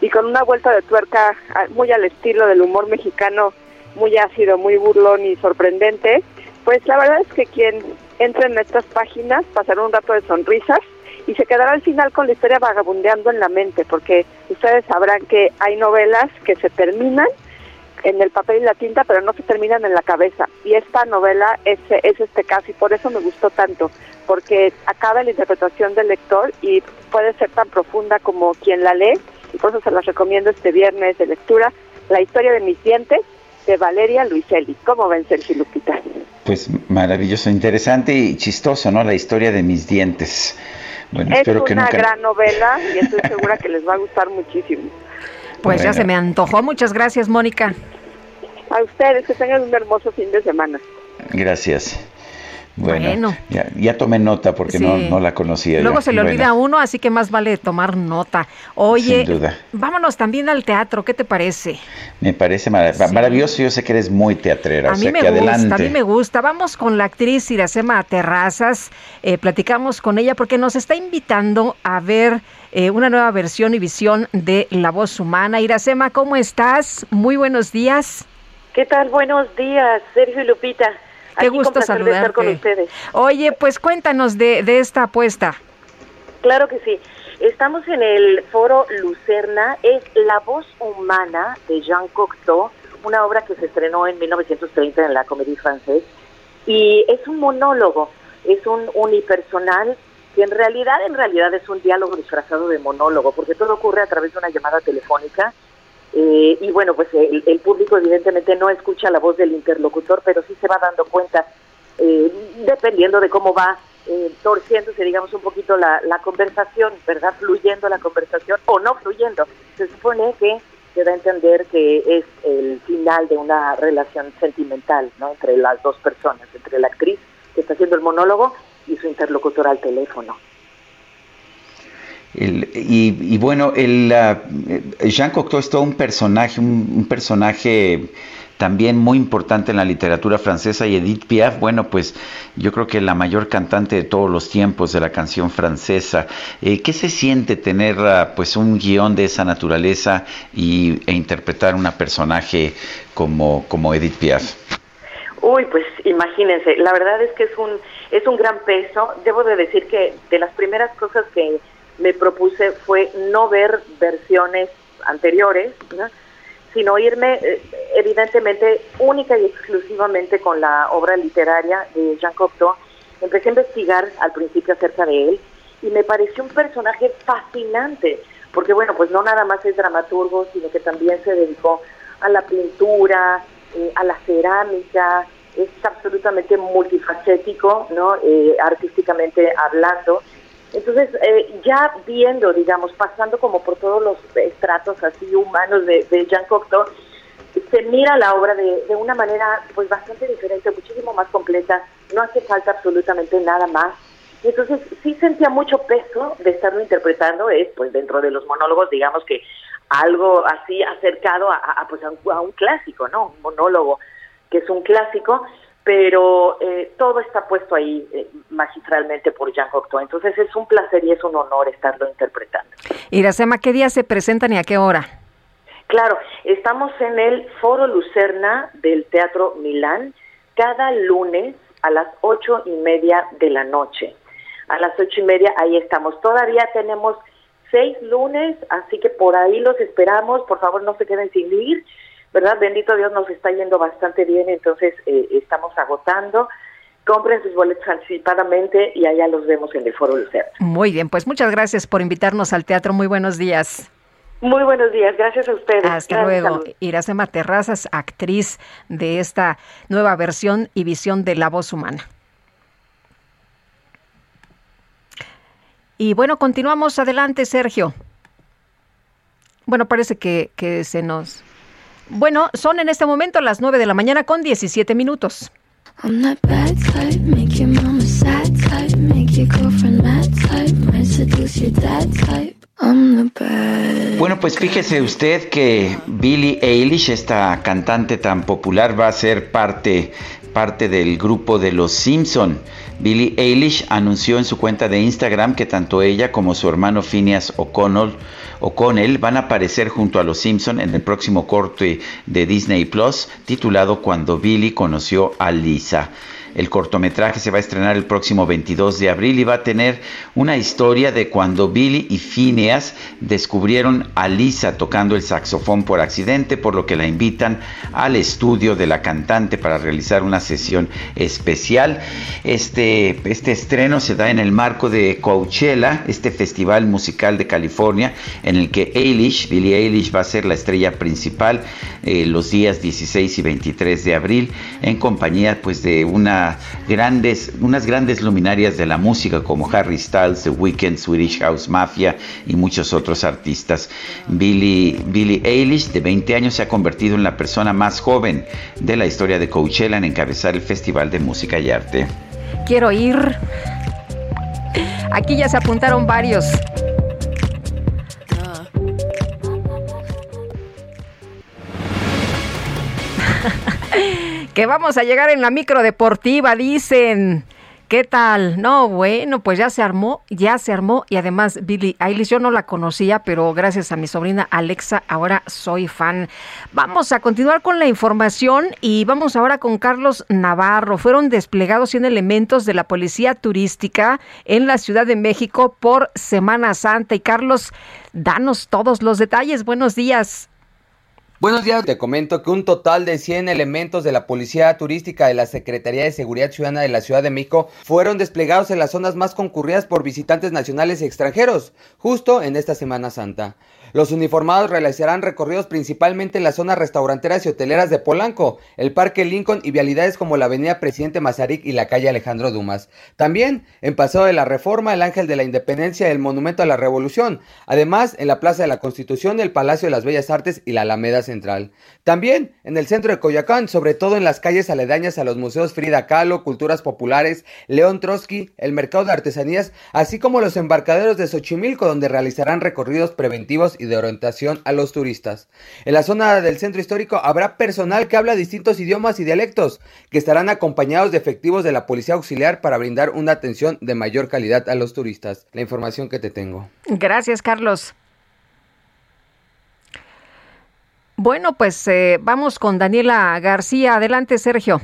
Y con una vuelta de tuerca muy al estilo del humor mexicano, muy ácido, muy burlón y sorprendente, pues la verdad es que quien entre en estas páginas pasará un rato de sonrisas y se quedará al final con la historia vagabundeando en la mente, porque ustedes sabrán que hay novelas que se terminan en el papel y la tinta, pero no se terminan en la cabeza. Y esta novela es, es este caso y por eso me gustó tanto, porque acaba la interpretación del lector y puede ser tan profunda como quien la lee, y por eso se las recomiendo este viernes de lectura, La historia de mis dientes, de Valeria Luiselli. ¿Cómo ven, Sergio Lupita? Pues maravilloso, interesante y chistoso, ¿no? La historia de mis dientes. Bueno, es espero una gran novela y estoy segura que les va a gustar muchísimo. Pues ya se me antojó. Muchas gracias, Mónica. A ustedes, que tengan un hermoso fin de semana. Gracias. Bueno, Ya, tomé nota porque no, la conocía. Luego se le olvida a uno, así que más vale tomar nota. Oye, vámonos también al teatro, ¿qué te parece? Me parece maravilloso, yo sé que eres muy teatrera, a mí me gusta, A mí me gusta, vamos con la actriz Iracema Terrazas, eh, platicamos con ella porque nos está invitando a ver eh, una nueva versión y visión de La Voz Humana. Iracema, ¿cómo estás? Muy buenos días. ¿Qué tal? Buenos días, Sergio y Lupita. Qué gusto saludarte. con ustedes. Oye, pues cuéntanos de, de esta apuesta. Claro que sí. Estamos en el foro Lucerna, es La voz humana de Jean Cocteau, una obra que se estrenó en 1930 en la Comédie Française, y es un monólogo, es un unipersonal que en realidad, en realidad es un diálogo disfrazado de monólogo, porque todo ocurre a través de una llamada telefónica eh, y bueno, pues el, público evidentemente no escucha la voz del interlocutor, pero sí se va dando cuenta, eh, dependiendo de cómo va eh, torciéndose, digamos, un poquito la, la conversación, ¿verdad? Fluyendo la conversación o no fluyendo. Se supone que se da a entender que es el final de una relación sentimental, ¿no? Entre las dos personas, entre la actriz que está haciendo el monólogo y su interlocutor al teléfono y, bueno, el, Jean Cocteau es todo un personaje, un, personaje también muy importante en la literatura francesa y Edith Piaf, bueno, pues yo creo que la mayor cantante de todos los tiempos de la canción francesa. Eh, ¿Qué se siente tener ah, pues un guion de esa naturaleza y, e interpretar una personaje como, como Edith Piaf? Uy, pues imagínense, la verdad es que es un, es un gran peso. Debo de decir que de las primeras cosas que me propuse fue no ver versiones anteriores, sino irme eh, evidentemente única y exclusivamente con la obra literaria de Jean Cocteau. Empecé a investigar al principio acerca de él y me pareció un personaje fascinante, porque bueno, pues no nada más es dramaturgo, sino que también se dedicó a la pintura, eh, a la cerámica, es absolutamente multifacético, ¿no? Eh, artísticamente hablando entonces, eh, ya viendo, digamos, pasando como por todos los estratos así humanos de, Jean Cocteau, se mira la obra de, de, una manera pues bastante diferente, muchísimo más completa, no hace falta absolutamente nada más. entonces sí sentía mucho peso de estarlo interpretando, es pues dentro de los monólogos, digamos que algo así acercado a, pues a un, a un clásico, ¿no? Un monólogo que es un clásico, pero eh, todo está puesto ahí eh, magistralmente por Jean Cocteau. Entonces es un placer y es un honor estarlo interpretando. Iracema, ¿qué día se presentan y a qué hora? Claro, estamos en el Foro Lucerna del Teatro Milán cada lunes a las ocho y media de la noche. A las ocho y media ahí estamos. Todavía tenemos seis lunes, así que por ahí los esperamos. Por favor, no se queden sin ir ¿verdad? Bendito Dios nos está yendo bastante bien, entonces eh, estamos agotando. Compren sus boletos anticipadamente y allá los vemos en el Foro Lucerna. Muy bien, pues muchas gracias por invitarnos al teatro. Muy buenos días. Muy buenos días, gracias a ustedes. Hasta luego. Iracema Terrazas, actriz de esta nueva versión y visión de la voz humana. Y bueno, continuamos adelante, Sergio. Bueno, parece que, que se nos... Bueno, son en este momento las 9 de la mañana con 17 minutos. Bueno, pues fíjese usted que Billie Eilish, esta cantante tan popular, va a ser parte, parte del grupo de los Simpson. Billie Eilish anunció en su cuenta de Instagram que tanto ella como su hermano Phineas O'Connell O'Connell van a aparecer junto a los Simpson en el próximo corte de Disney Plus titulado Cuando Billy conoció a Lisa. El cortometraje se va a estrenar el próximo 22 de abril y va a tener una historia de cuando Billy y Phineas descubrieron a Lisa tocando el saxofón por accidente, por lo que la invitan al estudio de la cantante para realizar una sesión especial. Este, este estreno se da en el marco de Coachella, este festival musical de California, en el que Eilish, Billie Eilish, va a ser la estrella principal eh, los días 16 y 23 de abril, en compañía pues de una grandes, unas grandes luminarias de la música como Harry Styles, The Weeknd, Swedish House Mafia y muchos otros artistas. Billie, Billie Eilish, de 20 años, se ha convertido en la persona más joven de la historia de Coachella en encabezar el Festival de Música y Arte. Quiero ir. Aquí ya se apuntaron varios. Que vamos a llegar en la micro deportiva, dicen. ¿Qué tal? No, bueno, pues ya se armó, ya se armó y además Billy Eilish yo no la conocía, pero gracias a mi sobrina Alexa ahora soy fan. Vamos a continuar con la información y vamos ahora con Carlos Navarro. Fueron desplegados 100 elementos de la Policía Turística en la Ciudad de México por Semana Santa y Carlos, danos todos los detalles. Buenos días. Buenos días, te comento que un total de 100 elementos de la Policía Turística de la Secretaría de Seguridad Ciudadana de la Ciudad de México fueron desplegados en las zonas más concurridas por visitantes nacionales y extranjeros, justo en esta Semana Santa. Los uniformados realizarán recorridos principalmente en las zonas restauranteras y hoteleras de Polanco, el Parque Lincoln y vialidades como la Avenida Presidente Mazarik y la calle Alejandro Dumas. También en Paseo de la Reforma, el Ángel de la Independencia y el Monumento a la Revolución. Además, en la Plaza de la Constitución, el Palacio de las Bellas Artes y la Alameda Central. También en el centro de Coyacán, sobre todo en las calles aledañas a los museos Frida Kahlo, Culturas Populares, León Trotsky, el Mercado de Artesanías, así como los embarcaderos de Xochimilco, donde realizarán recorridos preventivos y de orientación a los turistas. En la zona del centro histórico habrá personal que habla distintos idiomas y dialectos, que estarán acompañados de efectivos de la Policía Auxiliar para brindar una atención de mayor calidad a los turistas. La información que te tengo. Gracias, Carlos. Bueno, pues eh, vamos con Daniela García. Adelante, Sergio.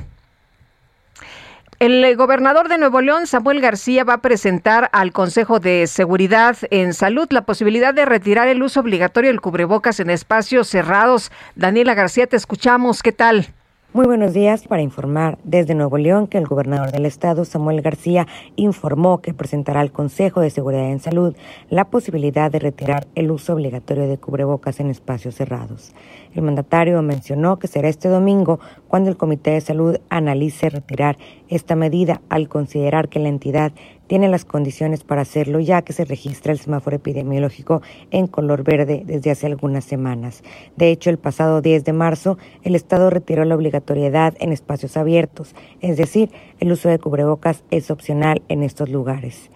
El gobernador de Nuevo León, Samuel García, va a presentar al Consejo de Seguridad en Salud la posibilidad de retirar el uso obligatorio del cubrebocas en espacios cerrados. Daniela García, te escuchamos. ¿Qué tal? Muy buenos días para informar desde Nuevo León que el gobernador del estado, Samuel García, informó que presentará al Consejo de Seguridad en Salud la posibilidad de retirar el uso obligatorio de cubrebocas en espacios cerrados. El mandatario mencionó que será este domingo cuando el Comité de Salud analice retirar esta medida al considerar que la entidad tiene las condiciones para hacerlo ya que se registra el semáforo epidemiológico en color verde desde hace algunas semanas. De hecho, el pasado 10 de marzo, el Estado retiró la obligatoriedad en espacios abiertos, es decir, el uso de cubrebocas es opcional en estos lugares.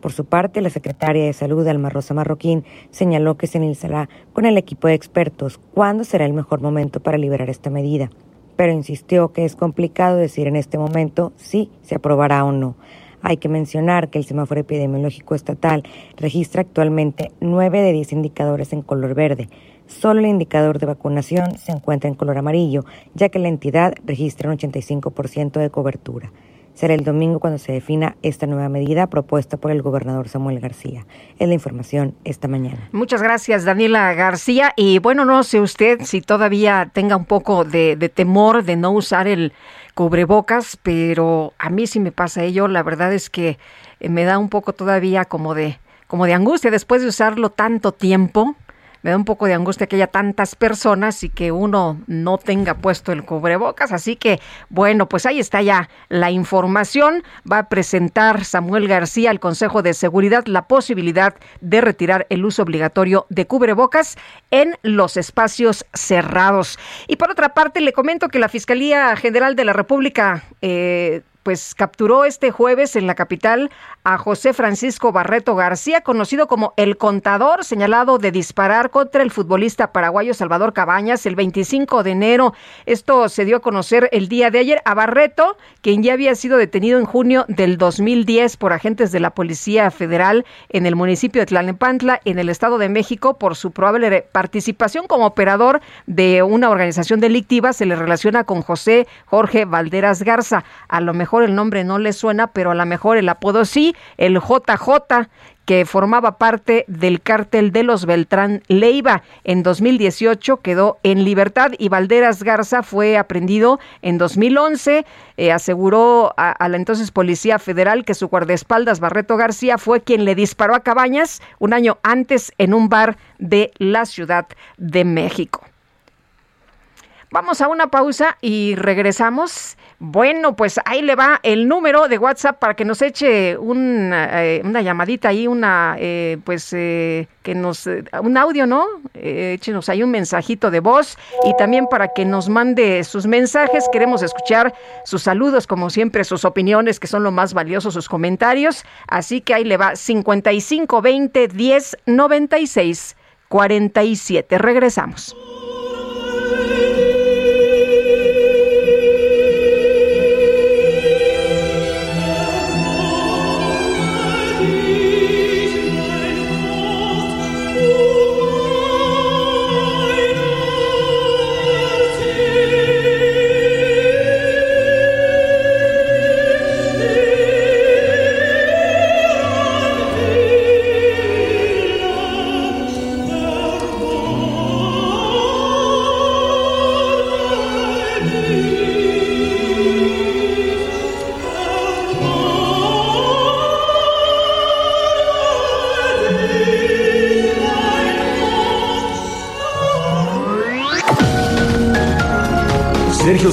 Por su parte, la secretaria de Salud, Alma Rosa Marroquín, señaló que se analizará con el equipo de expertos cuándo será el mejor momento para liberar esta medida, pero insistió que es complicado decir en este momento si se aprobará o no. Hay que mencionar que el semáforo epidemiológico estatal registra actualmente 9 de 10 indicadores en color verde. Solo el indicador de vacunación se encuentra en color amarillo, ya que la entidad registra un 85% de cobertura. Será el domingo cuando se defina esta nueva medida propuesta por el gobernador Samuel García. Es la información esta mañana. Muchas gracias, Daniela García. Y bueno, no sé usted si todavía tenga un poco de, de temor de no usar el cubrebocas, pero a mí sí me pasa ello. La verdad es que eh, me da un poco todavía como de como de angustia después de usarlo tanto tiempo me da un poco de angustia que haya tantas personas y que uno no tenga puesto el cubrebocas. Así que, bueno, pues ahí está ya la información. Va a presentar Samuel García al Consejo de Seguridad la posibilidad de retirar el uso obligatorio de cubrebocas en los espacios cerrados. Y por otra parte, le comento que la Fiscalía General de la República eh, pues capturó este jueves en la capital a José Francisco Barreto García, conocido como el contador, señalado de disparar contra el futbolista paraguayo Salvador Cabañas el 25 de enero. Esto se dio a conocer el día de ayer a Barreto, quien ya había sido detenido en junio del 2010 por agentes de la Policía Federal en el municipio de Tlalnepantla, en el Estado de México, por su probable participación como operador de una organización delictiva. Se le relaciona con José Jorge Valderas Garza. A lo mejor el nombre no le suena, pero a lo mejor el apodo sí el JJ, que formaba parte del cártel de los Beltrán Leiva. En 2018 quedó en libertad y Valderas Garza fue aprendido en 2011. Eh, aseguró a, a, la entonces Policía Federal que su guardaespaldas Barreto García fue quien le disparó a Cabañas un año antes en un bar de la Ciudad de México. Vamos a una pausa y regresamos. Bueno, pues ahí le va el número de WhatsApp para que nos eche una, eh, una llamadita ahí, una, eh, pues, eh, que nos, eh, un audio, ¿no? Eh, échenos ahí un mensajito de voz y también para que nos mande sus mensajes. Queremos escuchar sus saludos, como siempre, sus opiniones, que son lo más valioso, sus comentarios. Así que ahí le va 55 20 10 96 47. Regresamos.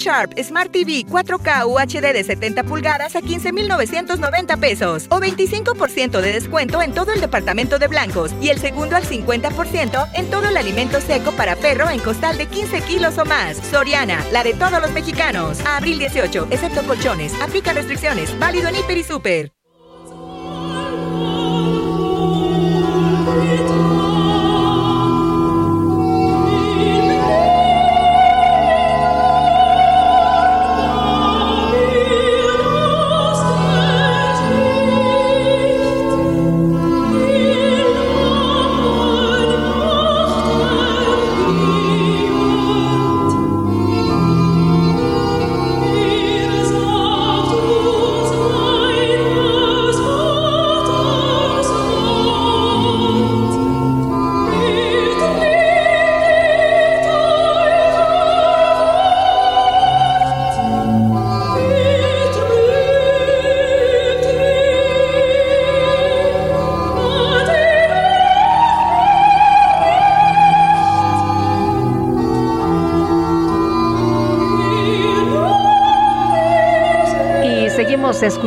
Sharp Smart TV 4K UHD de 70 pulgadas a 15,990 pesos o 25% de descuento en todo el departamento de blancos y el segundo al 50% en todo el alimento seco para perro en costal de 15 kilos o más. Soriana, la de todos los mexicanos. Abril 18, excepto colchones. Aplica restricciones. Válido en Hiper y Super.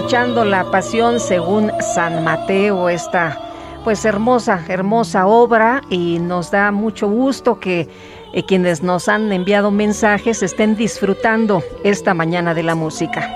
Escuchando La Pasión según San Mateo, esta pues hermosa, hermosa obra y nos da mucho gusto que eh, quienes nos han enviado mensajes estén disfrutando esta mañana de la música.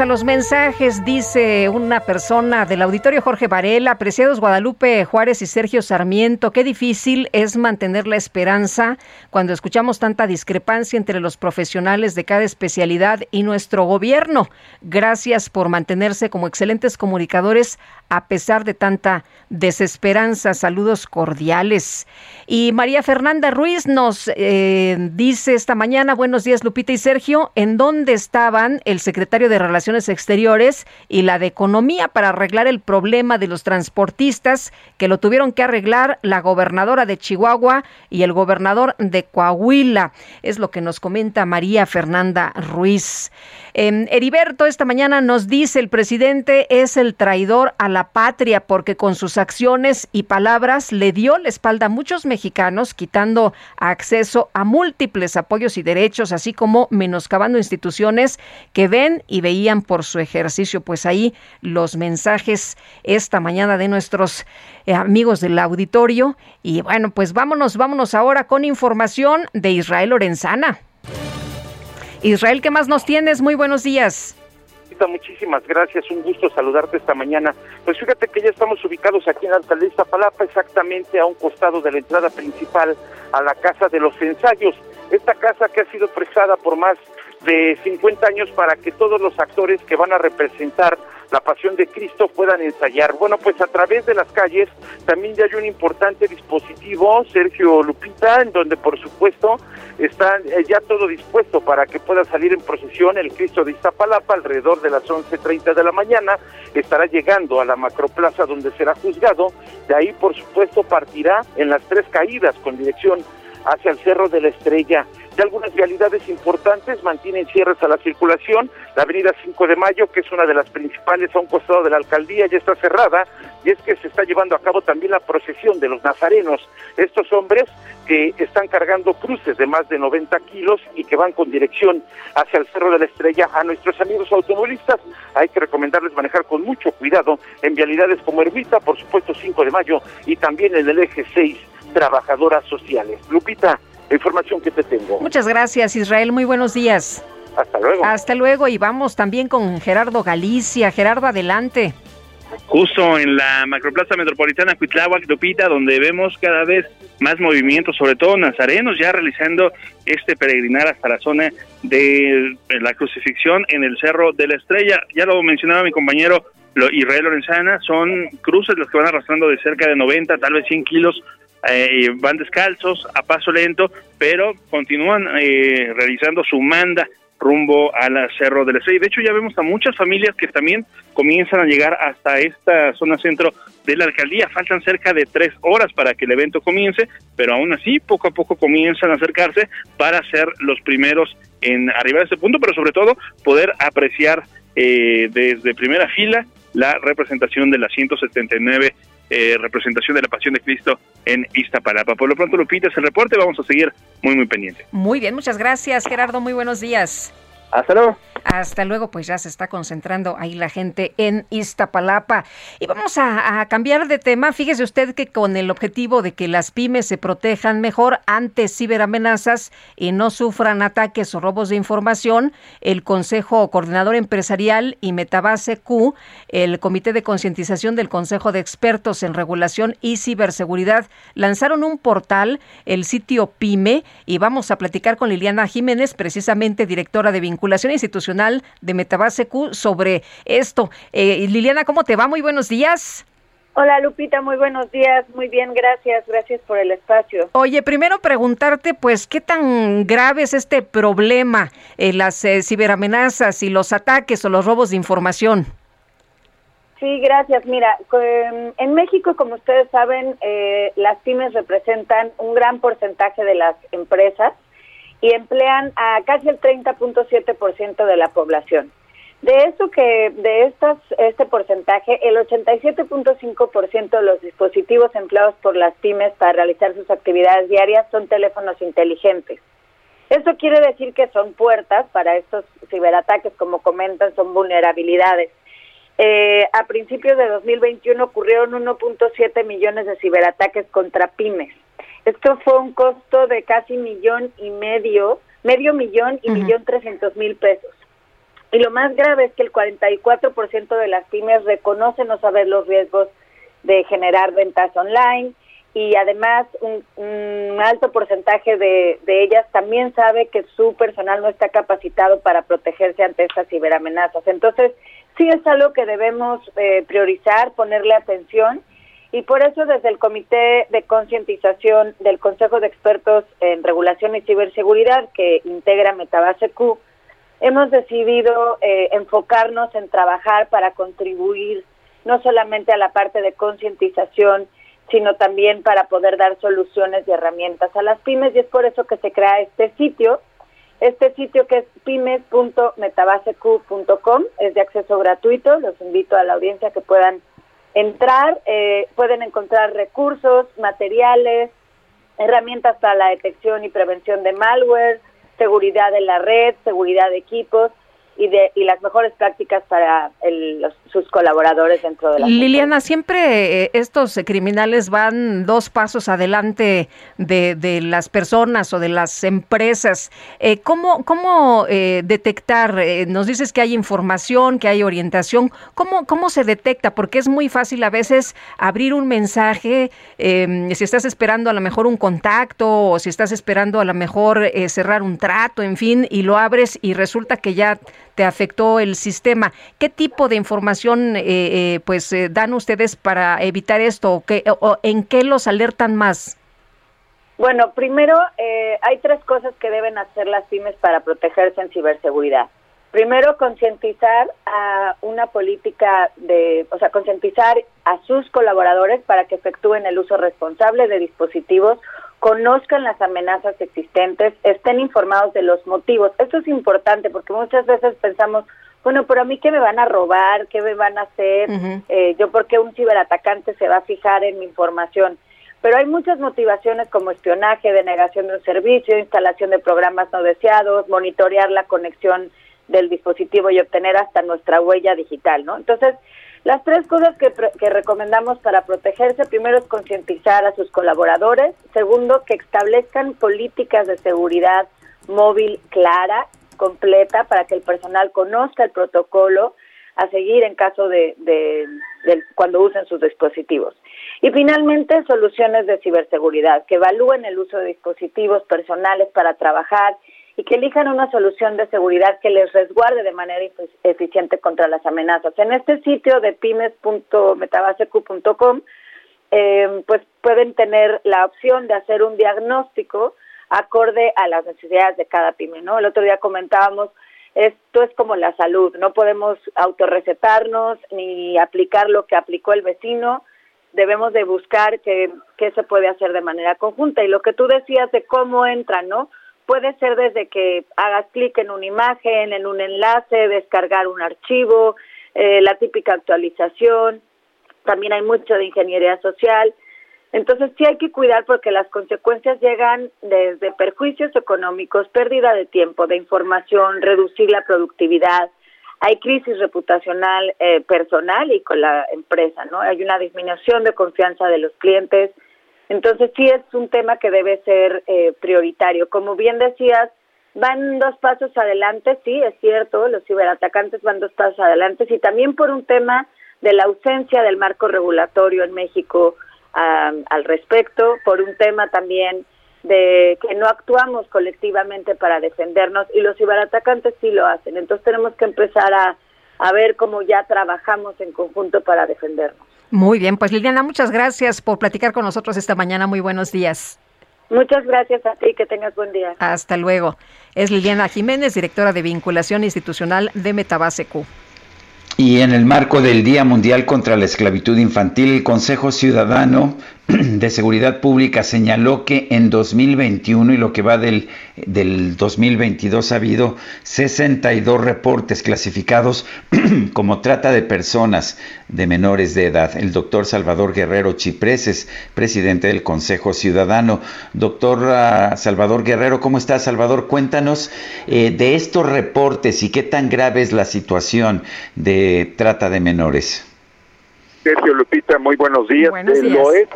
A los mensajes, dice una persona del auditorio Jorge Varela, apreciados Guadalupe Juárez y Sergio Sarmiento, qué difícil es mantener la esperanza cuando escuchamos tanta discrepancia entre los profesionales de cada especialidad y nuestro gobierno. Gracias por mantenerse como excelentes comunicadores a pesar de tanta desesperanza. Saludos cordiales. Y María Fernanda Ruiz nos eh, dice esta mañana, buenos días Lupita y Sergio, ¿en dónde estaban el secretario de Relaciones Exteriores y la de Economía para arreglar el problema de los transportistas que lo tuvieron que arreglar la gobernadora de Chihuahua y el gobernador de Coahuila? Es lo que nos comenta María Fernanda Ruiz. Eh, Heriberto esta mañana nos dice el presidente es el traidor a la patria porque con sus acciones y palabras le dio la espalda a muchos mexicanos quitando acceso a múltiples apoyos y derechos así como menoscabando instituciones que ven y veían por su ejercicio. Pues ahí los mensajes esta mañana de nuestros eh, amigos del auditorio y bueno pues vámonos, vámonos ahora con información de Israel Lorenzana. Israel, ¿qué más nos tienes? Muy buenos días. Muchísimas gracias, un gusto saludarte esta mañana. Pues fíjate que ya estamos ubicados aquí en Alcaldía Palapa, exactamente a un costado de la entrada principal a la Casa de los Ensayos. Esta casa que ha sido prestada por más de 50 años para que todos los actores que van a representar la pasión de Cristo puedan ensayar. Bueno, pues a través de las calles también ya hay un importante dispositivo, Sergio Lupita, en donde por supuesto está eh, ya todo dispuesto para que pueda salir en procesión el Cristo de Iztapalapa alrededor de las 11.30 de la mañana. Estará llegando a la macroplaza donde será juzgado. De ahí, por supuesto, partirá en las tres caídas con dirección hacia el Cerro de la Estrella. De algunas vialidades importantes mantienen cierres a la circulación. La avenida 5 de Mayo, que es una de las principales a un costado de la alcaldía, ya está cerrada. Y es que se está llevando a cabo también la procesión de los nazarenos. Estos hombres que están cargando cruces de más de 90 kilos y que van con dirección hacia el Cerro de la Estrella. A nuestros amigos automovilistas hay que recomendarles manejar con mucho cuidado en vialidades como Ermita, por supuesto 5 de Mayo, y también en el eje 6 trabajadoras sociales. Lupita, la información que te tengo. Muchas gracias, Israel. Muy buenos días. Hasta luego. Hasta luego y vamos también con Gerardo Galicia. Gerardo, adelante. Justo en la macroplaza metropolitana Cuitláhuac, Lupita, donde vemos cada vez más movimientos, sobre todo nazarenos, ya realizando este peregrinar hasta la zona de la crucifixión en el Cerro de la Estrella. Ya lo mencionaba mi compañero Israel Lorenzana, son cruces los que van arrastrando de cerca de 90, tal vez 100 kilos eh, van descalzos, a paso lento, pero continúan eh, realizando su manda rumbo al Cerro del Estrella. De hecho, ya vemos a muchas familias que también comienzan a llegar hasta esta zona centro de la alcaldía. Faltan cerca de tres horas para que el evento comience, pero aún así, poco a poco comienzan a acercarse para ser los primeros en arribar a este punto, pero sobre todo poder apreciar eh, desde primera fila la representación de las 179 eh, representación de la Pasión de Cristo en Iztapalapa. Por lo pronto, Lupita, es el reporte, vamos a seguir muy, muy pendiente. Muy bien, muchas gracias, Gerardo, muy buenos días. Hasta luego. Hasta luego, pues ya se está concentrando ahí la gente en Iztapalapa. Y vamos a, cambiar de tema. Fíjese usted que con el objetivo de que las pymes se protejan mejor ante ciberamenazas y no sufran ataques o robos de información, el Consejo Coordinador Empresarial y Metabase Q, el Comité de Concientización del Consejo de Expertos en Regulación y Ciberseguridad, lanzaron un portal, el sitio PYME, y vamos a platicar con Liliana Jiménez, precisamente directora de vinculación institucional de Metabase Q sobre esto. Eh, Liliana, ¿cómo te va? Muy buenos días. Hola Lupita, muy buenos días, muy bien, gracias, gracias por el espacio. Oye, primero preguntarte, pues, ¿qué tan grave es este problema, eh, las eh, ciberamenazas y los ataques o los robos de información? Sí, gracias. Mira, en México, como ustedes saben, las pymes representan un gran porcentaje de las empresas y emplean a casi el 30.7% de la población. De eso que de estas este porcentaje, el 87.5% de los dispositivos empleados por las pymes para realizar sus actividades diarias son teléfonos inteligentes. Esto quiere decir que son puertas para estos ciberataques, como comentan, son vulnerabilidades. Eh, a principios de 2021 ocurrieron 1.7 millones de ciberataques contra pymes. Esto fue un costo de casi millón y medio, medio millón y millón trescientos mil pesos. Y lo más grave es que el 44% de las pymes reconocen no saber los riesgos de generar ventas online y además un, un alto porcentaje de, de, ellas también sabe que su personal no está capacitado para protegerse ante estas ciberamenazas. Entonces, sí es algo que debemos eh, priorizar, ponerle atención y por eso desde el Comité de Concientización del Consejo de Expertos en Regulación y Ciberseguridad que integra Metabase Q, hemos decidido eh, enfocarnos en trabajar para contribuir no solamente a la parte de concientización, sino también para poder dar soluciones y herramientas a las pymes y es por eso que se crea este sitio. Este sitio que es pymes.metabaseq.com es de acceso gratuito, los invito a la audiencia que puedan entrar, eh, pueden encontrar recursos, materiales, herramientas para la detección y prevención de malware, seguridad de la red, seguridad de equipos, y, de, y las mejores prácticas para el, los, sus colaboradores dentro de la Liliana, siempre eh, estos criminales van dos pasos adelante de, de, las personas o de las empresas. Eh, ¿Cómo, cómo eh, detectar? Eh, nos dices que hay información, que hay orientación. ¿Cómo, ¿Cómo se detecta? Porque es muy fácil a veces abrir un mensaje, em, si estás esperando a lo mejor un contacto o si estás esperando a lo mejor eh, cerrar un trato, en fin, y lo abres y resulta que ya te afectó el sistema. ¿Qué tipo de información eh, eh, pues eh, dan ustedes para evitar esto o, qué, o, en qué los alertan más? Bueno, primero eh, hay tres cosas que deben hacer las pymes para protegerse en ciberseguridad. Primero, concientizar a una política de, o sea, concientizar a sus colaboradores para que efectúen el uso responsable de dispositivos conozcan las amenazas existentes, estén informados de los motivos. Esto es importante porque muchas veces pensamos, bueno, pero a mí qué me van a robar, qué me van a hacer, uh -huh. eh, yo por qué un ciberatacante se va a fijar en mi información. Pero hay muchas motivaciones como espionaje, denegación de un servicio, instalación de programas no deseados, monitorear la conexión del dispositivo y obtener hasta nuestra huella digital, ¿no? Entonces, las tres cosas que, que, recomendamos para protegerse, primero es concientizar a sus colaboradores, segundo, que establezcan políticas de seguridad móvil clara, completa, para que el personal conozca el protocolo a seguir en caso de, de, de cuando usen sus dispositivos. Y finalmente, soluciones de ciberseguridad, que evalúen el uso de dispositivos personales para trabajar y que elijan una solución de seguridad que les resguarde de manera eficiente contra las amenazas. En este sitio de pymes.metabaseq.com, eh, pues pueden tener la opción de hacer un diagnóstico acorde a las necesidades de cada pyme, ¿no? El otro día comentábamos, esto es como la salud, no podemos autorrecetarnos ni aplicar lo que aplicó el vecino, debemos de buscar qué, qué se puede hacer de manera conjunta. Y lo que tú decías de cómo entran, ¿no? Puede ser desde que hagas clic en una imagen, en un enlace, descargar un archivo, eh, la típica actualización. También hay mucho de ingeniería social. Entonces sí hay que cuidar porque las consecuencias llegan desde perjuicios económicos, pérdida de tiempo, de información, reducir la productividad. Hay crisis reputacional eh, personal y con la empresa, ¿no? Hay una disminución de confianza de los clientes, entonces sí es un tema que debe ser eh, prioritario. Como bien decías, van dos pasos adelante, sí, es cierto, los ciberatacantes van dos pasos adelante, y también por un tema de la ausencia del marco regulatorio en México al respecto, por un tema también de que no actuamos colectivamente para defendernos y los ciberatacantes sí lo hacen. Entonces tenemos que empezar a, a ver cómo ya trabajamos en conjunto para defendernos. Muy bien, pues Liliana, muchas gracias por platicar con nosotros esta mañana. Muy buenos días. Muchas gracias a ti, que tengas buen día. Hasta luego. Es Liliana Jiménez, directora de vinculación institucional de Metabase Q. Y en el marco del Día Mundial contra la Esclavitud Infantil, el Consejo Ciudadano de Seguridad Pública señaló que en 2021 y lo que va del, del 2022 ha habido 62 reportes clasificados como trata de personas de menores de edad. El doctor Salvador Guerrero Chiprés es presidente del Consejo Ciudadano. Doctor uh, Salvador Guerrero, ¿cómo está Salvador? Cuéntanos eh, de estos reportes y qué tan grave es la situación de trata de menores. Sergio Lupita, muy buenos días. Buenos días. Lo es,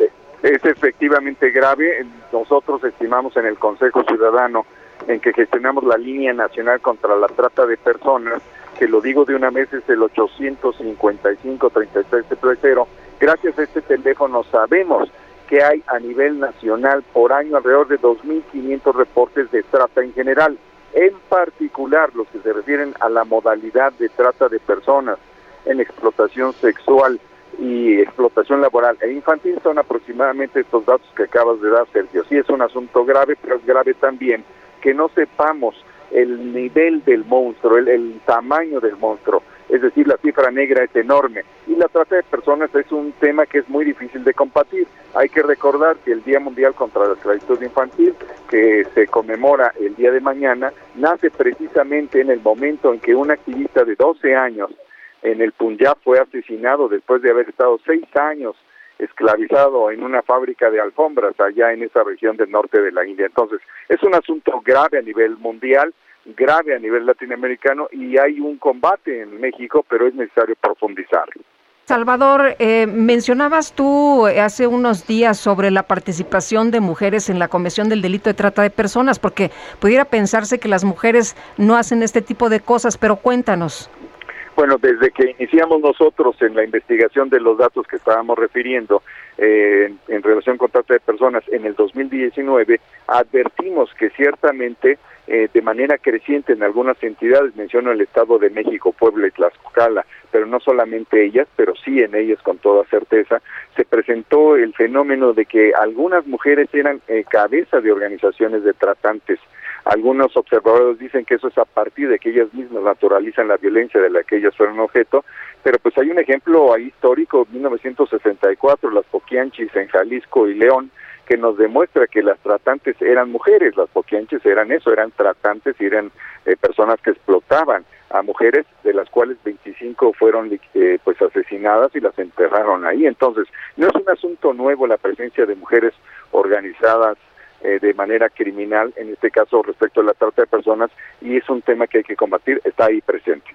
es efectivamente grave. Nosotros estimamos en el Consejo Ciudadano en que gestionamos la línea nacional contra la trata de personas, que lo digo de una vez, es el 855 33 Gracias a este teléfono sabemos que hay a nivel nacional por año alrededor de 2.500 reportes de trata en general, en particular los que se refieren a la modalidad de trata de personas en explotación sexual y explotación laboral e infantil son aproximadamente estos datos que acabas de dar, Sergio. Sí es un asunto grave, pero es grave también que no sepamos el nivel del monstruo, el, tamaño del monstruo es decir, la cifra negra es enorme y la trata de personas es un tema que es muy difícil de combatir. Hay que recordar que el Día Mundial contra la Esclavitud Infantil, que se conmemora el día de mañana, nace precisamente en el momento en que un activista de 12 años en el Punjab fue asesinado después de haber estado seis años esclavizado en una fábrica de alfombras allá en esa región del norte de la India. Entonces, es un asunto grave a nivel mundial grave a nivel latinoamericano y hay un combate en México, pero es necesario profundizar. Salvador, eh, mencionabas tú hace unos días sobre la participación de mujeres en la Comisión del Delito de Trata de Personas, porque pudiera pensarse que las mujeres no hacen este tipo de cosas, pero cuéntanos. Bueno, desde que iniciamos nosotros en la investigación de los datos que estábamos refiriendo eh, en relación con trata de personas en el 2019, advertimos que ciertamente eh, de manera creciente en algunas entidades, menciono el Estado de México, Puebla y Tlaxcala, pero no solamente ellas, pero sí en ellas con toda certeza, se presentó el fenómeno de que algunas mujeres eran eh, cabeza de organizaciones de tratantes. Algunos observadores dicen que eso es a partir de que ellas mismas naturalizan la violencia de la que ellas fueron objeto, pero pues hay un ejemplo ahí histórico, 1964, las Poquianchis en Jalisco y León, que nos demuestra que las tratantes eran mujeres, las poquianches eran eso, eran tratantes y eran eh, personas que explotaban a mujeres, de las cuales 25 fueron eh, pues asesinadas y las enterraron ahí. Entonces, no es un asunto nuevo la presencia de mujeres organizadas eh, de manera criminal, en este caso respecto a la trata de personas, y es un tema que hay que combatir, está ahí presente.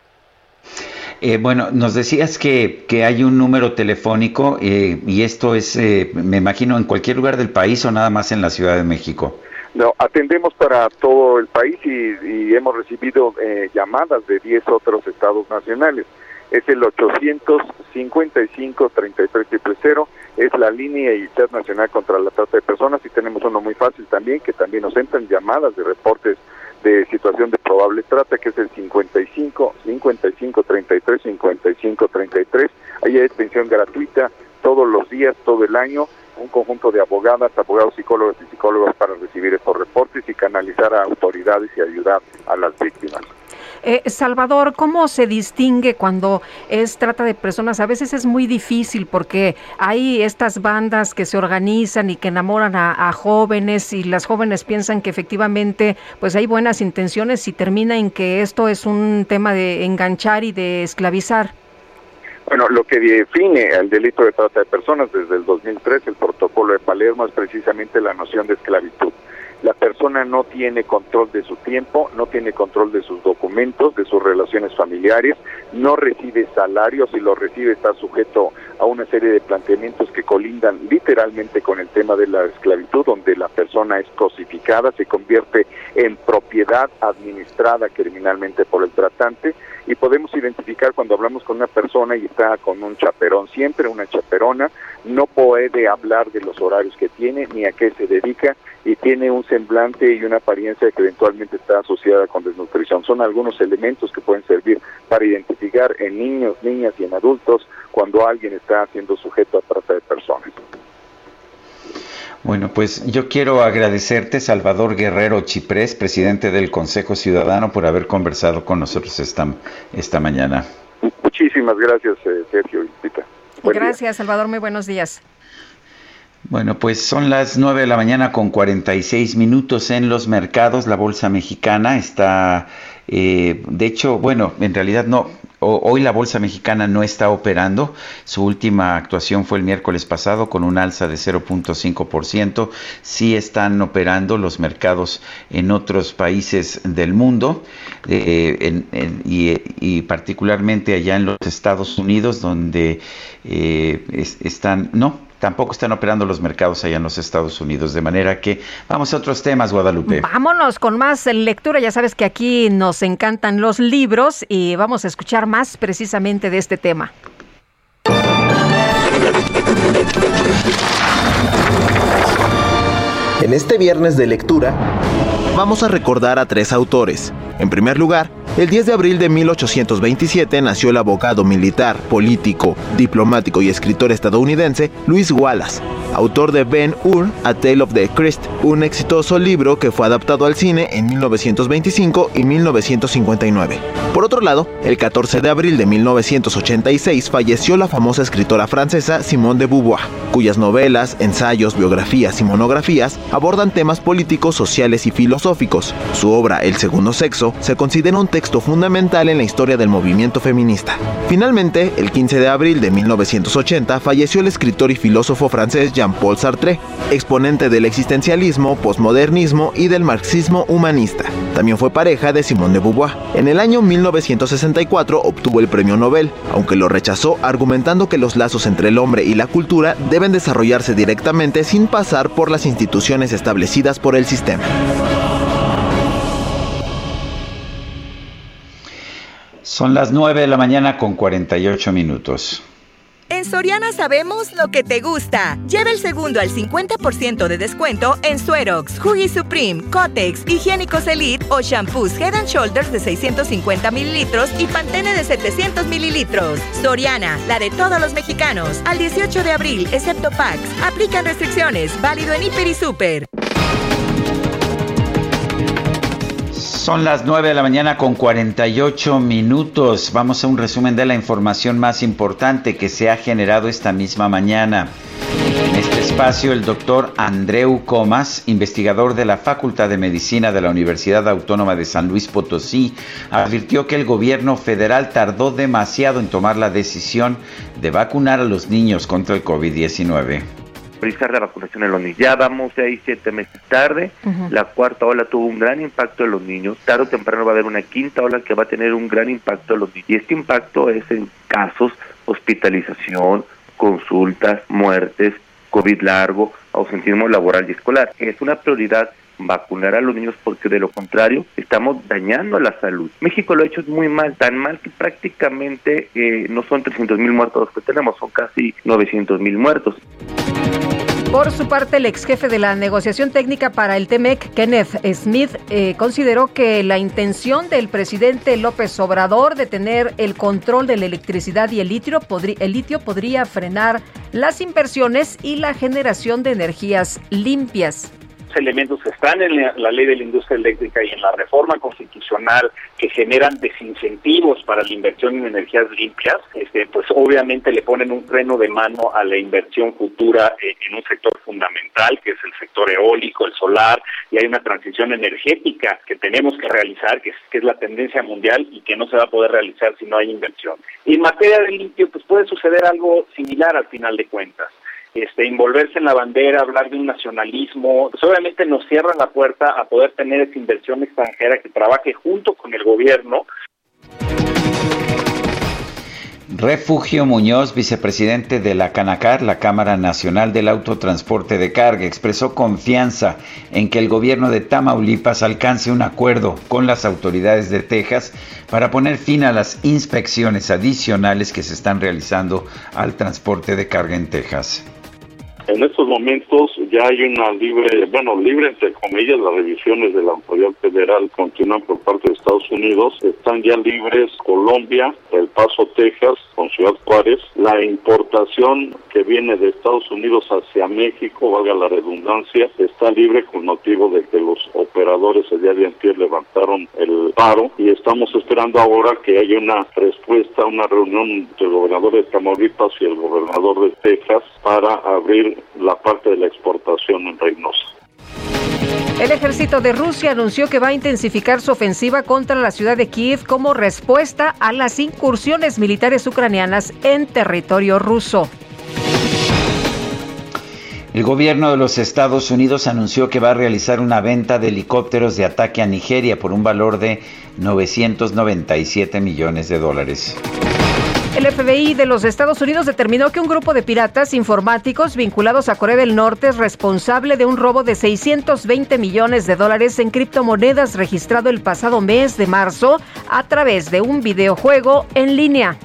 Eh, bueno, nos decías que, que, hay un número telefónico eh, y esto es, eh, me imagino, en cualquier lugar del país o nada más en la Ciudad de México. No, atendemos para todo el país y, hemos recibido llamadas de 10 otros estados nacionales. Es el 855-3300, es la línea internacional contra la trata de personas y tenemos uno muy fácil también, que también nos entran llamadas de reportes de situación de probable trata, que es el 55 55 33 55 33. Ahí hay atención gratuita todos los días, todo el año, un conjunto de abogadas, abogados, psicólogos y psicólogos para recibir estos reportes y canalizar a autoridades y ayudar a las víctimas. Eh, Salvador, ¿cómo se distingue cuando es trata de personas? A veces es muy difícil porque hay estas bandas que se organizan y que enamoran a, jóvenes y las jóvenes piensan que efectivamente pues hay buenas intenciones y termina en que esto es un tema de enganchar y de esclavizar. Bueno, lo que define el delito de trata de personas desde el 2003, el protocolo de Palermo, es precisamente la noción de esclavitud la persona no tiene control de su tiempo, no tiene control de sus documentos, de sus relaciones familiares, no recibe salarios y lo recibe está sujeto a una serie de planteamientos que colindan literalmente con el tema de la esclavitud, donde la persona es cosificada, se convierte en propiedad administrada criminalmente por el tratante y podemos identificar cuando hablamos con una persona y está con un chaperón, siempre una chaperona, no puede hablar de los horarios que tiene ni a qué se dedica y tiene un semblante y una apariencia que eventualmente está asociada con desnutrición. Son algunos elementos que pueden servir para identificar en niños, niñas y en adultos cuando alguien está siendo sujeto a trata de personas. Bueno, pues yo quiero agradecerte, Salvador Guerrero Chiprés, presidente del Consejo Ciudadano, por haber conversado con nosotros esta, esta mañana. Muchísimas gracias, eh, Sergio y Pita. Gracias, Salvador. Muy buenos días. Bueno, pues son las 9 de la mañana con 46 minutos en los mercados. La bolsa mexicana está, eh, de hecho, bueno, en realidad no, hoy la bolsa mexicana no está operando. Su última actuación fue el miércoles pasado con un alza de 0.5%. Sí están operando los mercados en otros países del mundo eh, y, particularmente allá en los Estados Unidos donde eh, están, no, tampoco están operando los mercados allá en los Estados Unidos. De manera que vamos a otros temas, Guadalupe. Vámonos con más lectura. Ya sabes que aquí nos encantan los libros y vamos a escuchar más precisamente de este tema. En este viernes de lectura, vamos a recordar a tres autores. En primer lugar, el 10 de abril de 1827 nació el abogado militar, político, diplomático y escritor estadounidense Luis Wallace, autor de Ben Hur, A Tale of the Christ, un exitoso libro que fue adaptado al cine en 1925 y 1959. Por otro lado, el 14 de abril de 1986 falleció la famosa escritora francesa Simone de Beauvoir, cuyas novelas, ensayos, biografías y monografías abordan temas políticos, sociales y filosóficos. Su obra El segundo sexo se considera un texto fundamental en la historia del movimiento feminista. Finalmente, el 15 de abril de 1980 falleció el escritor y filósofo francés Jean-Paul Sartre, exponente del existencialismo, posmodernismo y del marxismo humanista. También fue pareja de Simone de Beauvoir. En el año 1964 obtuvo el premio Nobel, aunque lo rechazó argumentando que los lazos entre el hombre y la cultura deben desarrollarse directamente sin pasar por las instituciones establecidas por el sistema. Son las 9 de la mañana con 48 minutos. En Soriana sabemos lo que te gusta. Lleva el segundo al 50% de descuento en Suerox, Huggy Supreme, Cotex, Higiénicos Elite o shampoos Head and Shoulders de 650 mililitros y Pantene de 700 mililitros. Soriana, la de todos los mexicanos. Al 18 de abril, excepto PAX. Aplican restricciones. Válido en Hiper y Super. Son las 9 de la mañana con 48 minutos. Vamos a un resumen de la información más importante que se ha generado esta misma mañana. En este espacio, el doctor Andreu Comas, investigador de la Facultad de Medicina de la Universidad Autónoma de San Luis Potosí, advirtió que el gobierno federal tardó demasiado en tomar la decisión de vacunar a los niños contra el COVID-19 la vacunación en los niños. Ya vamos seis, siete meses tarde. La cuarta ola tuvo un gran impacto en los niños. Tarde o temprano va a haber una quinta ola que va a tener un gran impacto en los niños. Y este impacto es en casos, hospitalización, consultas, muertes, COVID largo, ausentismo laboral y escolar. Es una prioridad vacunar a los niños porque de lo contrario estamos dañando la salud. México lo ha hecho muy mal, tan mal que prácticamente eh, no son 300 mil muertos los que tenemos, son casi 900 mil muertos. Por su parte, el ex jefe de la negociación técnica para el TEMEC, Kenneth Smith, eh, consideró que la intención del presidente López Obrador de tener el control de la electricidad y el litio, el litio podría frenar las inversiones y la generación de energías limpias elementos que están en la, ley de la industria eléctrica y en la reforma constitucional que generan desincentivos para la inversión en energías limpias, este, pues obviamente le ponen un freno de mano a la inversión futura eh, en un sector fundamental que es el sector eólico, el solar, y hay una transición energética que tenemos que realizar, que es, que es la tendencia mundial y que no se va a poder realizar si no hay inversión. Y en materia de litio, pues puede suceder algo similar al final de cuentas este, envolverse en la bandera, hablar de un nacionalismo, pues obviamente nos cierra la puerta a poder tener esa inversión extranjera que trabaje junto con el gobierno. Refugio Muñoz, vicepresidente de la Canacar, la Cámara Nacional del Autotransporte de Carga, expresó confianza en que el gobierno de Tamaulipas alcance un acuerdo con las autoridades de Texas para poner fin a las inspecciones adicionales que se están realizando al transporte de carga en Texas. En estos momentos ya hay una libre, bueno, libre entre comillas, las revisiones de la autoridad federal continúan por parte de Estados Unidos. Están ya libres Colombia, El Paso, Texas, con Ciudad Juárez. La importación que viene de Estados Unidos hacia México, valga la redundancia, está libre con motivo de que los operadores el día de ayer levantaron el paro y estamos esperando ahora que haya una respuesta, una reunión entre el gobernador de Tamaulipas y el gobernador de Texas para abrir la parte de la exportación en Reynosa. El ejército de Rusia anunció que va a intensificar su ofensiva contra la ciudad de Kiev como respuesta a las incursiones militares ucranianas en territorio ruso. El gobierno de los Estados Unidos anunció que va a realizar una venta de helicópteros de ataque a Nigeria por un valor de 997 millones de dólares. El FBI de los Estados Unidos determinó que un grupo de piratas informáticos vinculados a Corea del Norte es responsable de un robo de 620 millones de dólares en criptomonedas registrado el pasado mes de marzo a través de un videojuego en línea.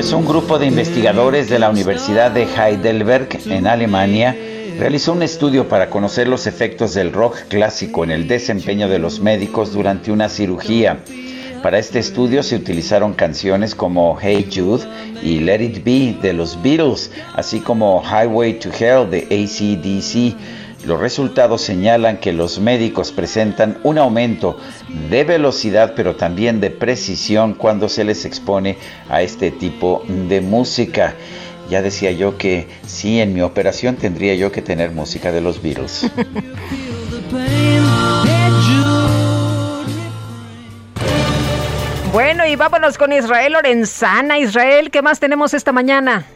Pues un grupo de investigadores de la Universidad de Heidelberg en Alemania realizó un estudio para conocer los efectos del rock clásico en el desempeño de los médicos durante una cirugía. Para este estudio se utilizaron canciones como Hey Jude y Let It Be de los Beatles, así como Highway to Hell de ACDC. Los resultados señalan que los médicos presentan un aumento de velocidad pero también de precisión cuando se les expone a este tipo de música. Ya decía yo que sí, en mi operación tendría yo que tener música de los Beatles. Bueno, y vámonos con Israel Lorenzana. Israel, ¿qué más tenemos esta mañana?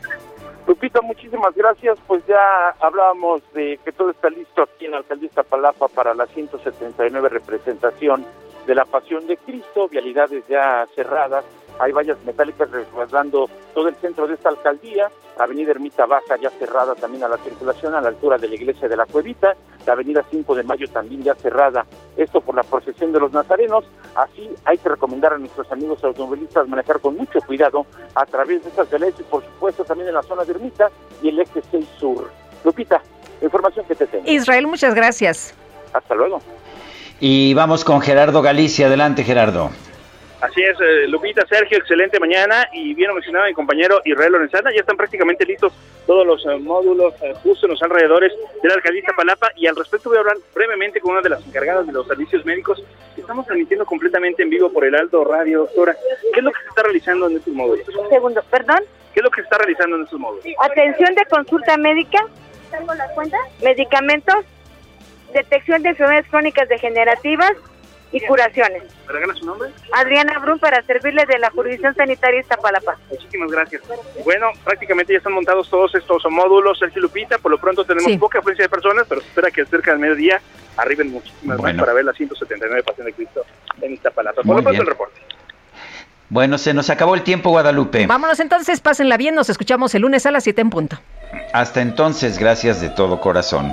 Lupita, muchísimas gracias. Pues ya hablábamos de que todo está listo aquí en la alcaldía Palapa para la 179 representación de la Pasión de Cristo, vialidades ya cerradas, hay vallas metálicas resguardando todo el centro de esta alcaldía, Avenida Ermita Baja ya cerrada también a la circulación a la altura de la iglesia de la Cuevita, la Avenida 5 de Mayo también ya cerrada, esto por la procesión de los nazarenos, así hay que recomendar a nuestros amigos automovilistas manejar con mucho cuidado a través de estas calles y por supuesto también en la zona de Ermita y el eje 6 Sur. Lupita, información que te tengo. Israel, muchas gracias. Hasta luego. Y vamos con Gerardo Galicia. Adelante, Gerardo. Así es, eh, Lupita, Sergio, excelente mañana y bien mencionado mi compañero Israel Lorenzana, ya están prácticamente listos todos los eh, módulos eh, justo en los alrededores de la alcaldía Palapa y al respecto voy a hablar brevemente con una de las encargadas de los servicios médicos que estamos transmitiendo completamente en vivo por el Alto Radio, doctora. ¿Qué es lo que se está realizando en estos módulos? Un segundo, perdón. ¿Qué es lo que se está realizando en estos módulos? Atención de consulta médica. ¿Tengo la cuenta? Medicamentos, detección de enfermedades crónicas degenerativas, y curaciones. ¿Regala su nombre? Adriana Brun para servirle de la jurisdicción sanitaria Iztapalapa. Muchísimas gracias. Bueno, prácticamente ya están montados todos estos módulos, Sergio Lupita, por lo pronto tenemos poca afluencia de personas, pero se espera que cerca del mediodía arriben muchísimas más para ver las 179 Pasión de Cristo en Iztapalapa. Por lo pronto el reporte. Bueno, se nos acabó el tiempo, Guadalupe. Vámonos entonces, pásenla bien, nos escuchamos el lunes a las 7 en punto. Hasta entonces, gracias de todo corazón.